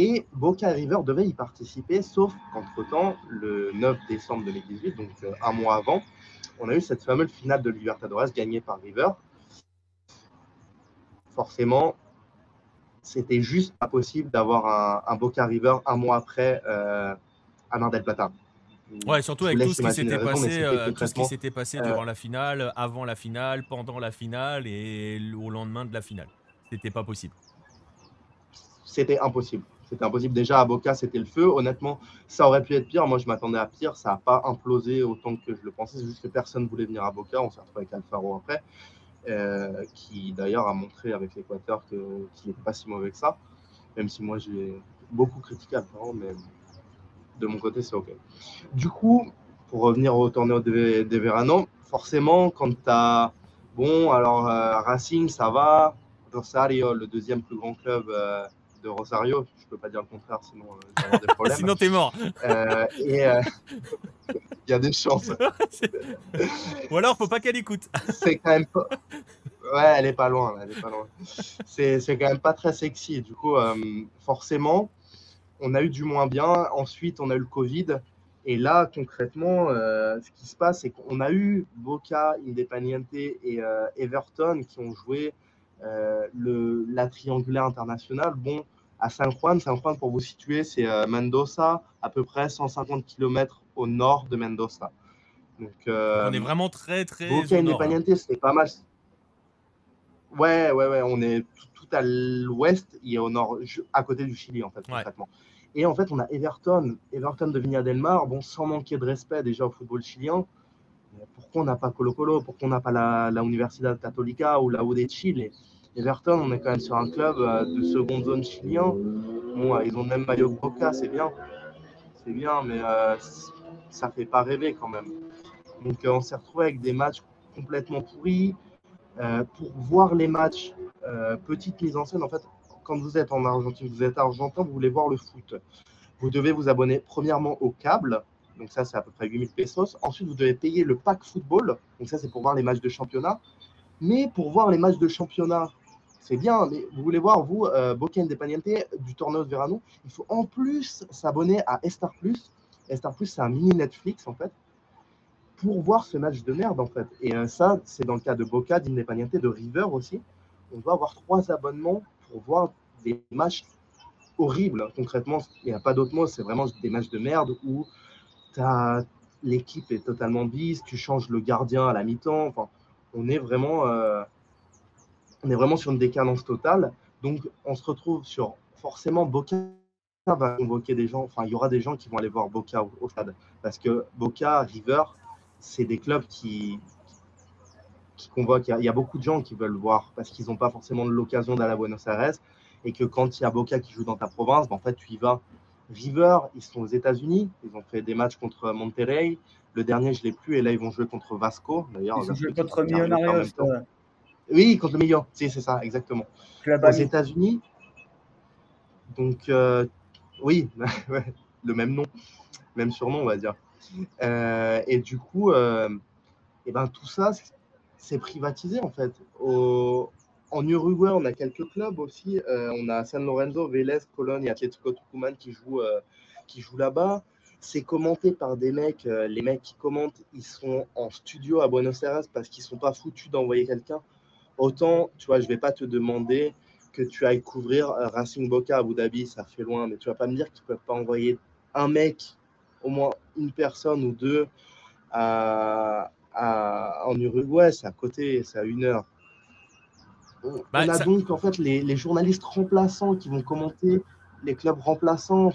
Et Boca River devait y participer, sauf qu'entre-temps, le 9 décembre 2018, donc euh, un mois avant, on a eu cette fameuse finale de Libertadores gagnée par River. Forcément, c'était juste pas possible d'avoir un, Boca River un mois après euh, à Mar del Plata. Ouais, surtout avec tout ce qui s'était passé, euh, tout ce qui s'était passé durant la finale, avant la finale, pendant la finale et au lendemain de la finale. C'était pas possible. C'était impossible. C'était impossible. Déjà, à Boca, c'était le feu. Honnêtement, ça aurait pu être pire. Moi, je m'attendais à pire. Ça n'a pas implosé autant que je le pensais. C'est juste que personne ne voulait venir à Boca. On s'est retrouvé avec Alfaro après, euh, qui d'ailleurs a montré avec l'Équateur qu'il n'était pas si mauvais que ça. Même si moi, j'ai beaucoup critiqué Alfaro, mais de mon côté, c'est OK. Du coup, pour revenir au tournoi de Verano, forcément, quand tu as. Bon, alors euh, Racing, ça va. Rosario, le deuxième plus grand club. Euh, de Rosario. Je peux pas dire le contraire, sinon euh, avoir des problèmes. sinon, t'es mort. Euh, et euh, il y a des chances. Ou alors, faut pas qu'elle écoute. c'est quand même pas. Ouais, elle est pas loin. Elle est pas loin. C'est, c'est quand même pas très sexy. Du coup, forcément, on a eu du moins bien. Ensuite, on a eu le Covid. Et là, concrètement, ce qui se passe, c'est qu'on a eu Boca, Independiente et Everton qui ont joué euh, le, la triangulaire internationale, bon, à San Juan, San Juan, pour vous situer, c'est euh, Mendoza, à peu près 150 km au nord de Mendoza. Donc, euh, on est vraiment très, très. Boca Independiente, c'est pas mal. Ouais, ouais, ouais, on est tout, à l'ouest et au nord, à côté du Chili, en fait, concrètement. Et en fait, on a Everton, Everton de Viña del Mar, bon, sans manquer de respect déjà au football chilien. Pourquoi on n'a pas Colo Colo? Pourquoi on n'a pas la, Universidad Católica ou la U de Chile? Everton, on est quand même sur un club euh, de seconde zone chilien. Bon, ils ont même Mayo Boca, c'est bien. C'est bien, mais euh, ça fait pas rêver quand même. Donc euh, on s'est retrouvé avec des matchs complètement pourris. pour voir les matchs, petite mise en scène, en fait, quand vous êtes en Argentine, vous êtes argentin, vous voulez voir le foot. Vous devez vous abonner premièrement au câble, donc ça c'est à peu près 8000 pesos. Ensuite, vous devez payer le pack football, donc ça c'est pour voir les matchs de championnat. Mais pour voir les matchs de championnat c'est bien, mais vous voulez voir, vous, euh, Boca Independiente du tournoi de Verano, il faut en plus s'abonner à Star Plus. Star Plus, c'est un mini Netflix, en fait. pour voir ce match de merde en fait. Et euh, ça, c'est dans le cas de Boca, d'Independiente, de River aussi. On doit avoir trois abonnements pour voir des matchs horribles. Concrètement, il n'y a pas d'autre mot, c'est vraiment des matchs de merde où l'équipe est totalement bise, tu changes le gardien à la mi-temps. Enfin, on est vraiment, euh, on est vraiment sur une décadence totale. Donc, on se retrouve sur forcément Boca va convoquer des gens. Enfin, il y aura des gens qui vont aller voir Boca au stade parce que Boca, River, c'est des clubs qui, convoquent. Il y, a, beaucoup de gens qui veulent voir parce qu'ils n'ont pas forcément l'occasion d'aller à Buenos Aires et que quand il y a Boca qui joue dans ta province, ben, en fait, tu y vas. River, ils sont aux États-Unis. Ils ont fait des matchs contre Monterrey. Le dernier, je ne l'ai plus. Et là, ils vont jouer contre Vasco. D'ailleurs, ils jouent contre Millonarios. Oui, contre Millon. c'est ça, exactement. Aux États-Unis. Donc, euh, oui, le même nom, même surnom, on va dire. Euh, et du coup, et euh, eh ben, tout ça, c'est privatisé en fait. En Uruguay, on a quelques clubs aussi. Euh, on a San Lorenzo, Vélez, Cologne et Atletico Tucumán qui jouent, qui jouent là-bas. C'est commenté par des mecs. les mecs qui commentent, ils sont en studio à Buenos Aires parce qu'ils sont pas foutus d'envoyer quelqu'un. Autant, tu vois, je vais pas te demander que tu ailles couvrir Racing Boca à Abu Dhabi, ça fait loin, mais tu vas pas me dire qu'ils peuvent pas envoyer un mec au moins une personne ou deux à, en Uruguay, c'est à côté, c'est à une heure. On, bah, a donc en fait les, journalistes remplaçants qui vont commenter les clubs remplaçants.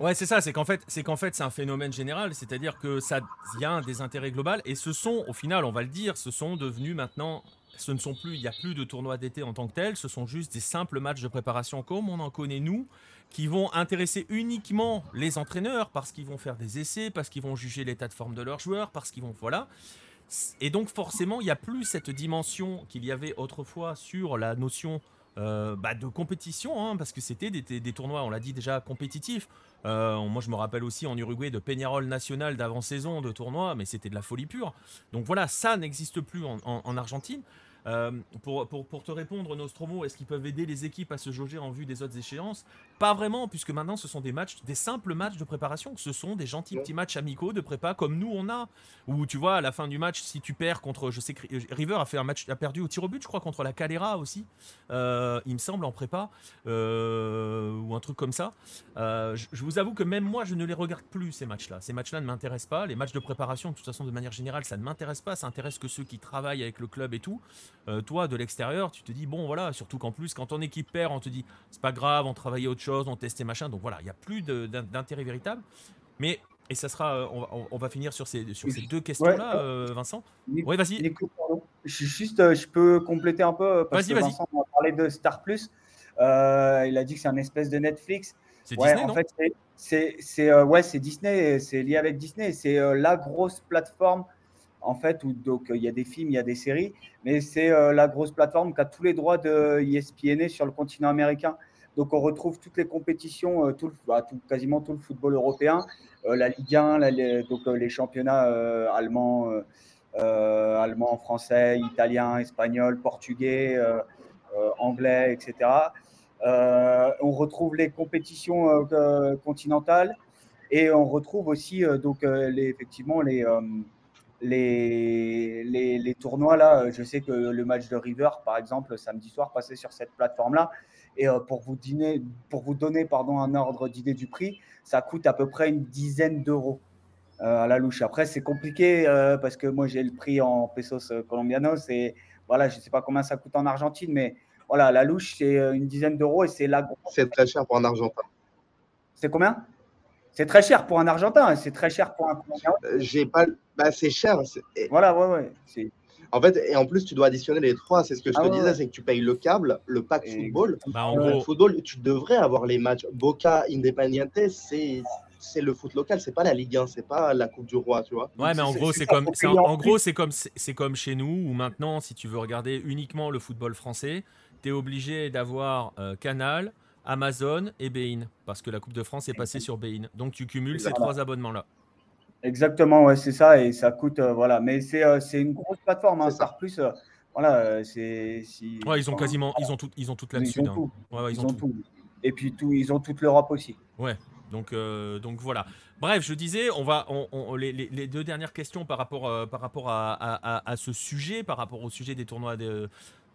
Ouais, c'est ça, c'est qu'en fait, c'est qu'en fait, c'est un phénomène général, c'est-à-dire que ça, y a un désintérêt global, et ce sont, au final, on va le dire, ce sont devenus maintenant, ce ne sont plus, il n'y a plus de tournois d'été en tant que tel, ce sont juste des simples matchs de préparation comme on en connaît nous, qui vont intéresser uniquement les entraîneurs parce qu'ils vont faire des essais, parce qu'ils vont juger l'état de forme de leurs joueurs, parce qu'ils vont voilà. Et donc forcément, il n'y a plus cette dimension qu'il y avait autrefois sur la notion euh, bah, de compétition, hein, parce que c'était des, tournois, on l'a dit déjà, compétitifs. Euh, moi, je me rappelle aussi en Uruguay de Peñarol national d'avant-saison de tournois, mais c'était de la folie pure. Donc voilà, ça n'existe plus en Argentine. Euh, pour, te répondre, Nostromo, est-ce qu'ils peuvent aider les équipes à se jauger en vue des autres échéances? Pas vraiment, puisque maintenant ce sont des matchs, des simples matchs de préparation. Ce sont des gentils petits matchs amicaux de prépa comme nous on a. Où tu vois, à la fin du match, si tu perds contre, je sais que River a fait un match, a perdu au tir au but, je crois, contre la Calera aussi, euh, il me semble en prépa, euh, ou un truc comme ça. Je, je, vous avoue que même moi, je ne les regarde plus ces matchs-là. Ces matchs-là ne m'intéressent pas. Les matchs de préparation, de toute façon, de manière générale, ça ne m'intéresse pas. Ça intéresse que ceux qui travaillent avec le club et tout. Euh, toi, de l'extérieur, tu te dis, bon, voilà, surtout qu'en plus, quand ton équipe perd, on te dit, c'est pas grave, on travaillait autre chose, on testait machin. Donc voilà, il n'y a plus d'intérêt véritable. Mais, et ça sera, euh, on va, finir sur ces, sur ces deux questions-là, euh, Vincent. Oui, vas-y. Je, juste, je peux compléter un peu, parce que Vincent a parlé de Star Plus. il a dit que c'est un espèce de Netflix. C'est Disney, en fait, c'est ouais, c'est Disney, c'est lié avec Disney. C'est la grosse plateforme en fait, où donc il y a des films, il y a des séries, mais c'est euh, la grosse plateforme qui a tous les droits de ESPN sur le continent américain. Donc on retrouve toutes les compétitions, euh, bah, tout, quasiment tout le football européen, euh, la Ligue 1, les, donc les championnats allemands, allemand, français, italien, espagnol, portugais, anglais, etc. on retrouve les compétitions continentales et on retrouve aussi donc les, effectivement les les, les, tournois là, je sais que le match de River, par exemple, samedi soir, passait sur cette plateforme-là. Et euh, pour vous, dîner, pour vous donner pardon, un ordre d'idée du prix, ça coûte à peu près une dizaine d'euros euh, à la louche. Après, c'est compliqué euh, parce que moi, j'ai le prix en pesos colombianos et voilà, je ne sais pas combien ça coûte en Argentine, mais voilà, la louche, c'est une dizaine d'euros et c'est là. C'est très cher pour un Argentin. C'est combien? C'est très cher pour un Argentin, c'est très cher pour un. Euh, j'ai pas. Bah, c'est cher. Voilà, ouais, ouais. En fait, et en plus, tu dois additionner les trois. C'est ce que je te ah disais, c'est que tu payes le câble, le pack football. Bah, en gros... football, tu devrais avoir les matchs. Boca, Independiente, c'est c'est le foot local, c'est pas la Ligue 1, c'est pas la Coupe du Roi, tu vois. Ouais, mais en gros, c'est comme, en, gros, c'est comme, c'est comme chez nous où maintenant, si tu veux regarder uniquement le football français, tu es obligé d'avoir euh, Canal, Amazon et Bein, parce que la Coupe de France est passée sur Bein. Donc tu cumules ces trois abonnements-là. Exactement, ouais, c'est ça, et ça coûte, euh, voilà. Mais c'est euh, une grosse plateforme, hein, par plus, euh, voilà, c'est. Si, ouais, ils ont quasiment, ils ont tout, ils ont toute là-dessus. Ils, ont, tout. Ouais, ils, ont, tout. Et puis tout, ils ont toute l'Europe aussi. Ouais. Donc, donc voilà. Bref, je disais, on va, on, les, deux dernières questions par rapport, par rapport à, à, ce sujet, par rapport au sujet des tournois de,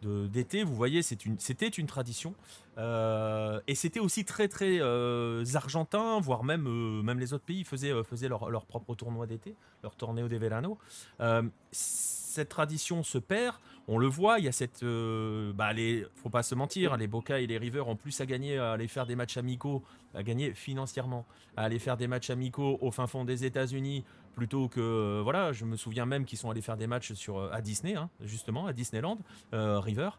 d'été, vous voyez, c'était une, tradition. Euh, et c'était aussi très très euh, argentin, voire même, euh, même les autres pays faisaient, faisaient leur, leur, propre tournoi d'été, leur torneo de verano. cette tradition se perd, on le voit, il y a cette... bah les, faut pas se mentir, les Boca et les River ont plus à gagner à aller faire des matchs amicaux, à gagner financièrement, à aller faire des matchs amicaux au fin fond des États-Unis plutôt que euh, voilà je me souviens même qu'ils sont allés faire des matchs sur euh, à Disney hein, justement à Disneyland euh, River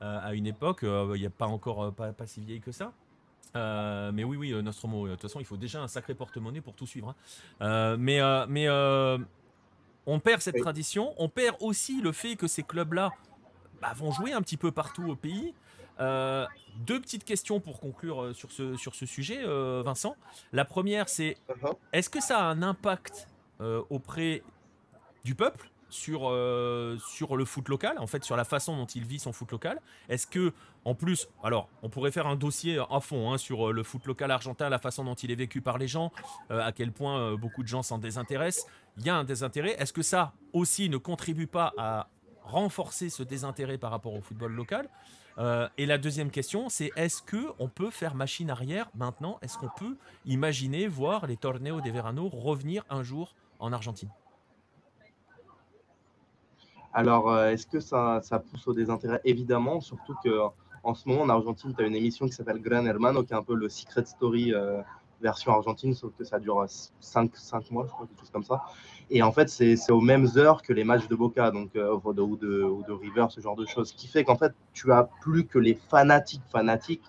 à une époque il n'y a pas encore pas, si vieille que ça mais oui oui Nostromo de toute façon il faut déjà un sacré porte-monnaie pour tout suivre hein. mais mais on perd cette tradition on perd aussi le fait que ces clubs là bah, vont jouer un petit peu partout au pays deux petites questions pour conclure sur ce, sur ce sujet, Vincent. La première, c'est uh-huh. est-ce que ça a un impact auprès du peuple sur, euh, sur le foot local, en fait, sur la façon dont il vit son foot local. Est-ce que, en plus, alors, on pourrait faire un dossier à fond hein, sur euh, le foot local argentin, la façon dont il est vécu par les gens, à quel point beaucoup de gens s'en désintéressent. Il y a un désintérêt. Est-ce que ça aussi ne contribue pas à renforcer ce désintérêt par rapport au football local? Et la deuxième question, c'est est-ce que on peut faire machine arrière maintenant? Est-ce qu'on peut imaginer voir les torneos de verano revenir un jour en Argentine Alors, euh, est-ce que ça, pousse au désintérêt? Évidemment, surtout que en ce moment en Argentine, tu as une émission qui s'appelle Gran Hermano, qui est un peu le Secret Story euh, version argentine, sauf que ça dure 5, 5 mois, je crois, quelque chose comme ça. Et en fait, c'est aux mêmes heures que les matchs de Boca donc, euh, ou, de, ou, de, River, ce genre de choses. Ce qui fait qu'en fait, tu as plus que les fanatiques fanatiques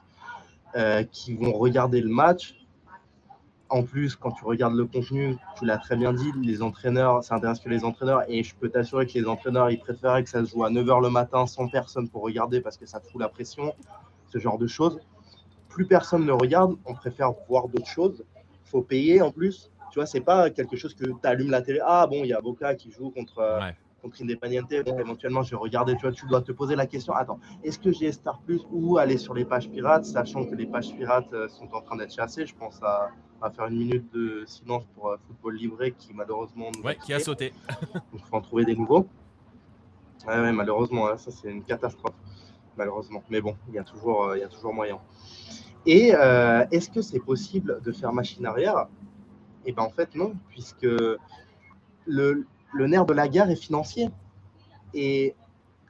qui vont regarder le match en plus, quand tu regardes le contenu, tu l'as très bien dit, les entraîneurs, ça intéresse que les entraîneurs. Et je peux t'assurer que les entraîneurs, ils préféraient que ça se joue à 9h le matin sans personne pour regarder parce que ça fout la pression, ce genre de choses. Plus personne ne regarde, on préfère voir d'autres choses. Il faut payer en plus. Tu vois, c'est pas quelque chose que tu allumes la télé. Ah bon, il y a Boca qui joue contre, euh, contre Independiente, bon, éventuellement je vais regarder, tu vois, tu dois te poser la question, attends, est-ce que j'ai Star Plus ou aller sur les pages pirates, sachant que les pages pirates euh, sont en train d'être chassées, je pense à, faire une minute de silence pour euh, Football Livré qui malheureusement ouais, qui a sauté. Il faut en trouver des nouveaux. Ouais, malheureusement, hein, ça c'est une catastrophe, malheureusement. Mais bon, il y a toujours, euh, il y a toujours moyen. Et est-ce que c'est possible de faire machine arrière? Eh bien en fait non, puisque le, le nerf de la guerre est financier. Et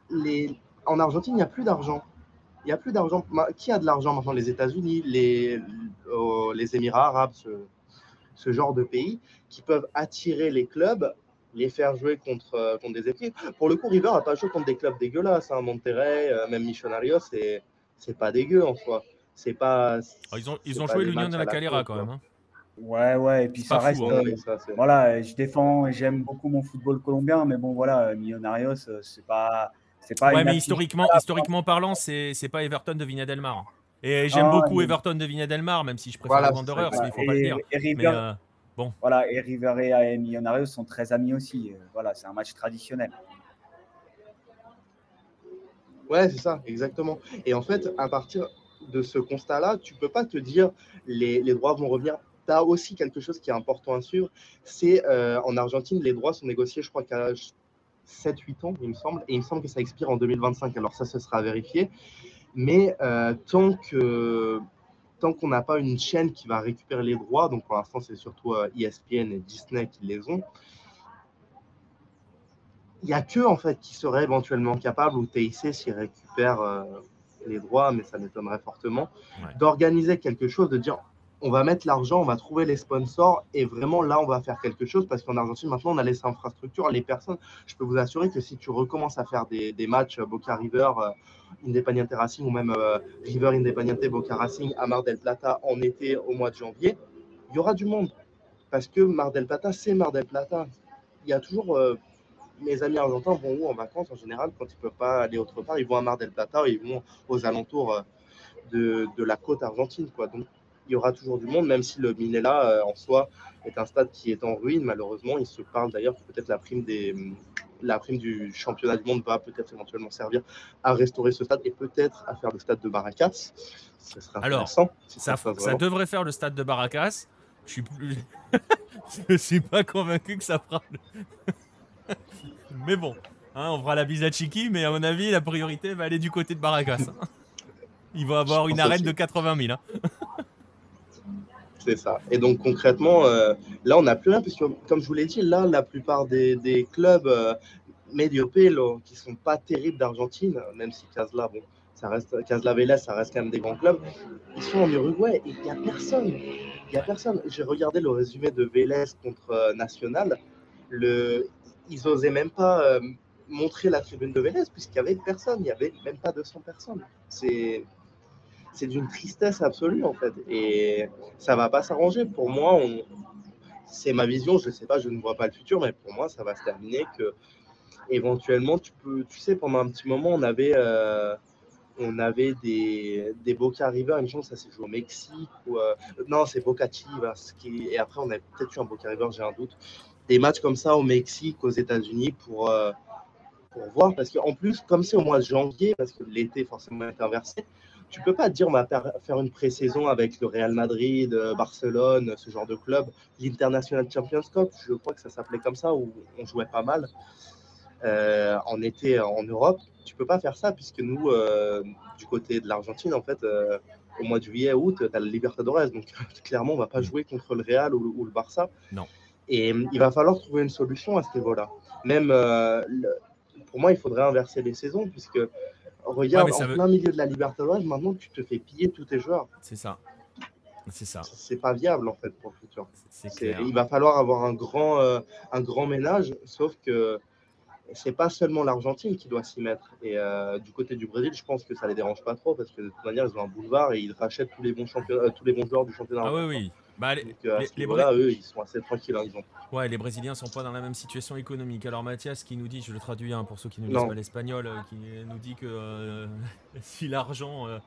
les... en Argentine, il n'y a plus d'argent. Il n'y a plus d'argent. Qui a de l'argent maintenant? Les États-Unis, les, les Émirats arabes, ce, genre de pays qui peuvent attirer les clubs, les faire jouer contre, contre des équipes. Pour le coup, River n'a pas joué contre des clubs dégueulasses. Hein. Monterrey, euh, même Missionarios, c'est, c'est pas dégueu en soi. C'est pas, ah, ils ont, ils ont joué l'Union de la Calera quand même. Hein. Ouais, ouais, et puis ça reste. Hein. Euh, voilà, je défends, j'aime beaucoup mon football colombien, mais bon, voilà, Millonarios, euh, c'est pas. C'est pas ouais, mais historiquement, historiquement parlant, c'est pas Everton de Vigna Del Mar. Et j'aime beaucoup Everton de Vigna Del Mar, même si je préfère voilà, Wanderers, mais il faut pas le dire. Et River, euh, bon. Voilà, et River et Millonarios sont très amis aussi. Voilà, c'est un match traditionnel. Ouais, c'est ça, exactement. Et en fait, à partir de ce constat-là, tu peux pas te dire les, les droits vont revenir aussi quelque chose qui est important à suivre, c'est euh, en Argentine, les droits sont négociés, je crois qu'à 7-8 ans, il me semble, et il me semble que ça expire en 2025. Alors ça, ce sera vérifié. Mais euh, tant que tant qu'on n'a pas une chaîne qui va récupérer les droits, donc pour l'instant c'est surtout ESPN euh, e et Disney qui les ont, il n'y a que en fait qui serait éventuellement capable, ou TIC s'y récupère les droits, mais ça m'étonnerait fortement, d'organiser quelque chose, de dire on va mettre l'argent, on va trouver les sponsors et vraiment là, on va faire quelque chose parce qu'en Argentine, maintenant, on a les infrastructures, les personnes. Je peux vous assurer que si tu recommences à faire des, matchs euh, Boca River, euh, Independiente Racing ou même euh, River Independiente Boca Racing à Mar del Plata en été au mois de janvier, il y aura du monde parce que Mar del Plata, c'est Mar del Plata. Il y a toujours. mes amis argentins vont où en vacances en général quand ils ne peuvent pas aller autre part Ils vont à Mar del Plata ils vont aux alentours de, de la côte argentine. Quoi. Donc, il y aura toujours du monde, même si le Minella euh, en soi est un stade qui est en ruine, malheureusement. Il se parle d'ailleurs que peut-être la prime des la prime du championnat du monde va peut-être éventuellement servir à restaurer ce stade et peut-être à faire le stade de Barracas. Alors, ça, ça, devrait faire le stade de Barracas. Je suis plus... je suis pas convaincu que ça fera. mais bon, hein, on fera la bise à Chiki, mais à mon avis, la priorité va aller du côté de Barracas. Hein. Il va avoir une arène de 80 000. Hein. Ça. Et donc concrètement, euh, là, on n'a plus rien, puisque comme je vous l'ai dit, là, la plupart des, clubs euh, médiopés qui sont pas terribles d'Argentine, même si Casla, bon, ça reste Casla Vélez, ça reste quand même des grands clubs, ils sont en Uruguay et il n'y a personne. Il n'y a personne. J'ai regardé le résumé de Vélez contre euh, National. Ils n'osaient même pas euh, montrer la tribune de Vélez puisqu'il n'y avait personne. Il n'y avait même pas 200 personnes. C'est d'une tristesse absolue en fait. Et ça va pas s'arranger. Pour moi, c'est ma vision. Je sais pas, je ne vois pas le futur, mais pour moi, ça va se terminer que éventuellement, tu peux, tu sais, pendant un petit moment, on avait, euh, on avait des, des Boca River. Une chance, ça s'est joué au Mexique ou euh, non, c'est Boca Chivas. Qui... Et après, on avait peut-être eu un Boca River, j'ai un doute. Des matchs comme ça au Mexique, aux États-Unis pour euh, pour voir parce qu'en plus, comme c'est au mois de janvier, parce que l'été forcément est inversé, tu peux pas dire on va faire une pré-saison avec le Real Madrid, euh, Barcelone, ce genre de club, l'International Champions Cup, je crois que ça s'appelait comme ça, où on jouait pas mal euh, en été en Europe. Tu peux pas faire ça puisque nous, euh, du côté de l'Argentine, en fait, au mois de juillet, août, tu as le Libertadores, donc clairement, on va pas jouer contre le Real ou, le Barça. Non. Et il va falloir trouver une solution à ce niveau-là. Même, pour moi, il faudrait inverser les saisons puisque Regarde, en plein milieu de la Libertadores, maintenant tu te fais piller tous tes joueurs. C'est ça. C'est ça. C'est pas viable en fait pour le futur. Il va falloir avoir un grand, euh, un grand ménage, sauf que c'est pas seulement l'Argentine qui doit s'y mettre. Et euh, du côté du Brésil, je pense que ça les dérange pas trop parce que de toute manière, ils ont un boulevard et ils rachètent tous les bons, euh, tous les bons joueurs du championnat. Ah oui, oui. Bah, les, eux, ils sont assez tranquilles. Hein, ils ont... Ouais, les Brésiliens sont pas dans la même situation économique. Alors Mathias qui nous dit, je le traduis hein, pour ceux qui ne lisent pas l'espagnol, euh, qui nous dit que euh, si l'argent euh,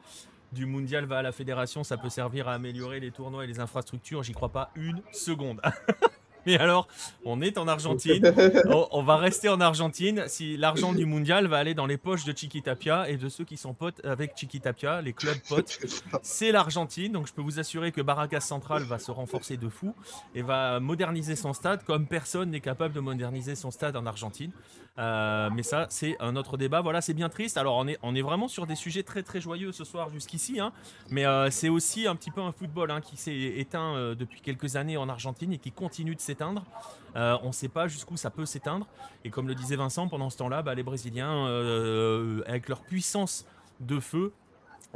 du mondial va à la fédération, ça peut servir à améliorer les tournois et les infrastructures. J'y crois pas une seconde. Mais alors, on est en Argentine, on, va rester en Argentine. Si l'argent du mondial va aller dans les poches de Chiquitapia et de ceux qui sont potes avec Chiquitapia, les clubs potes, c'est l'Argentine. Donc je peux vous assurer que Barracas Central va se renforcer de fou et va moderniser son stade comme personne n'est capable de moderniser son stade en Argentine. Euh, mais ça, c'est un autre débat. Voilà, c'est bien triste. Alors on est, on est vraiment sur des sujets très très joyeux ce soir jusqu'ici. Hein. Mais euh, c'est aussi un petit peu un football hein, qui s'est éteint euh, depuis quelques années en Argentine et qui continue de s'éteindre Euh, on ne sait pas jusqu'où ça peut s'éteindre. Et comme le disait Vincent, pendant ce temps-là, bah, les Brésiliens, euh, avec leur puissance de feu,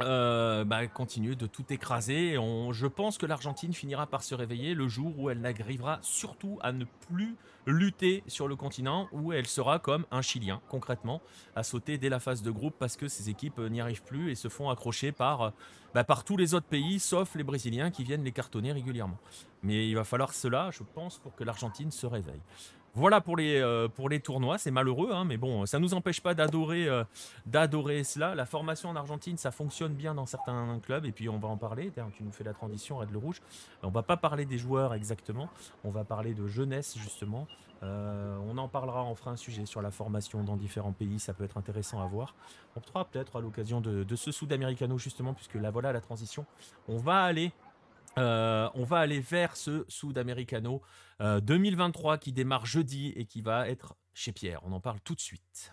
euh, bah, continuent de tout écraser. On, je pense que l'Argentine finira par se réveiller le jour où elle n'arrivera surtout à ne plus lutter sur le continent, où elle sera comme un Chilien, concrètement, à sauter dès la phase de groupe parce que ces équipes n'y arrivent plus et se font accrocher par, bah, par tous les autres pays, sauf les Brésiliens qui viennent les cartonner régulièrement. Mais il va falloir cela, je pense, pour que l'Argentine se réveille. Voilà pour les, euh, pour les tournois, c'est malheureux, hein, mais bon, ça ne nous empêche pas d'adorer euh, d'adorer cela. La formation en Argentine, ça fonctionne bien dans certains clubs, et puis on va en parler. Tu nous fais la transition, Red le Rouge. On va pas parler des joueurs exactement, on va parler de jeunesse justement. Euh, on en parlera, on fera un sujet sur la formation dans différents pays, ça peut être intéressant à voir. On fera peut-être à l'occasion de, ce Sud-Americano justement, puisque là voilà la transition. On va aller on va aller vers ce Sud-Americano 2023 euh, qui démarre jeudi et qui va être chez Pierre. On en parle tout de suite.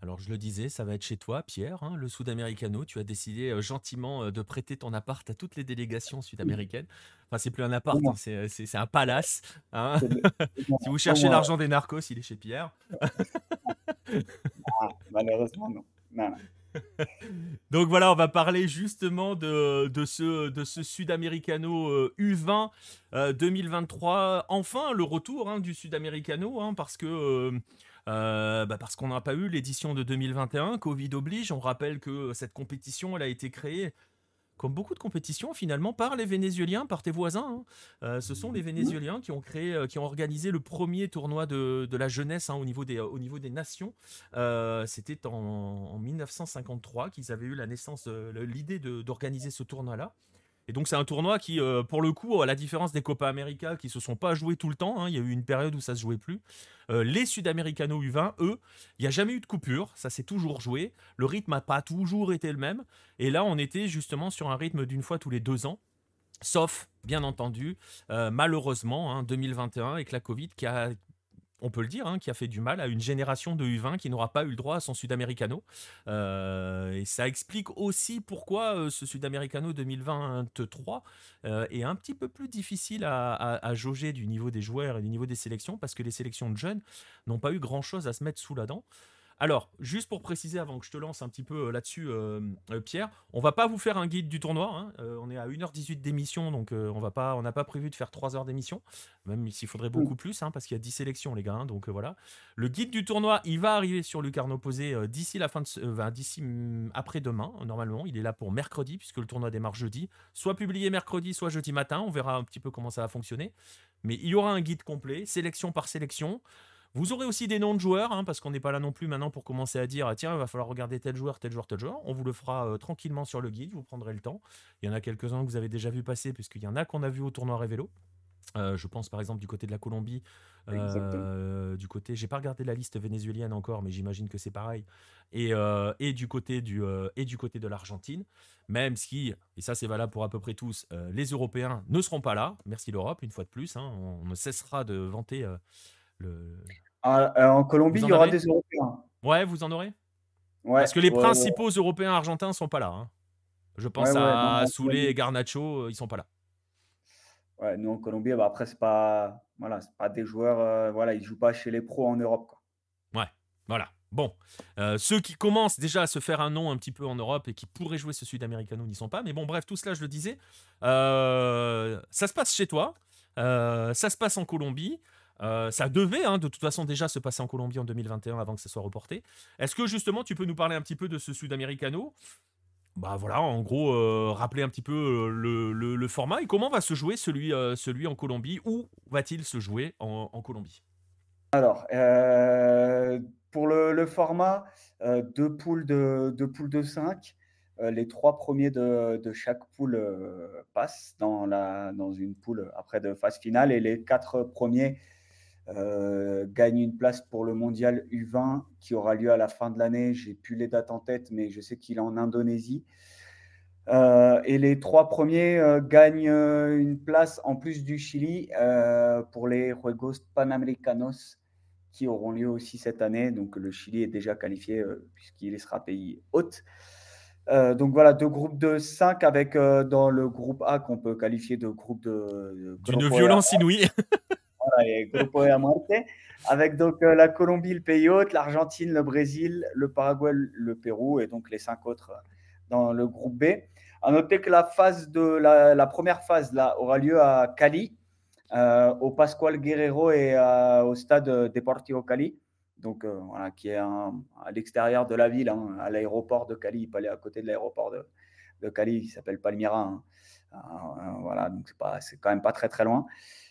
Alors je le disais, ça va être chez toi, Pierre, hein, le Sud-Americano. Tu as décidé euh, gentiment de prêter ton appart à toutes les délégations sud-américaines. Enfin, c'est plus un appart, hein, c'est un palace. Hein. si vous cherchez l'argent des narcos, il est chez Pierre. Ah, malheureusement, non. non. Donc voilà, on va parler justement de, ce Sud-Americano U20 euh, 2023. Euh, enfin, le retour hein, du Sud-Americano, hein, parce que. Euh, bah, parce qu'on n'a pas eu l'édition de 2021, Covid oblige. On rappelle que cette compétition, elle a été créée comme beaucoup de compétitions finalement, par les Vénézuéliens, par tes voisins. Hein. Euh, ce sont les Vénézuéliens qui ont créé, euh, qui ont organisé le premier tournoi de, la jeunesse hein, au, niveau des, au niveau des nations. Euh, c'était en, 1953 qu'ils avaient eu la naissance, l'idée d'organiser ce tournoi-là. Et donc c'est un tournoi qui, euh, pour le coup, à la différence des Copa América qui se sont pas joués tout le temps, hein, il y a eu une période où ça se jouait plus. Euh, les Sud-Américanos U20, eux, il n'y a jamais eu de coupure, ça s'est toujours joué. Le rythme n'a pas toujours été le même. Et là, on était justement sur un rythme d'une fois tous les deux ans. Sauf, bien entendu, euh, malheureusement, 2021 hein, avec la Covid qui a, on peut le dire, hein, qui a fait du mal à une génération de U20 qui n'aura pas eu le droit à son Sud-Americano. Euh, et ça explique aussi pourquoi euh, ce Sud-Americano 2023 euh, est un petit peu plus difficile à, à, jauger du niveau des joueurs et du niveau des sélections, parce que les sélections de jeunes n'ont pas eu grand-chose à se mettre sous la dent. Alors, juste pour préciser avant que je te lance un petit peu euh, là-dessus, euh, euh, Pierre, on va pas vous faire un guide du tournoi. Hein. on est à 1h18 d'émission, donc on va pas, on n'a pas prévu de faire 3 heures d'émission, même s'il faudrait beaucoup plus, hein, parce qu'il y a 10 sélections, les gars. Hein, donc voilà. Le guide du tournoi, il va arriver sur Lucarno Posé d'ici la fin de, d'ici mm, après-demain, normalement. Il est là pour mercredi, puisque le tournoi démarre jeudi. Soit publié mercredi, soit jeudi matin. On verra un petit peu comment ça va fonctionner. Mais il y aura un guide complet, sélection par sélection. Vous aurez aussi des noms de joueurs, hein, parce qu'on n'est pas là non plus maintenant pour commencer à dire tiens, il va falloir regarder tel joueur, tel joueur, tel joueur. On vous le fera euh, tranquillement sur le guide, vous prendrez le temps. Il y en a quelques-uns que vous avez déjà vu passer, puisqu'il y en a qu'on a vu au tournoi Révélo. Euh, je pense par exemple du côté de la Colombie, euh, du côté, j'ai pas regardé la liste vénézuélienne encore, mais j'imagine que c'est pareil, et, et, du côté du et du côté de l'Argentine, même si et ça c'est valable pour à peu près tous, les Européens ne seront pas là. Merci l'Europe une fois de plus, hein. on, ne cessera de vanter ah, euh, en Colombie, il y aura des Européens. Ouais, vous en aurez? Ouais, Parce que les principaux Européens argentins sont pas là. Hein. Je pense à Soulé et Garnacho, euh, ils sont pas là. Ouais, nous en Colombie, bah après, c'est pas, voilà, pas des joueurs, euh, voilà, ils jouent pas chez les pros en Europe. Quoi. Ouais, voilà. Bon, ceux qui commencent déjà à se faire un nom un petit peu en Europe et qui pourraient jouer ce Sud-Americano n'y sont pas. Mais bon, bref, tout cela, je le disais. ça se passe chez toi. ça se passe en Colombie. Euh, ça devait hein, de toute façon déjà se passer en Colombie en 2021 avant que ça soit reporté. Est-ce que justement tu peux nous parler un petit peu de ce Sud-Americano? Bah voilà, en gros, euh, rappeler un petit peu euh, le, format et comment va se jouer celui, celui en Colombie? Où va-t-il se jouer en, Colombie? Alors, pour le, format, deux poules de, deux poules de 5. les trois premiers de, chaque poule passent dans, la, dans une poule après de phase finale et les quatre premiers euh, gagne une place pour le mondial U20 qui aura lieu à la fin de l'année. J'ai plus les dates en tête, mais je sais qu'il est en Indonésie. Euh, et les trois premiers euh, gagnent une place en plus du Chili pour les Juegos Panamericanos qui auront lieu aussi cette année. Donc le Chili est déjà qualifié puisqu'il sera pays hôte. donc voilà, deux groupes de 5 avec dans le groupe A qu'on peut qualifier de groupe de... D'une violence inouïe. avec donc euh, la Colombie, le pays hôte, l'Argentine, le Brésil, le Paraguay, le Pérou et donc les cinq autres dans le groupe B. À noter que la phase de la, première phase aura lieu à Cali, euh, au Pascual Guerrero et euh, au stade Deportivo Cali, donc qui est à l'extérieur de la ville, hein, à l'aéroport de Cali, pas à côté de l'aéroport de, Cali, qui s'appelle Palmyra. Hein. voilà, donc c'est quand même pas très très loin.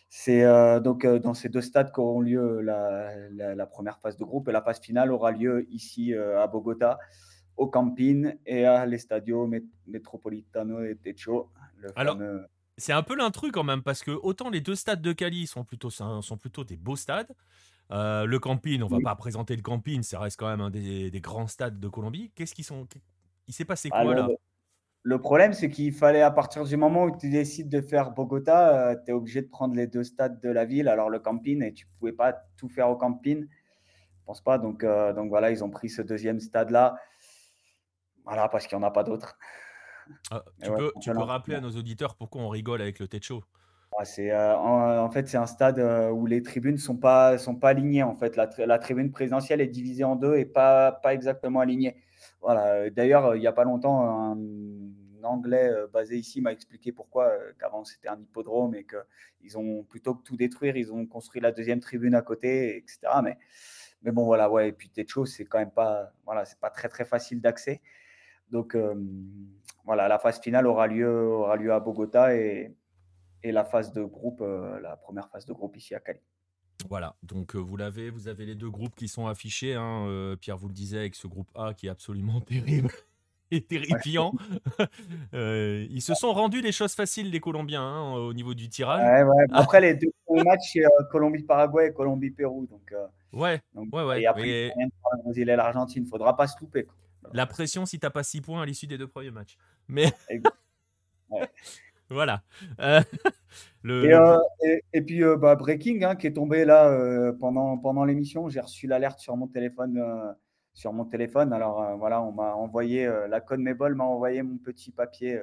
C'est euh, donc euh, dans ces deux stades qu'auront lieu la, première phase de groupe et la phase finale aura lieu ici euh, à Bogota, au Camping et à l'Estadio Metropolitano de Techo. Alors, c'est un peu l'intrus quand même parce que autant les deux stades de Cali sont plutôt, sont plutôt des beaux stades. le Camping, on va pas présenter le Camping, ça reste quand même un des, grands stades de Colombie. Qu'est-ce qu'ils sont Il s'est passé quoi là? Le problème, c'est qu'il fallait, à partir du moment où tu décides de faire Bogota, euh, tu es obligé de prendre les deux stades de la ville, alors le camping, et tu ne pouvais pas tout faire au camping. Je pense pas. Donc, euh, donc voilà, ils ont pris ce deuxième stade-là. Voilà, parce qu'il n'y en a pas d'autres. Ah, tu, peux, tu peux, rappeler à nos auditeurs pourquoi on rigole avec le Techo? Ah, c'est, euh, en, fait, c'est un stade où les tribunes ne sont pas, sont pas alignées. En fait. La, la, tribune présidentielle est divisée en deux et pas, pas exactement alignée. Voilà. D'ailleurs, il n'y a pas longtemps, un Anglais euh, basé ici m'a expliqué pourquoi, euh, qu'avant c'était un hippodrome et qu'ils ont, plutôt que tout détruire, ils ont construit la deuxième tribune à côté, etc. Mais, bon, voilà, ouais. Et puis Techo, c'est quand même pas, voilà, c'est pas très très facile d'accès. Donc euh, voilà, la phase finale aura lieu, à Bogota et, et la phase de groupe, la première phase de groupe ici à Cali. Voilà, donc vous l'avez, vous avez les deux groupes qui sont affichés. Hein, Pierre vous le disait avec ce groupe A qui est absolument terrible. est terrifiant. ils se sont rendus les choses faciles, les Colombiens, hein, au niveau du tirage. Après, les deux matchs, c'est Colombie-Paraguay et Colombie-Pérou. Donc, ouais, ouais, ouais. Et après, le Brésil et l'Argentine, il ne faudra pas se louper. La pression si tu n'as pas 6 points à l'issue des deux premiers matchs. Mais. Voilà. Euh, et, puis euh, bah, Breaking hein, qui est tombé là euh, pendant, pendant l'émission, j'ai reçu l'alerte sur mon téléphone. sur mon téléphone. Alors voilà, on m'a envoyé, la CONMEBOL m'a envoyé mon petit papier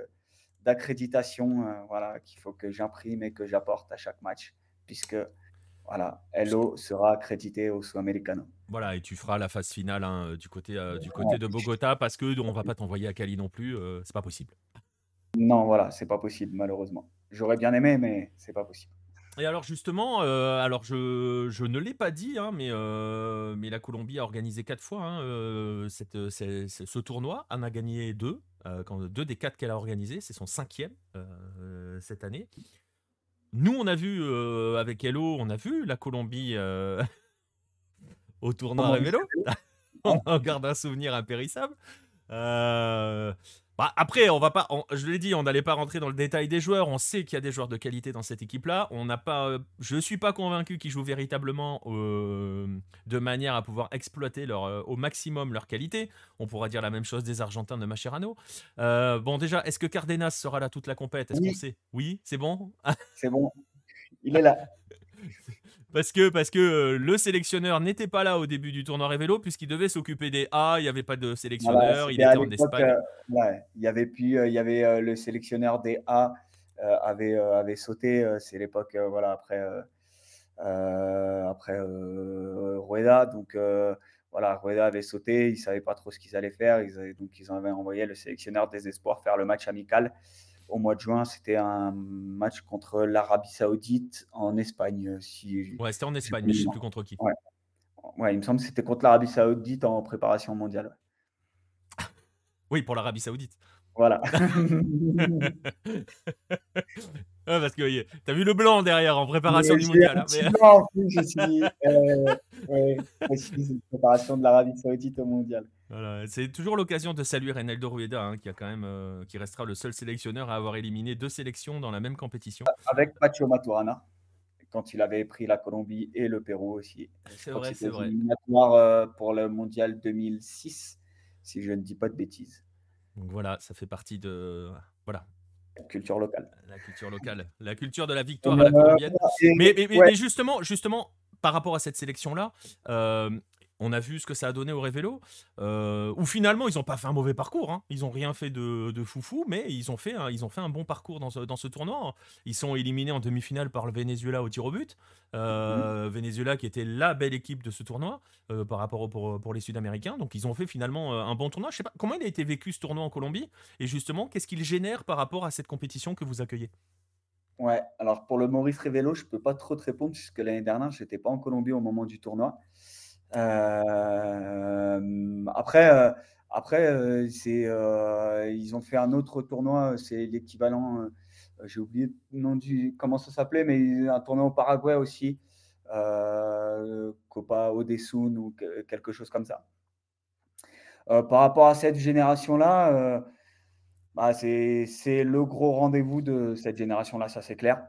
d'accréditation voilà, qu'il faut que j'imprime et que j'apporte à chaque match, puisque voilà, Hello sera accrédité au Sud-Americano. Voilà, et tu feras la phase finale hein, du côté, du côté de Bogota parce que on va pas t'envoyer à Cali non plus, c'est pas possible. Non, voilà, c'est pas possible, malheureusement. J'aurais bien aimé, mais c'est pas possible. Et alors justement, euh, alors je, je ne l'ai pas dit, hein, mais, euh, mais la Colombie a organisé quatre fois hein, euh, cette, ce tournoi. en a gagné deux, quand, deux des quatre qu'elle a organisé. C'est son cinquième cette année. Nous, on a vu avec Hello, on a vu la Colombie au tournoi Révélo. on garde un souvenir impérissable. Bah, après, on va pas. je l'ai dit, on n'allait pas rentrer dans le détail des joueurs. On sait qu'il y a des joueurs de qualité dans cette équipe-là. On n'a pas. Euh, je suis pas convaincu qu'ils jouent véritablement euh, de manière à pouvoir exploiter leur, euh, au maximum leur qualité. On pourra dire la même chose des Argentins de Macherano. bon, déjà, est-ce que Cardenas sera là toute la compète? Est-ce qu'on sait? Oui, c'est bon? c'est bon. Il est là. Parce que, parce que euh, le sélectionneur n'était pas là au début du tournoi Révélo, puisqu'il devait s'occuper des A, il n'y avait pas de sélectionneur, il était en Espagne. Euh, il y avait, puis, euh, il y avait le sélectionneur des A avait, avait sauté, c'est l'époque voilà, après, après Rueda. Donc voilà, Rueda avait sauté, ils ne savaient pas trop ce qu'ils allaient faire, ils donc ils avaient envoyé le sélectionneur des espoirs faire le match amical au mois de juin, c'était un match contre l'Arabie Saoudite en Espagne. Si ouais, c'était en Espagne, mais je ne sais plus contre qui. Ouais. il me semble que c'était contre l'Arabie Saoudite en préparation mondiale. oui, pour l'Arabie Saoudite. Voilà. parce que tu as vu le blanc derrière en préparation du mondial. Hein, mais... en plus, je suis, euh, ouais, préparation de l'Arabie Saoudite au mondial c'est toujours l'occasion de saluer Reynaldo Rueda, hein, qui, a quand même, euh, qui restera le seul sélectionneur à avoir éliminé deux sélections dans la même compétition. Avec Pacho Maturana, quand il avait pris la Colombie et le Pérou aussi. C'est vrai, c'est vrai. Euh, pour le mondial 2006, si je ne dis pas de bêtises. Donc voilà, ça fait partie de. Voilà, la culture locale. La culture locale. La culture de la victoire à la colombienne. mais, mais, justement, justement, par rapport à cette sélection-là, euh, on a vu ce que ça a donné au Révélo, euh, où finalement ils n'ont pas fait un mauvais parcours, hein. ils n'ont rien fait de, foufou, mais ils ont fait un, ils ont fait un bon parcours dans ce, tournoi. Ils sont éliminés en demi-finale par le Venezuela au tir au but. Euh, mhm. Venezuela qui était la belle équipe de ce tournoi euh, par rapport pour, pour les Sud-Américains. Donc ils ont fait finalement un bon tournoi. Je sais pas comment il a été vécu ce tournoi en Colombie? Et justement qu'est-ce qu'il génère par rapport à cette compétition que vous accueillez? Ouais, alors pour le Maurice Révélo, je peux pas trop te répondre puisque l'année dernière, je n'étais pas en Colombie au moment du tournoi. Euh, après, euh, après euh, ils ont fait un autre tournoi, c'est l'équivalent, j'ai oublié le nom du, comment ça s'appelait, mais un tournoi au Paraguay aussi, Copa Odesun ou quelque chose comme ça. par rapport à cette génération-là, bah, c'est le gros rendez-vous de cette génération-là, ça c'est clair.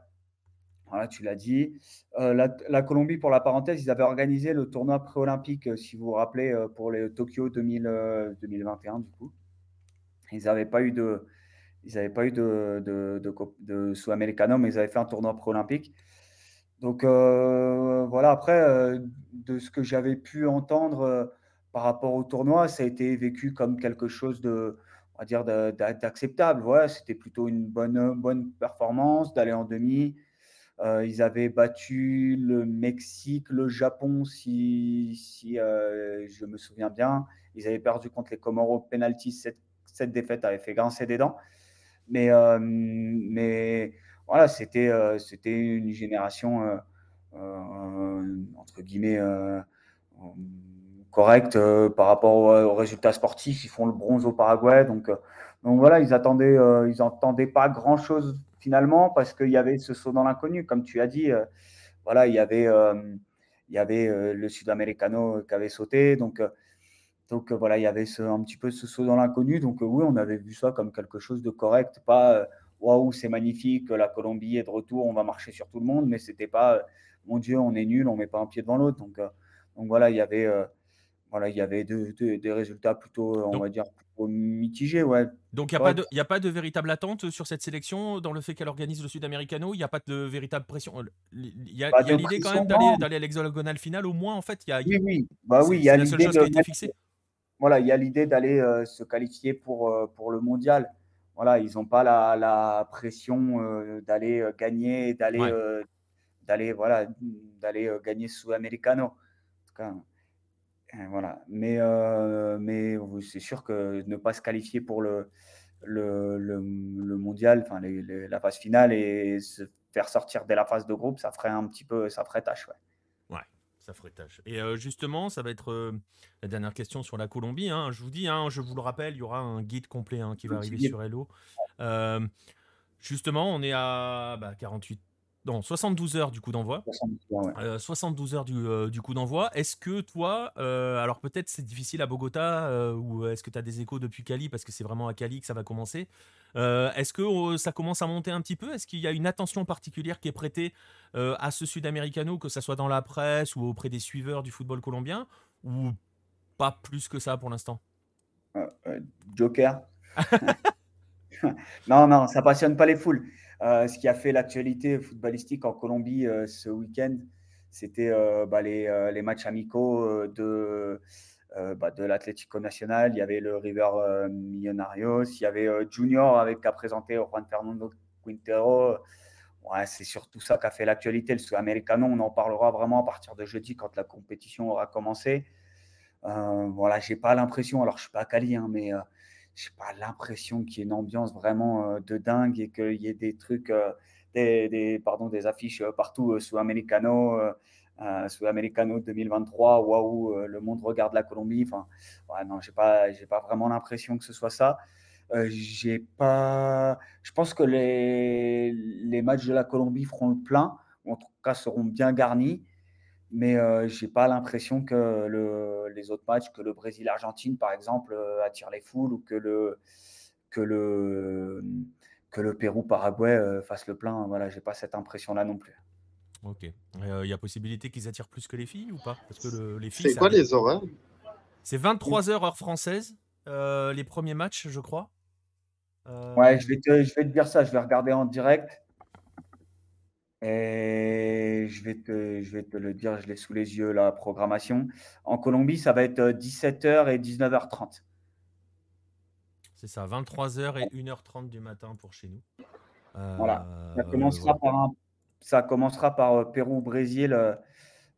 Voilà, tu l'as dit. Euh, la, Colombie, pour la parenthèse, ils avaient organisé le tournoi pré-olympique, euh, si vous vous rappelez, euh, pour les Tokyo 2021, du coup. Ils n'avaient pas eu de, ils pas eu de, de, de, Sud-Americano, mais ils avaient fait un tournoi pré-olympique. Donc voilà, après, de ce que j'avais pu entendre par rapport au tournoi, ça a été vécu comme quelque chose de, on va dire, d'acceptable. Ouais, c'était plutôt une bonne, bonne performance d'aller en demi. Euh, ils avaient battu le Mexique, le Japon, si, euh, je me souviens bien. Ils avaient perdu contre les Comoros penalty. Cette, cette défaite avait fait grincer des dents. Mais, euh, mais voilà, c'était une génération, entre guillemets, correcte par rapport aux, résultats sportifs. Ils font le bronze au Paraguay. Donc, donc voilà, ils attendaient, ils pas grand-chose finalement, parce qu'il y avait ce saut dans l'inconnu, comme tu as dit. Euh, voilà, il y avait, euh, il y avait euh, le Sud-Americano qui avait sauté. Donc, Donc voilà, il y avait ce, un petit peu ce saut dans l'inconnu. Donc oui, on avait vu ça comme quelque chose de correct, pas waouh, c'est magnifique, la Colombie est de retour, on va marcher sur tout le monde, mais c'était pas mon Dieu, on est nul, on met pas un pied devant l'autre. Donc, donc voilà, il y avait voilà, il y avait des résultats plutôt, on va dire, mitigés. Ouais. Donc il n'y a, a, pas de véritable attente sur cette sélection dans le fait qu'elle organise le Sud-Americano? Il n'y a pas de véritable pression? Il y a, l'idée quand même d'aller à l'hexagonal final au moins, en fait. Y a, oui, oui. Bah, oui, il y a l'idée qui a été fixée. Voilà, il y a l'idée d'aller euh, se qualifier pour, euh, pour le mondial. Voilà, ils n'ont pas la, la pression euh, d'aller gagner, d'aller d'aller voilà, d'aller gagner sous Americano. En tout cas, voilà. Mais, euh, mais c'est sûr que ne pas se qualifier pour le, le, le, mondial, enfin la phase finale et se faire sortir dès la phase de groupe, ça ferait un petit peu, ça ferait tâche. Ouais. ça ferait tâche. Et euh, justement, ça va être euh, la dernière question sur la Colombie. Hein. Je vous dis, hein, je vous le rappelle, il y aura un guide complet hein, qui va arriver sur Hello. justement, on est à 48 bah, non, 72 heures du coup d'envoi. 72 heures, euh, du, coup d'envoi. Est-ce que toi, euh, alors peut-être c'est difficile à Bogota, euh, ou est-ce que tu as des échos depuis Cali, parce que c'est vraiment à Cali que ça va commencer. Est-ce que ça commence à monter un petit peu? Est-ce qu'il y a une attention particulière qui est prêtée à ce Sud-Americano, que ce soit dans la presse ou auprès des suiveurs du football colombien, ou pas plus que ça pour l'instant? Joker Non, non, ça passionne pas les foules. Euh, ce qui a fait l'actualité footballistique en Colombie euh, ce week-end, c'était euh, bah, les, matchs amicaux de, bah, de l'Atlético Nacional. Il y avait le River Millonarios, il y avait Junior avec a présenté Juan Fernando Quintero. C'est surtout ça qui a fait l'actualité. Le Sud-Americano, on en parlera vraiment à partir de jeudi quand la compétition aura commencé. Voilà, j'ai pas l'impression, alors je suis pas à Cali, hein, mais j'ai pas l'impression qu'il y ait une ambiance vraiment euh, de dingue et qu'il y ait des trucs, euh, des, pardon, des affiches euh, partout sous Americano, sous Americano 2023, waouh, le monde regarde la Colombie. Enfin, ouais, non, j'ai pas, pas vraiment l'impression que ce soit ça. j'ai pas, je pense que les, les matchs de la Colombie feront le plein, ou en tout cas seront bien garnis mais euh, je n'ai pas l'impression que le, les autres matchs, que le Brésil-Argentine, par exemple, euh, attirent les foules ou que le, que le, que le Pérou-Paraguay euh, fasse le plein. Voilà, je n'ai pas cette impression-là non plus. Ok. Il y a possibilité qu'ils attirent plus que les filles ou pas? Parce que les filles. C'est quoi les horaires? C'est 23h heure française, les premiers matchs, je crois. Ouais, je vais, te, je vais te dire ça, je vais regarder en direct. Et je vais, te, je vais te le dire, je l'ai sous les yeux, la programmation. En Colombie, ça va être 17h euh, et 19h30. C'est ça, 23h et 1h30 du matin pour chez nous. voilà. Ça euh, commencera par, ça commencera par euh, Pérou-Brésil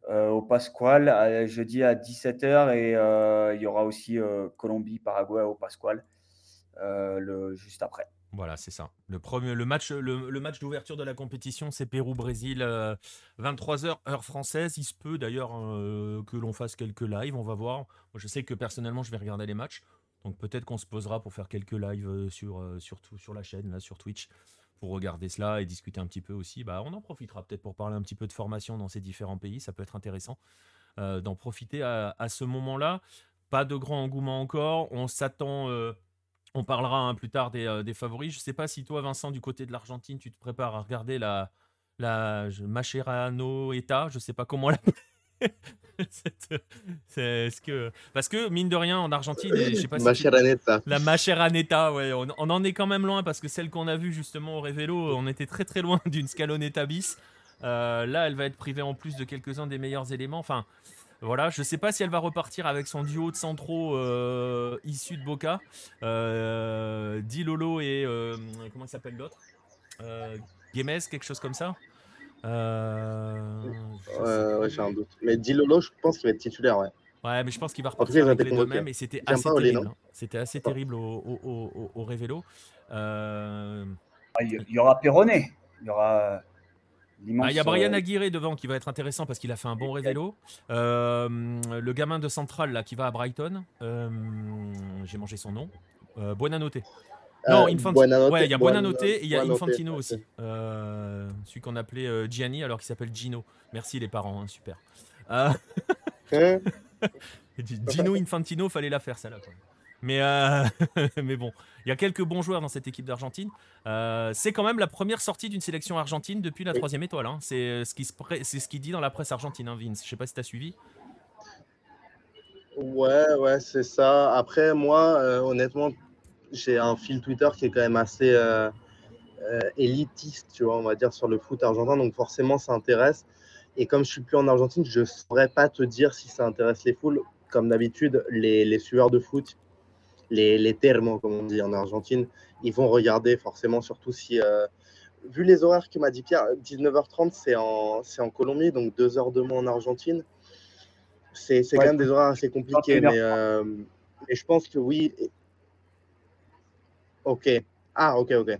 au Pasquale, jeudi à 17h. Et il y aura aussi Colombie-Paraguay au Pasquale le, juste après. Voilà, c'est ça. Le, premier, match, le, match d'ouverture de la compétition, c'est Pérou-Brésil, 23h, euh, heure française. Il se peut d'ailleurs euh, que l'on fasse quelques lives, on va voir. Moi, je sais que personnellement, je vais regarder les matchs. Donc peut-être qu'on se posera pour faire quelques lives euh, sur, la chaîne, là, sur Twitch, pour regarder cela et discuter un petit peu aussi. Bah, on en profitera peut-être pour parler un petit peu de formation dans ces différents pays. Ça peut être intéressant d'en profiter à ce moment-là. Pas de grand engouement encore. On s'attend on parlera hein, plus tard euh, des, favoris. Je ne sais pas si toi, Vincent, du côté de l'Argentine, tu te prépares à regarder la, la Macherano Eta. Je ne sais pas comment la. c'est ce que parce que mine de rien en Argentine je sais pas la Macheraneta ouais on, on, en est quand même loin parce que celle qu'on a vue justement au Révélo on était très très loin d'une Scaloneta bis euh, là elle va être privée en plus de quelques-uns des meilleurs éléments enfin voilà, je sais pas si elle va repartir avec son duo de centraux euh, issu de Boca. Euh, Di Lolo et. Euh, comment il s'appelle l'autre? Euh, quelque chose comme ça euh, Ouais, j'ai un doute. Mais Di Lolo, je pense qu'il va être titulaire, ouais. Ouais, mais je pense qu'il va repartir avec les deux mêmes et c'était assez, terrible. Hein. C'était assez terrible au, au, au, au Révélo. Il y aura Perronnet. Il y aura. Ah, il y a Brian euh, Aguirre devant qui va être intéressant parce qu'il a fait un bon révélo. Euh, le gamin de Central là, qui va à Brighton, euh, j'ai mangé son nom. Buonanotte. Non, Infantino. Ouais, il y a Buonanotte et il y a Infantino aussi. celui qu'on appelait Gianni alors qu'il s'appelle Gino. Merci les parents, hein, super. Gino Infantino, fallait la faire celle-là. Mais, euh, mais bon, il y a quelques bons joueurs dans cette équipe d'Argentine. Euh, c'est quand même la première sortie d'une sélection argentine depuis la troisième étoile. Hein. C'est ce qui c'est ce qui dit dans la presse argentine, hein, Vince. Je sais pas si tu as suivi. Ouais, ouais, c'est ça. Après, moi, honnêtement, j'ai un fil Twitter qui est quand même assez élitiste, tu vois, on va dire, sur le foot argentin. Donc forcément, ça intéresse. Et comme je suis plus en Argentine, je ne saurais pas te dire si ça intéresse les foules. Comme d'habitude, les, les, sueurs de foot, les, les comme on dit en Argentine, ils vont regarder forcément, surtout si. Euh, vu les horaires que m'a dit Pierre, 19h30, c'est en, en Colombie, donc deux heures de moins en Argentine. C'est quand même des horaires assez compliqués, mais, euh, mais, je pense que oui. Ok. Ah, ok, ok.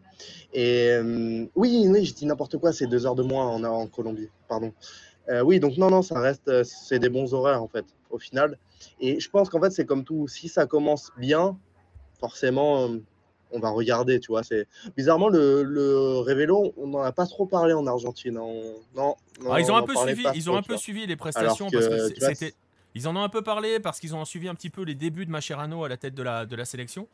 Et euh, oui, oui, je dis n'importe quoi, c'est deux heures de moins en, en Colombie, pardon. Euh, oui, donc non, non, ça reste, c'est des bons horaires en fait, au final. Et je pense qu'en fait, c'est comme tout, si ça commence bien, forcément, euh, on va regarder, tu vois. C'est bizarrement le, le Révélo, on n'en a pas trop parlé en Argentine. Hein. Non, ah, ils ont un peu suivi, ils ont un peu suivi les prestations parce que c'était. Ils en ont un peu parlé parce qu'ils ont suivi un petit peu les débuts de Macherano à la tête de la, de la sélection.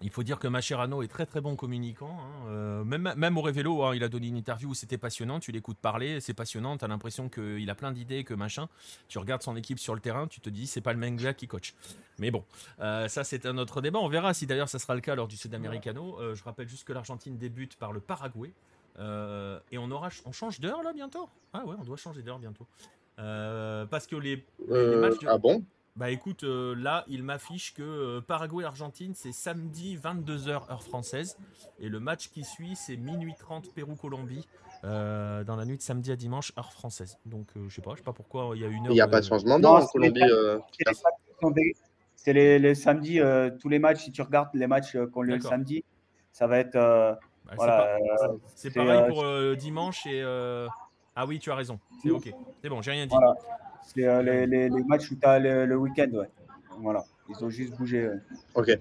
Il faut dire que Macherano est très très bon communicant. Hein. Euh, même, même au Révélo, hein, il a donné une interview où c'était passionnant. Tu l'écoutes parler, c'est passionnant. Tu as l'impression qu'il a plein d'idées, que machin. Tu regardes son équipe sur le terrain, tu te dis c'est pas le même gars qui coach. Mais bon, euh, ça c'est un autre débat. On verra si d'ailleurs ça sera le cas lors du Sud-Americano. Euh, je rappelle juste que l'Argentine débute par le Paraguay. et on, aura, on change d'heure là bientôt? Ah ouais, on doit changer d'heure bientôt. parce que les, les matchs. Ah bon? Bah écoute, euh, là, il m'affiche que euh, Paraguay-Argentine, c'est samedi 22h heure française. Et le match qui suit, c'est minuit 30 Pérou-Colombie. Euh, dans la nuit de samedi à dimanche, heure française. Donc je sais pas, je sais pas pourquoi il y a une heure. Il n'y a pas de changement dans Colombie. C'est les, les, samedis, tous les matchs, si tu regardes les matchs qu'on lieu le samedi, ça va être. Bah, voilà, c'est pareil pour dimanche et. Ah oui, tu as raison. C'est ok. C'est bon, j'ai rien dit. C'est euh, les, les, les, matchs où tu as le, week-end, ouais. Voilà, ils ont juste bougé. Ok.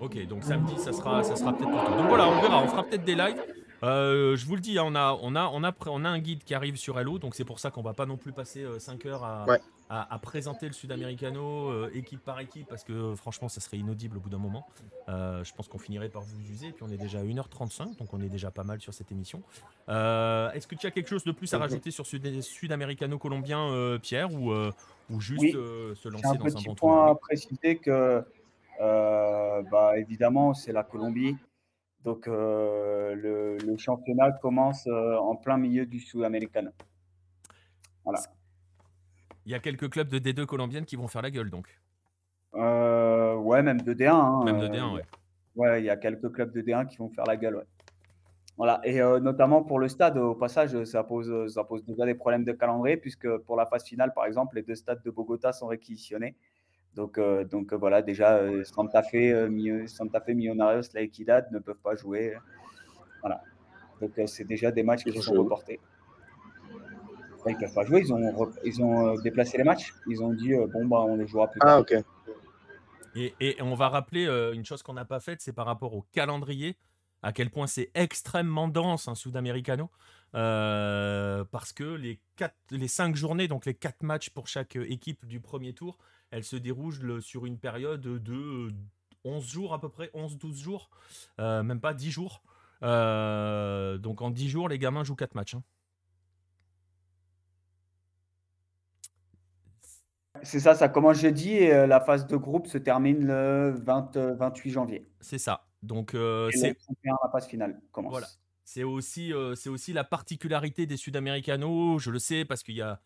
Ok, donc samedi, ça sera, ça sera peut-être pour Donc voilà, on verra, on fera peut-être des lives. Euh, je vous le dis, hein, on, a, on, a, on, a, on a un guide qui arrive sur Hello, donc c'est pour ça qu'on va pas non plus passer 5 euh, heures à, à, présenter le Sudamericano euh, équipe par équipe, parce que franchement, ça serait inaudible au bout d'un moment. je pense qu'on finirait par vous user, et puis on est déjà à 1h35, donc on est déjà pas mal sur cette émission. Est-ce que tu as quelque chose de plus à rajouter sur Sud Sudamericano colombien, Pierre, ou, ou juste se lancer un dans petit un bon point à préciser que, bah, évidemment, c'est la Colombie. Donc, euh, le, championnat commence euh, en plein milieu du Sud-Américain. Voilà. Il y a quelques clubs de D2 colombiennes qui vont faire la gueule, donc. Euh, ouais, même de D1. Hein, même de D1, ouais. Ouais, il y a quelques clubs de D1 qui vont faire la gueule, ouais. Voilà, et notamment pour le stade, au passage, ça pose, ça pose déjà des problèmes de calendrier, puisque pour la phase finale, par exemple, les deux stades de Bogota sont réquisitionnés. Donc, euh, donc euh, voilà, déjà, euh, Santa Fe, Santa Fe Millonarios, la Equidad ne peuvent pas jouer. Voilà. Donc, c'est déjà des matchs qui sont reportés. ils ne peuvent pas jouer, ils ont, ils ont déplacé les matchs. Ils ont dit, bon, bah, on les jouera plus tard. Ah, ok. Et, et, on va rappeler une chose qu'on n'a pas faite, c'est par rapport au calendrier, à quel point c'est extrêmement dense un Sud-Americano. parce que les, quatre, les cinq journées, donc les quatre matchs pour chaque équipe du premier tour, elle se déroule sur une période de 11 jours à peu près, 11-12 jours, euh, même pas 10 jours. Euh, donc en 10 jours, les gamins jouent 4 matchs. Hein. C'est ça, ça commence jeudi et euh, la phase de groupe se termine le 20, 28 janvier. C'est ça. Donc c'est la phase finale commence. Voilà. C'est aussi, c'est aussi la particularité des Sud-Américanos. Je le sais parce qu'il y a,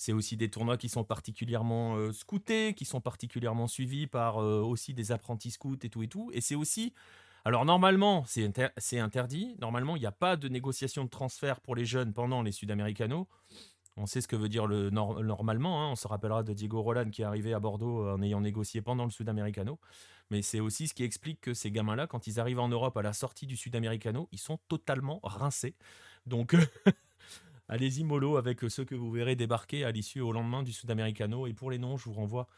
c'est aussi des tournois qui sont particulièrement euh, scoutés, qui sont particulièrement suivis par euh, aussi des apprentis scouts et tout et tout. Et c'est aussi, alors normalement, c'est interdit. Normalement, il n'y a pas de négociation de transfert pour les jeunes pendant les Sud-Américanos. On sait ce que veut dire le normalement. Hein. On se rappellera de Diego Roland qui est arrivé à Bordeaux euh, en ayant négocié pendant le Sud-Américano. Mais c'est aussi ce qui explique que ces gamins-là, quand ils arrivent en Europe à la sortie du Sud-Américano, ils sont totalement rincés. Donc Allez-y mollo avec ceux que vous verrez débarquer à l'issue au lendemain du Sudamericano. Et pour les noms, je vous renvoie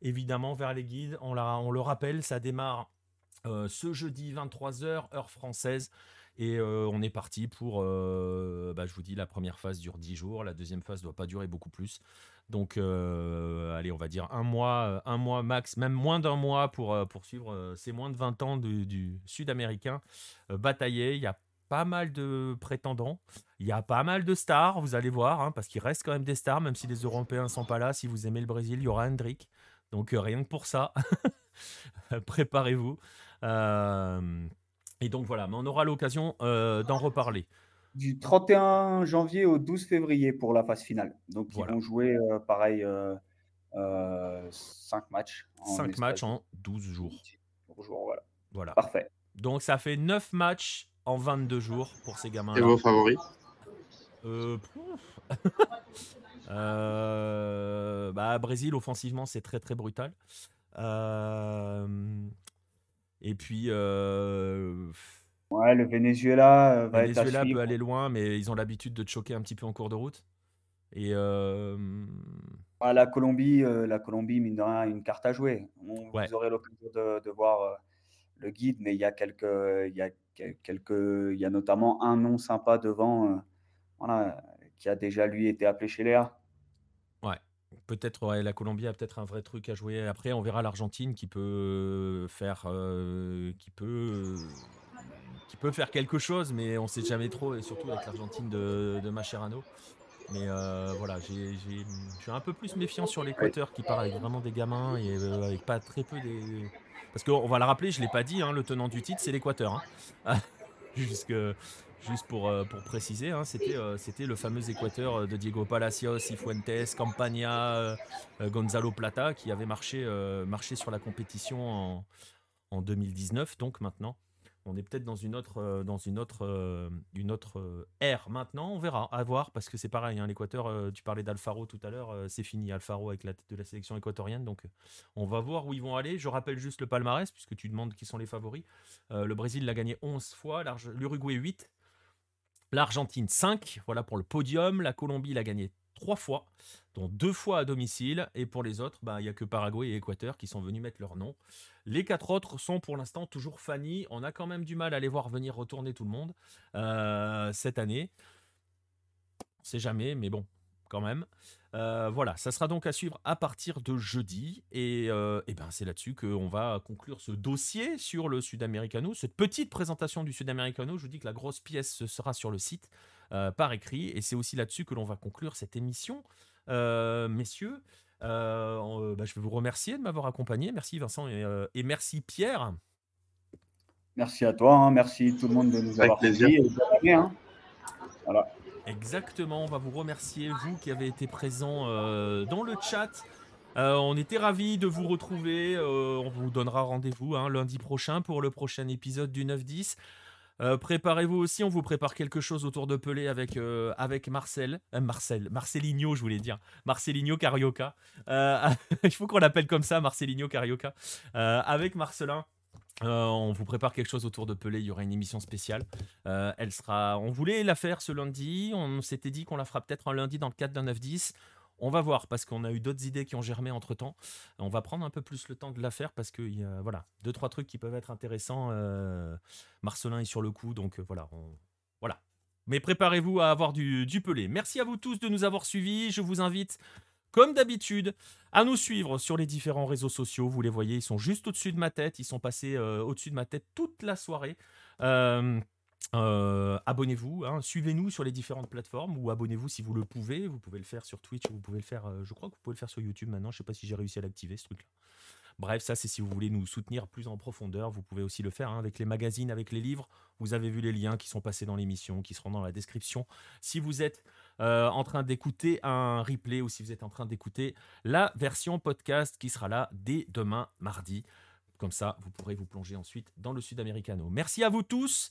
évidemment vers les guides. On, on le rappelle, ça démarre euh, ce jeudi 23h, heure française. Et on est parti pour, bah, je vous dis, la première phase dure 10 jours, la deuxième phase ne doit pas durer beaucoup plus. Donc, allez, on va dire un mois, un mois max, même moins d'un mois pour poursuivre ces moins de 20 ans du, Sud-Américain bataillé. Il y a pas mal de prétendants. Il y a pas mal de stars, vous allez voir, hein, parce qu'il reste quand même des stars, même si les Européens sont pas là. Si vous aimez le Brésil, il y aura Hendrik. Donc rien que pour ça, préparez-vous. Et donc voilà, mais on aura l'occasion euh, d'en reparler. Du 31 janvier au 12 février pour la phase finale. Donc ils vont jouer euh, pareil 5 euh, matchs. 5 matchs en 12 jours. voilà. voilà. Parfait. Donc ça fait 9 matchs en 22 jours pour ces gamins. -là. Et vos favoris euh, bah, Brésil, offensivement, c'est très très brutal. Euh, et puis. Euh, ouais, le Venezuela euh, va Venezuela peut aller loin, mais ils ont l'habitude de te choquer un petit peu en cours de route. Et euh, la Colombie, la Colombie, mine de rien, a une carte à jouer. Vous aurez l'occasion de, voir le guide, mais il y a quelques, il y a quelques, il y a notamment un nom sympa devant, voilà, qui a déjà lui été appelé chez Léa. Peut-être la Colombie a peut-être un vrai truc à jouer. Après, on verra l'Argentine qui peut faire, euh, qui peut, qui peut faire quelque chose, mais on sait jamais trop, et surtout avec l'Argentine de, de Mascherano. Mais euh, voilà, je suis un peu plus méfiant sur l'Équateur qui part avec vraiment des gamins et euh, avec pas très peu des. Parce qu'on va le rappeler, je l'ai pas dit, hein, le tenant du titre, c'est l'Équateur. Hein. Juste pour, euh, préciser, hein, c'était, euh, c'était le fameux équateur euh, de Diego Palacios, Ifuentes, Campagna, Gonzalo Plata qui avait marché, sur la compétition en 2019. Donc maintenant, on est peut-être dans une autre, autre, une autre ère maintenant. On verra, à voir, parce que c'est pareil. Hein, L'Équateur, tu parlais d'Alfaro tout à l'heure, c'est fini. Alfaro avec la tête de la sélection équatorienne. Donc on va voir où ils vont aller. Je rappelle juste le palmarès, puisque tu demandes qui sont les favoris. le Brésil l'a gagné 11 fois, l'Uruguay 8, L'Argentine 5, voilà pour le podium. La Colombie l'a gagné 3 fois, dont 2 fois à domicile. Et pour les autres, bah, il n'y a que Paraguay et Équateur qui sont venus mettre leur nom. Les quatre autres sont pour l'instant toujours Fanny. On a quand même du mal à les voir venir retourner tout le monde euh, cette année. On sait jamais, mais bon, quand même. Euh, voilà, ça sera donc à suivre à partir de jeudi. Et, euh, ben c'est là-dessus qu'on va conclure ce dossier sur le Sudamericano. Cette petite présentation du Sudamericano, je vous dis que la grosse pièce sera sur le site euh, par écrit. Et c'est aussi là-dessus que l'on va conclure cette émission. messieurs, bah, je vais vous remercier de m'avoir accompagné. Merci Vincent et, merci Pierre. Merci à toi, hein. merci tout le monde de nous avoir suivis. Hein. Voilà. Exactement, on va vous remercier, vous qui avez été présents euh, dans le chat. Euh, on était ravis de vous retrouver. Euh, on vous donnera rendez-vous hein, lundi prochain pour le prochain épisode du 9-10. Préparez-vous aussi, on vous prépare quelque chose autour de Pelé avec, avec Marcel. Marcel, Marcelinho, je voulais dire. Marcelinho Carioca. il faut qu'on l'appelle comme ça, Marcelinho Carioca. avec Marcelin. Euh, on vous prépare quelque chose autour de Pelé. Il y aura une émission spéciale. Euh, elle sera. On voulait la faire ce lundi. On s'était dit qu'on la fera peut-être un lundi dans le cadre d'un 9-10. On va voir parce qu'on a eu d'autres idées qui ont germé entre temps. On va prendre un peu plus le temps de la faire parce qu'il y a voilà deux trois trucs qui peuvent être intéressants. Euh, Marcelin est sur le coup, donc voilà. Voilà. Mais préparez-vous à avoir du, du Pelé. Merci à vous tous de nous avoir suivis. Je vous invite comme d'habitude, à nous suivre sur les différents réseaux sociaux. Vous les voyez, ils sont juste au-dessus de ma tête. Ils sont passés euh, au-dessus de ma tête toute la soirée. Euh, euh, abonnez-vous, hein. suivez-nous sur les différentes plateformes ou abonnez-vous si vous le pouvez. Vous pouvez le faire sur Twitch, vous pouvez le faire, je crois que vous pouvez le faire sur YouTube maintenant. Je ne sais pas si j'ai réussi à l'activer ce truc-là. Bref, ça c'est si vous voulez nous soutenir plus en profondeur, vous pouvez aussi le faire hein, avec les magazines, avec les livres. Vous avez vu les liens qui sont passés dans l'émission, qui seront dans la description. Si vous êtes euh, en train d'écouter un replay ou si vous êtes en train d'écouter la version podcast qui sera là dès demain mardi. Comme ça, vous pourrez vous plonger ensuite dans le Sud-Americano. Merci à vous tous.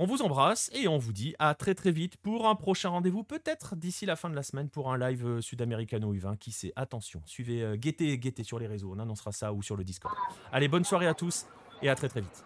On vous embrasse et on vous dit à très très vite pour un prochain rendez-vous, peut-être d'ici la fin de la semaine pour un live euh, sud-américano U20. Qui sait Attention, suivez, euh, guettez, guettez sur les réseaux, on annoncera ça ou sur le Discord. Allez, bonne soirée à tous et à très très vite.